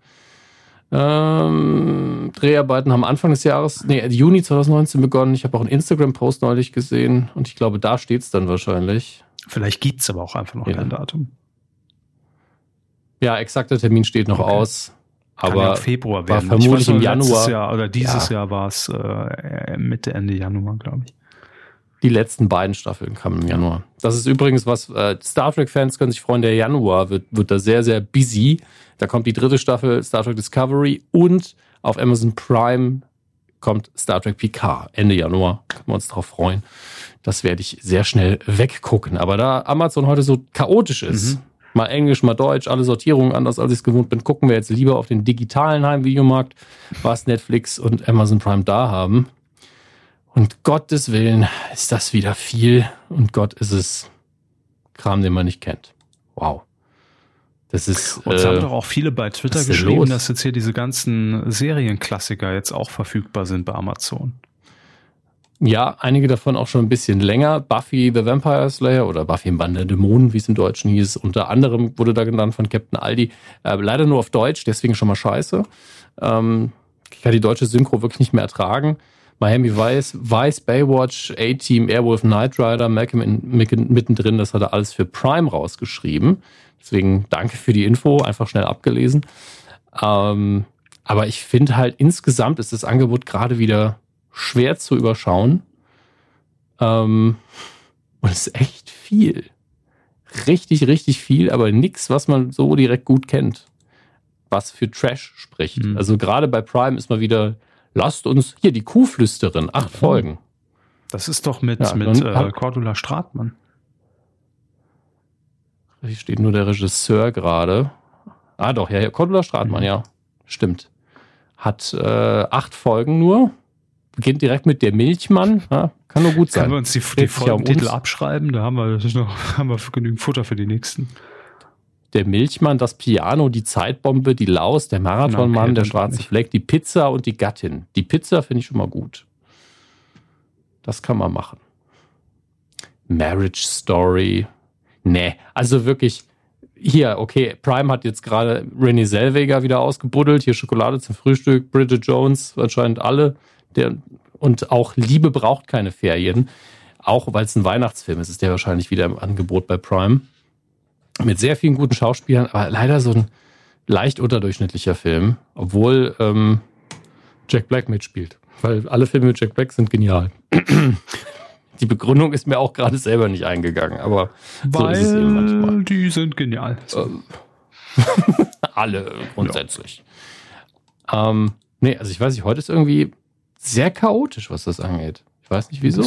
Ähm, Dreharbeiten haben Anfang des Jahres, nee, Juni 2019 begonnen. Ich habe auch einen Instagram-Post neulich gesehen und ich glaube, da steht es dann wahrscheinlich. Vielleicht gibt es aber auch einfach noch ja. kein Datum. Ja, exakter Termin steht noch okay. aus. Aber ja Februar werden. War vermutlich im Januar. Jahr oder dieses ja. Jahr war es äh, Mitte, Ende Januar, glaube ich. Die letzten beiden Staffeln kamen im Januar. Das ist übrigens was, äh, Star Trek-Fans können sich freuen, der Januar wird, wird da sehr, sehr busy. Da kommt die dritte Staffel Star Trek Discovery und auf Amazon Prime kommt Star Trek Picard Ende Januar. Können wir uns darauf freuen. Das werde ich sehr schnell weggucken. Aber da Amazon heute so chaotisch ist, mhm. mal Englisch, mal Deutsch, alle Sortierungen anders, als ich es gewohnt bin, gucken wir jetzt lieber auf den digitalen Heimvideomarkt, was Netflix und Amazon Prime da haben. Und Gottes Willen ist das wieder viel und Gott ist es Kram, den man nicht kennt. Wow. Das ist. Und es äh, haben doch auch viele bei Twitter geschrieben, los? dass jetzt hier diese ganzen Serienklassiker jetzt auch verfügbar sind bei Amazon. Ja, einige davon auch schon ein bisschen länger. Buffy the Vampire Slayer oder Buffy im Band der Dämonen, wie es im Deutschen hieß. Unter anderem wurde da genannt von Captain Aldi. Äh, leider nur auf Deutsch, deswegen schon mal scheiße. Ähm, ich kann die deutsche Synchro wirklich nicht mehr ertragen. Miami Vice, Vice, Baywatch, A-Team, Airwolf, Knight Rider, Malcolm in, mittendrin, das hat er alles für Prime rausgeschrieben. Deswegen danke für die Info, einfach schnell abgelesen. Ähm, aber ich finde halt insgesamt ist das Angebot gerade wieder schwer zu überschauen. Ähm, und es ist echt viel. Richtig, richtig viel, aber nichts, was man so direkt gut kennt. Was für Trash spricht. Mhm. Also gerade bei Prime ist mal wieder lasst uns hier die Kuhflüsterin, acht mhm. Folgen. Das ist doch mit, ja, mit äh, Cordula Stratmann. Hier steht nur der Regisseur gerade. Ah, doch, ja, Cordula Stratmann, mhm. ja. Stimmt. Hat äh, acht Folgen nur. Beginnt direkt mit der Milchmann. Ja, kann nur gut sein. Können wir uns die, die Folgentitel um abschreiben? Da haben wir, noch, *laughs* haben wir genügend Futter für die nächsten der Milchmann, das Piano, die Zeitbombe, die Laus, der Marathonmann, okay, der schwarze Fleck, die Pizza und die Gattin. Die Pizza finde ich schon mal gut. Das kann man machen. Marriage Story, Nee, also wirklich, hier, okay, Prime hat jetzt gerade Renée Zellweger wieder ausgebuddelt, hier Schokolade zum Frühstück, Bridget Jones, anscheinend alle. Der, und auch Liebe braucht keine Ferien. Auch weil es ein Weihnachtsfilm ist, ist der wahrscheinlich wieder im Angebot bei Prime. Mit sehr vielen guten Schauspielern, aber leider so ein leicht unterdurchschnittlicher Film, obwohl ähm, Jack Black mitspielt. Weil alle Filme mit Jack Black sind genial. Die Begründung ist mir auch gerade selber nicht eingegangen, aber Weil so ist es eben manchmal. Die sind genial. Ähm, *laughs* alle grundsätzlich. Ja. Ähm, nee, also ich weiß nicht, heute ist irgendwie sehr chaotisch, was das angeht. Ich weiß nicht wieso.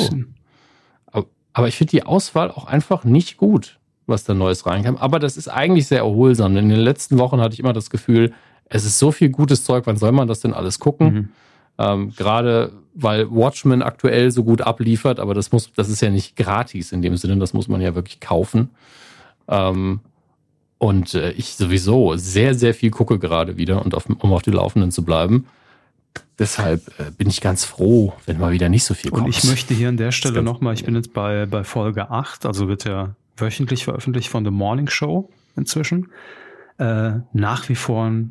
Aber, aber ich finde die Auswahl auch einfach nicht gut, was da Neues reinkam. Aber das ist eigentlich sehr erholsam. Denn in den letzten Wochen hatte ich immer das Gefühl, es ist so viel gutes Zeug, wann soll man das denn alles gucken? Mhm. Ähm, Gerade weil Watchmen aktuell so gut abliefert, aber das muss, das ist ja nicht gratis in dem Sinne, das muss man ja wirklich kaufen. Ähm, und äh, ich sowieso sehr, sehr viel gucke gerade wieder und auf, um auf die Laufenden zu bleiben. Deshalb äh, bin ich ganz froh, wenn mal wieder nicht so viel kommt. Und ich möchte hier an der Stelle nochmal, ich bin jetzt bei, bei Folge 8, also wird ja wöchentlich veröffentlicht von The Morning Show inzwischen. Äh, nach wie vor eine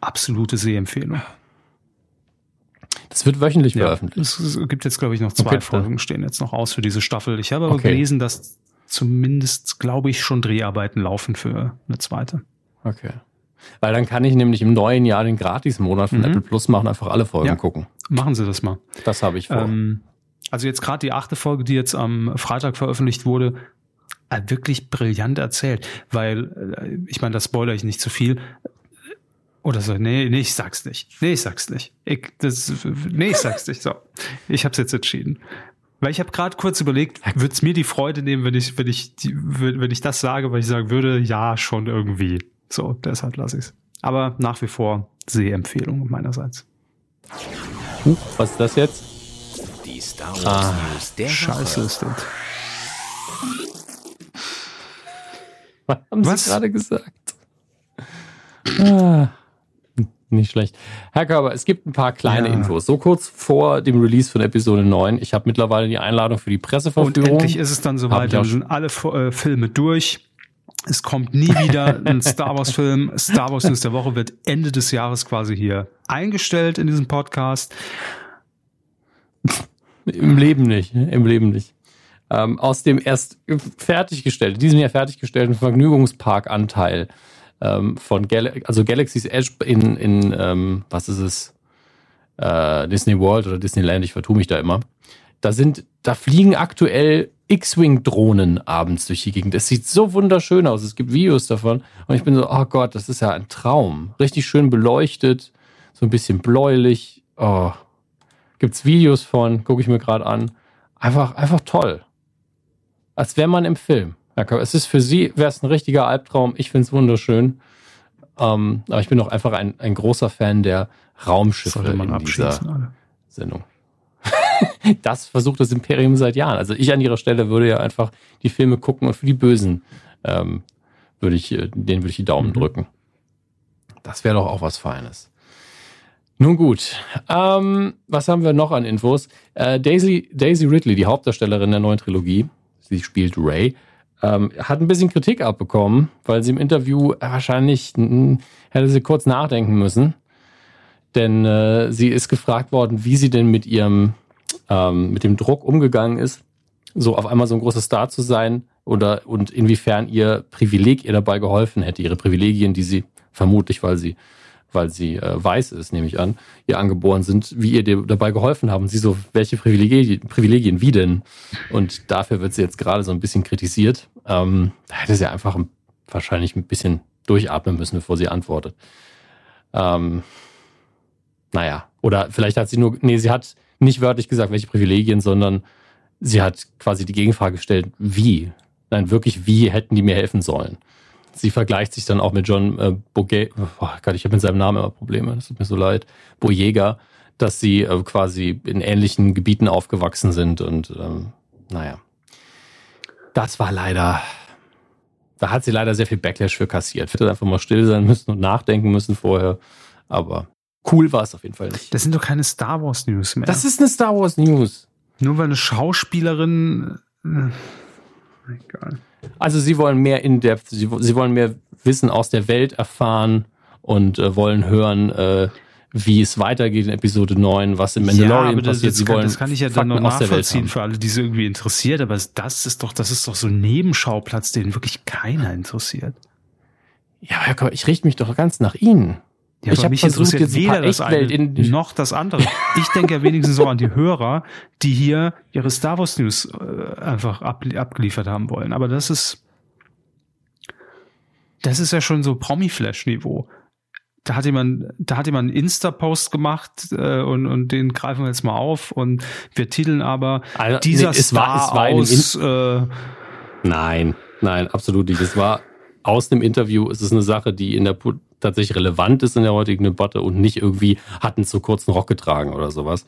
absolute Sehempfehlung. Das wird wöchentlich ja, veröffentlicht. Es, gibt jetzt, glaube ich, noch zwei okay, Folgen, stehen jetzt noch aus für diese Staffel. Ich habe aber okay. gelesen, dass zumindest, glaube ich, schon Dreharbeiten laufen für eine zweite. Okay. Weil dann kann ich nämlich im neuen Jahr den Gratis-Monat von mhm. Apple Plus machen, einfach alle Folgen ja, gucken. Machen Sie das mal. Das habe ich vor. Ähm, also jetzt gerade die achte Folge, die jetzt am Freitag veröffentlicht wurde, äh, wirklich brillant erzählt, weil äh, ich meine, das spoilere ich nicht zu viel. Oder so, nee, nee, ich sag's nicht. Nee, ich sag's nicht. Ich, das, nee, ich sag's nicht. So, ich hab's jetzt entschieden. Weil ich habe gerade kurz überlegt, würde es mir die Freude nehmen, wenn ich, wenn ich, wenn ich das sage, weil ich sagen würde, ja, schon irgendwie. So, deshalb lasse ich's. Aber nach wie vor Sehempfehlung meinerseits. Huch, was ist das jetzt? Die Star Wars ah, News der Scheiße ist das. Was haben was? Sie gerade gesagt? *clears throat* Ah. Nicht schlecht. Herr Körber, es gibt ein paar kleine ja. Infos. So kurz vor dem Release von Episode 9. Ich habe mittlerweile die Einladung für die Presseverführung. Und endlich ist es dann soweit. Dann sind alle äh, Filme durch. Es kommt nie wieder ein *laughs* Star Wars Film. Star Wars News der Woche wird Ende des Jahres quasi hier eingestellt in diesem Podcast. Im Leben nicht. Im Leben nicht. Ähm, aus dem erst fertiggestellten, diesem Jahr fertiggestellten Vergnügungsparkanteil ähm, von Gal also Galaxy's Edge in, in ähm, was ist es? Äh, Disney World oder Disneyland, ich vertue mich da immer. Da sind, da fliegen aktuell X-Wing-Drohnen abends durch die Gegend. Es sieht so wunderschön aus. Es gibt Videos davon. Und ich bin so, oh Gott, das ist ja ein Traum. Richtig schön beleuchtet, so ein bisschen bläulich. Oh. Gibt's Videos von, gucke ich mir gerade an. Einfach, einfach toll. Als wäre man im Film. Es ist für sie, wäre es ein richtiger Albtraum. Ich finde es wunderschön. Ähm, aber ich bin auch einfach ein, ein großer Fan der Raumschiffe in dieser alle. Sendung. *laughs* das versucht das Imperium seit Jahren. Also ich an ihrer Stelle würde ja einfach die Filme gucken und für die Bösen ähm, würde ich, äh, denen würde ich die Daumen mhm. drücken. Das wäre doch auch was Feines. Nun gut, ähm, was haben wir noch an Infos? Äh, Daisy, Daisy Ridley, die Hauptdarstellerin der neuen Trilogie, sie spielt Ray, ähm, hat ein bisschen Kritik abbekommen, weil sie im Interview wahrscheinlich hätte sie kurz nachdenken müssen. Denn äh, sie ist gefragt worden, wie sie denn mit ihrem, ähm, mit dem Druck umgegangen ist, so auf einmal so ein großer Star zu sein oder und inwiefern ihr Privileg ihr dabei geholfen hätte, ihre Privilegien, die sie vermutlich, weil sie weil sie äh, weiß ist, nehme ich an, ihr angeboren sind, wie ihr dir dabei geholfen haben. Sie so, welche Privilegien, Privilegien, wie denn? Und dafür wird sie jetzt gerade so ein bisschen kritisiert. Ähm, da hätte sie einfach wahrscheinlich ein bisschen durchatmen müssen, bevor sie antwortet. Ähm, naja, oder vielleicht hat sie nur, nee, sie hat nicht wörtlich gesagt, welche Privilegien, sondern sie hat quasi die Gegenfrage gestellt, wie? Nein, wirklich, wie hätten die mir helfen sollen? Sie vergleicht sich dann auch mit John äh, Boge oh Gott, ich habe mit seinem Namen immer Probleme, das tut mir so leid, Boyega, dass sie äh, quasi in ähnlichen Gebieten aufgewachsen sind und ähm, naja. Das war leider, da hat sie leider sehr viel Backlash für kassiert. Hätte einfach mal still sein müssen und nachdenken müssen vorher, aber cool war es auf jeden Fall nicht. Das sind doch keine Star Wars News mehr. Das ist eine Star Wars News. Nur weil eine Schauspielerin. Äh, egal. Also sie wollen mehr in depth, sie, sie wollen mehr Wissen aus der Welt erfahren und äh, wollen hören, äh, wie es weitergeht in Episode 9, was im Mandalorian ja, passiert. Das, Sie kann, wollen das kann ich ja dann noch nachvollziehen für alle, die es irgendwie interessiert, aber das ist doch, das ist doch so ein Nebenschauplatz, den wirklich keiner interessiert. Ja, Herr Körber, ich richte mich doch ganz nach Ihnen. Ja, ich habe mich interessiert jetzt weder das eine noch das andere. Ich denke ja wenigstens so an die Hörer, die hier ihre Star Wars News äh, einfach ab, abgeliefert haben wollen. Aber das ist, das ist ja schon so Promi-Flash-Niveau da hat jemand, da hat jemand einen Insta-Post gemacht äh, und, und den greifen wir jetzt mal auf und wir titeln aber also, dieser nee, es Star war, es war aus. Äh, nein, nein, absolut nicht. Es war aus dem Interview. Es ist eine Sache, die in der tatsächlich relevant ist in der heutigen Debatte und nicht irgendwie hatten zu kurzen Rock getragen oder sowas.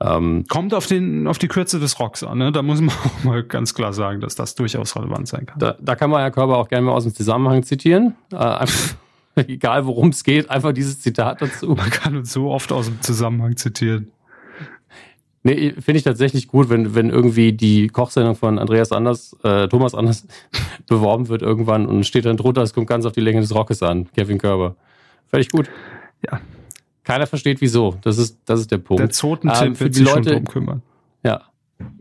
Ähm, Kommt auf den auf die Kürze des Rocks an. Ne? Da muss man *laughs* auch mal ganz klar sagen, dass das durchaus relevant sein kann. Da, da kann man Herr Körper auch gerne mal aus dem Zusammenhang zitieren. Äh, einfach *laughs* egal worum es geht, einfach dieses Zitat dazu. Man kann uns so oft aus dem Zusammenhang zitieren. Nee, finde ich tatsächlich gut, wenn, wenn irgendwie die Kochsendung von Andreas Anders, äh, Thomas Anders *laughs* beworben wird irgendwann und steht dann drunter, es kommt ganz auf die Länge des Rockes an, Kevin Körber. Völlig gut. Ja. Keiner versteht wieso. Das ist, das ist der Punkt. Der Zotentipp ähm, wird sich Leute, schon drum kümmern. Ja.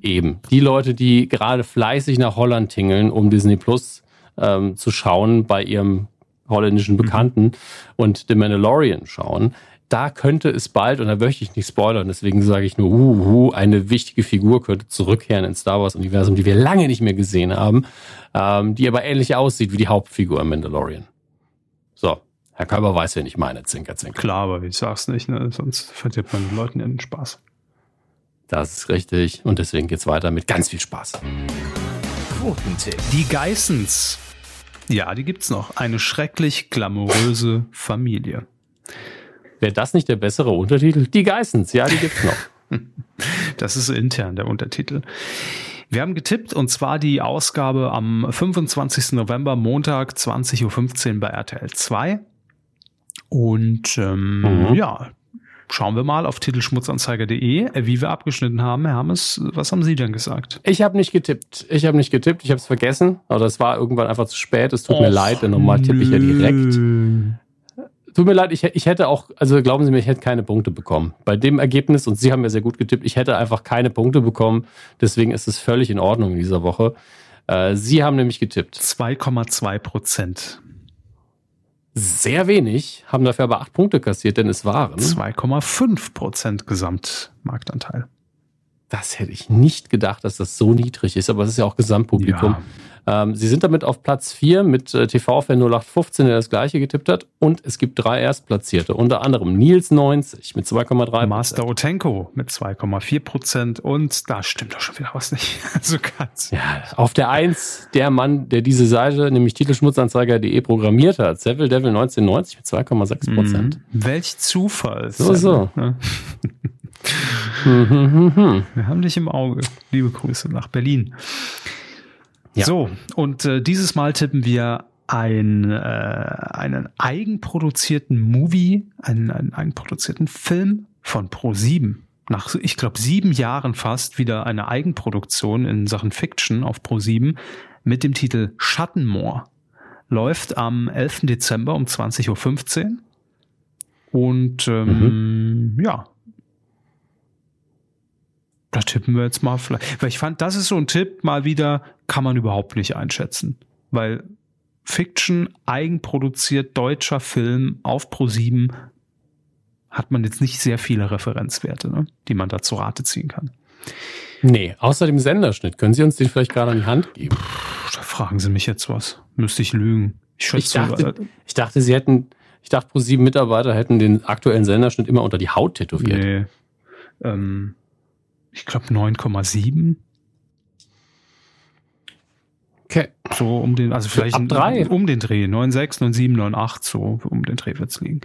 Eben. Die Leute, die gerade fleißig nach Holland tingeln, um Disney Plus ähm, zu schauen bei ihrem holländischen Bekannten mhm. und The Mandalorian schauen, da könnte es bald, und da möchte ich nicht spoilern, deswegen sage ich nur, uh, uh, eine wichtige Figur könnte zurückkehren ins Star Wars-Universum, die wir lange nicht mehr gesehen haben, ähm, die aber ähnlich aussieht wie die Hauptfigur im Mandalorian. So, Herr Körber weiß, wen ich meine, Zinker, Zinker. Klar, aber ich sag's nicht, ne? sonst verdirbt man den Leuten ja den Spaß. Das ist richtig. Und deswegen geht's weiter mit ganz viel Spaß. Quotentipp. Die Geissens ja, die gibt's noch. Eine schrecklich glamouröse Familie. Wäre das nicht der bessere Untertitel? Die Geissens, ja, die gibt's noch. *laughs* das ist intern der Untertitel. Wir haben getippt und zwar die Ausgabe am 25. November, Montag, 20.15 Uhr bei RTL 2. Und ähm, mhm. ja, Schauen wir mal auf titelschmutzanzeiger.de, äh, wie wir abgeschnitten haben. Herr Hammes, was haben Sie denn gesagt? Ich habe nicht getippt. Ich habe nicht getippt. Ich habe es vergessen. Oder es war irgendwann einfach zu spät. Es tut Och, mir leid, denn normal tippe ich ja direkt. Tut mir leid, ich, ich hätte auch, also glauben Sie mir, ich hätte keine Punkte bekommen. Bei dem Ergebnis, und Sie haben ja sehr gut getippt, ich hätte einfach keine Punkte bekommen. Deswegen ist es völlig in Ordnung in dieser Woche. Äh, Sie haben nämlich getippt. 2,2 Prozent sehr wenig, haben dafür aber acht Punkte kassiert, denn es waren 2,5 Prozent Gesamtmarktanteil. Das hätte ich nicht gedacht, dass das so niedrig ist, aber es ist ja auch Gesamtpublikum. Ja. Ähm, sie sind damit auf Platz 4 mit äh, TV-Fan 0815, der das gleiche getippt hat. Und es gibt drei Erstplatzierte, unter anderem Nils 90 mit 2,3% Master Otenko mit 2,4 Prozent. Und da stimmt doch schon wieder was nicht. *laughs* Also ganz. Ja, auf der 1 der Mann, der diese Seite, nämlich Titelschmutzanzeiger.de programmiert hat. Seville Devil 1990 mit 2,6 Prozent. Mhm. Welch Zufall. So, so. *laughs* Ja. Wir haben dich im Auge. Liebe Grüße nach Berlin. Ja. So, und äh, dieses Mal tippen wir ein, äh, einen eigenproduzierten Movie, einen, einen eigenproduzierten Film von Pro7. Nach, ich glaube, sieben Jahren fast wieder eine Eigenproduktion in Sachen Fiction auf Pro7 mit dem Titel Schattenmoor. Läuft am 11. Dezember um 20.15 Uhr. Und ähm, mhm. ja, da tippen wir jetzt mal vielleicht. Weil ich fand, das ist so ein Tipp, mal wieder, kann man überhaupt nicht einschätzen. Weil Fiction, eigenproduziert, deutscher Film auf Pro 7 hat man jetzt nicht sehr viele Referenzwerte, ne, die man da zu Rate ziehen kann. Nee, außer dem Senderschnitt. Können Sie uns den vielleicht gerade an die Hand geben? Da fragen Sie mich jetzt was. Müsste ich lügen. Ich, ich dachte, äh, ich dachte, Sie hätten, ich dachte, Pro 7 Mitarbeiter hätten den aktuellen Senderschnitt immer unter die Haut tätowiert. Nee. Ähm, ich glaube 9,7. Okay. So um den, also vielleicht Ab drei. um den Dreh. 9,6, 9,7, 9,8, so um den Dreh wird's liegen.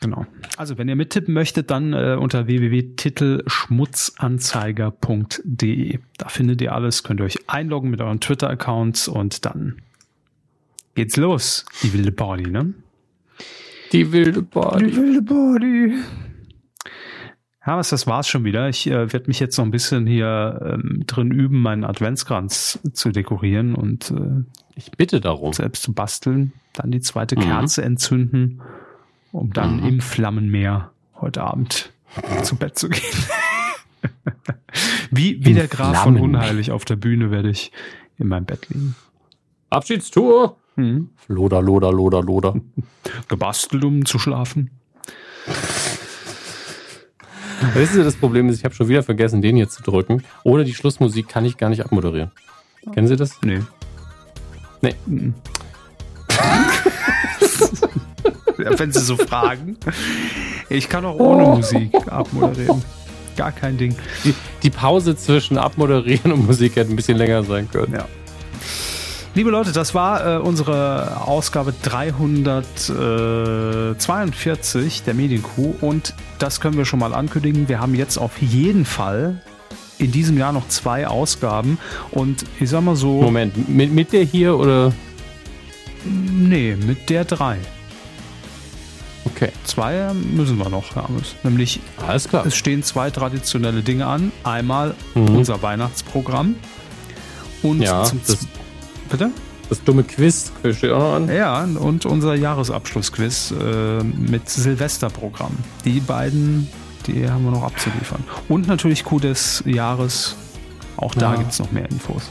Genau. Also wenn ihr mittippen möchtet, dann äh, unter www.titelschmutzanzeiger.de. Da findet ihr alles, könnt ihr euch einloggen mit euren Twitter-Accounts und dann geht's los. Die wilde Party, ne? Die wilde Party. Die wilde Party. Ja, was, das war's schon wieder. Ich äh, werde mich jetzt noch ein bisschen hier ähm, drin üben, meinen Adventskranz zu dekorieren und äh, ich bitte darum. Selbst zu basteln, dann die zweite mhm. Kerze entzünden, um dann mhm. im Flammenmeer heute Abend zu Bett zu gehen. *laughs* wie wie der Graf von Unheilig auf der Bühne werde ich in meinem Bett liegen. Abschiedstour. Mhm. Loder, loder, loder, loder. *laughs* Gebastelt, um zu schlafen. Das ist das Problem, ist, ich habe schon wieder vergessen, den hier zu drücken. Ohne die Schlussmusik kann ich gar nicht abmoderieren. Kennen Sie das? Nee. Nee. Mhm. wenn Sie so fragen. Ich kann auch ohne oh. Musik abmoderieren. Gar kein Ding. Die, die Pause zwischen Abmoderieren und Musik hätte ein bisschen länger sein können. Ja. Liebe Leute, das war äh, unsere Ausgabe 342 der Medienkuh und das können wir schon mal ankündigen. Wir haben jetzt auf jeden Fall in diesem Jahr noch zwei Ausgaben und ich sag mal so. Moment, mit, mit der hier oder? Nee, mit der drei. Okay. Zwei müssen wir noch haben. Nämlich, Alles klar. es stehen zwei traditionelle Dinge an. Einmal mhm. unser Weihnachtsprogramm und ja, zum Bitte? Das dumme Quiz steht auch noch an. Ja, und unser Jahresabschlussquiz äh, mit Silvesterprogramm. Die beiden, die haben wir noch abzuliefern. Und natürlich Coup des Jahres. Auch da ja. gibt es noch mehr Infos.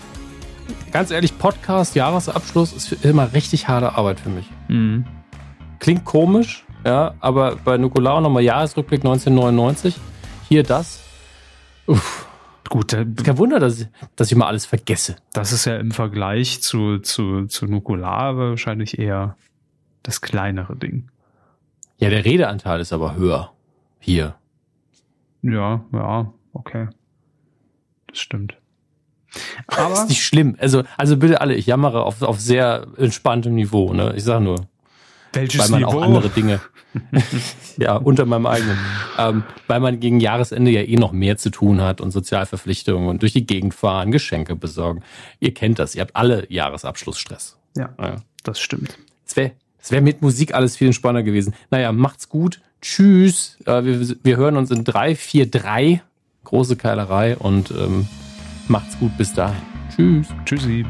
Ganz ehrlich, Podcast, Jahresabschluss ist immer richtig harte Arbeit für mich. Mhm. Klingt komisch, ja, aber bei Nukular nochmal Jahresrückblick 1999. Hier das. Uff. Gut, äh, kein Wunder, dass ich, dass ich mal alles vergesse. Das ist ja im Vergleich zu, zu, zu Nukular wahrscheinlich eher das kleinere Ding. Ja, der Redeanteil ist aber höher. Hier. Ja, ja, okay. Das stimmt. Aber das ist nicht schlimm. Also, also bitte alle, ich jammere auf, auf sehr entspanntem Niveau, ne? Ich sag nur. Welches weil man Niveau? auch andere Dinge. *laughs* ja, unter meinem eigenen. Ähm, weil man gegen Jahresende ja eh noch mehr zu tun hat und Sozialverpflichtungen und durch die Gegend fahren, Geschenke besorgen. Ihr kennt das, ihr habt alle Jahresabschlussstress. Ja, ja. das stimmt. Es wäre wär mit Musik alles viel entspannter gewesen. Naja, macht's gut. Tschüss. Äh, wir, wir hören uns in 3, 4, 3. Große Keilerei und ähm, macht's gut bis dahin. Tschüss. Tschüssi.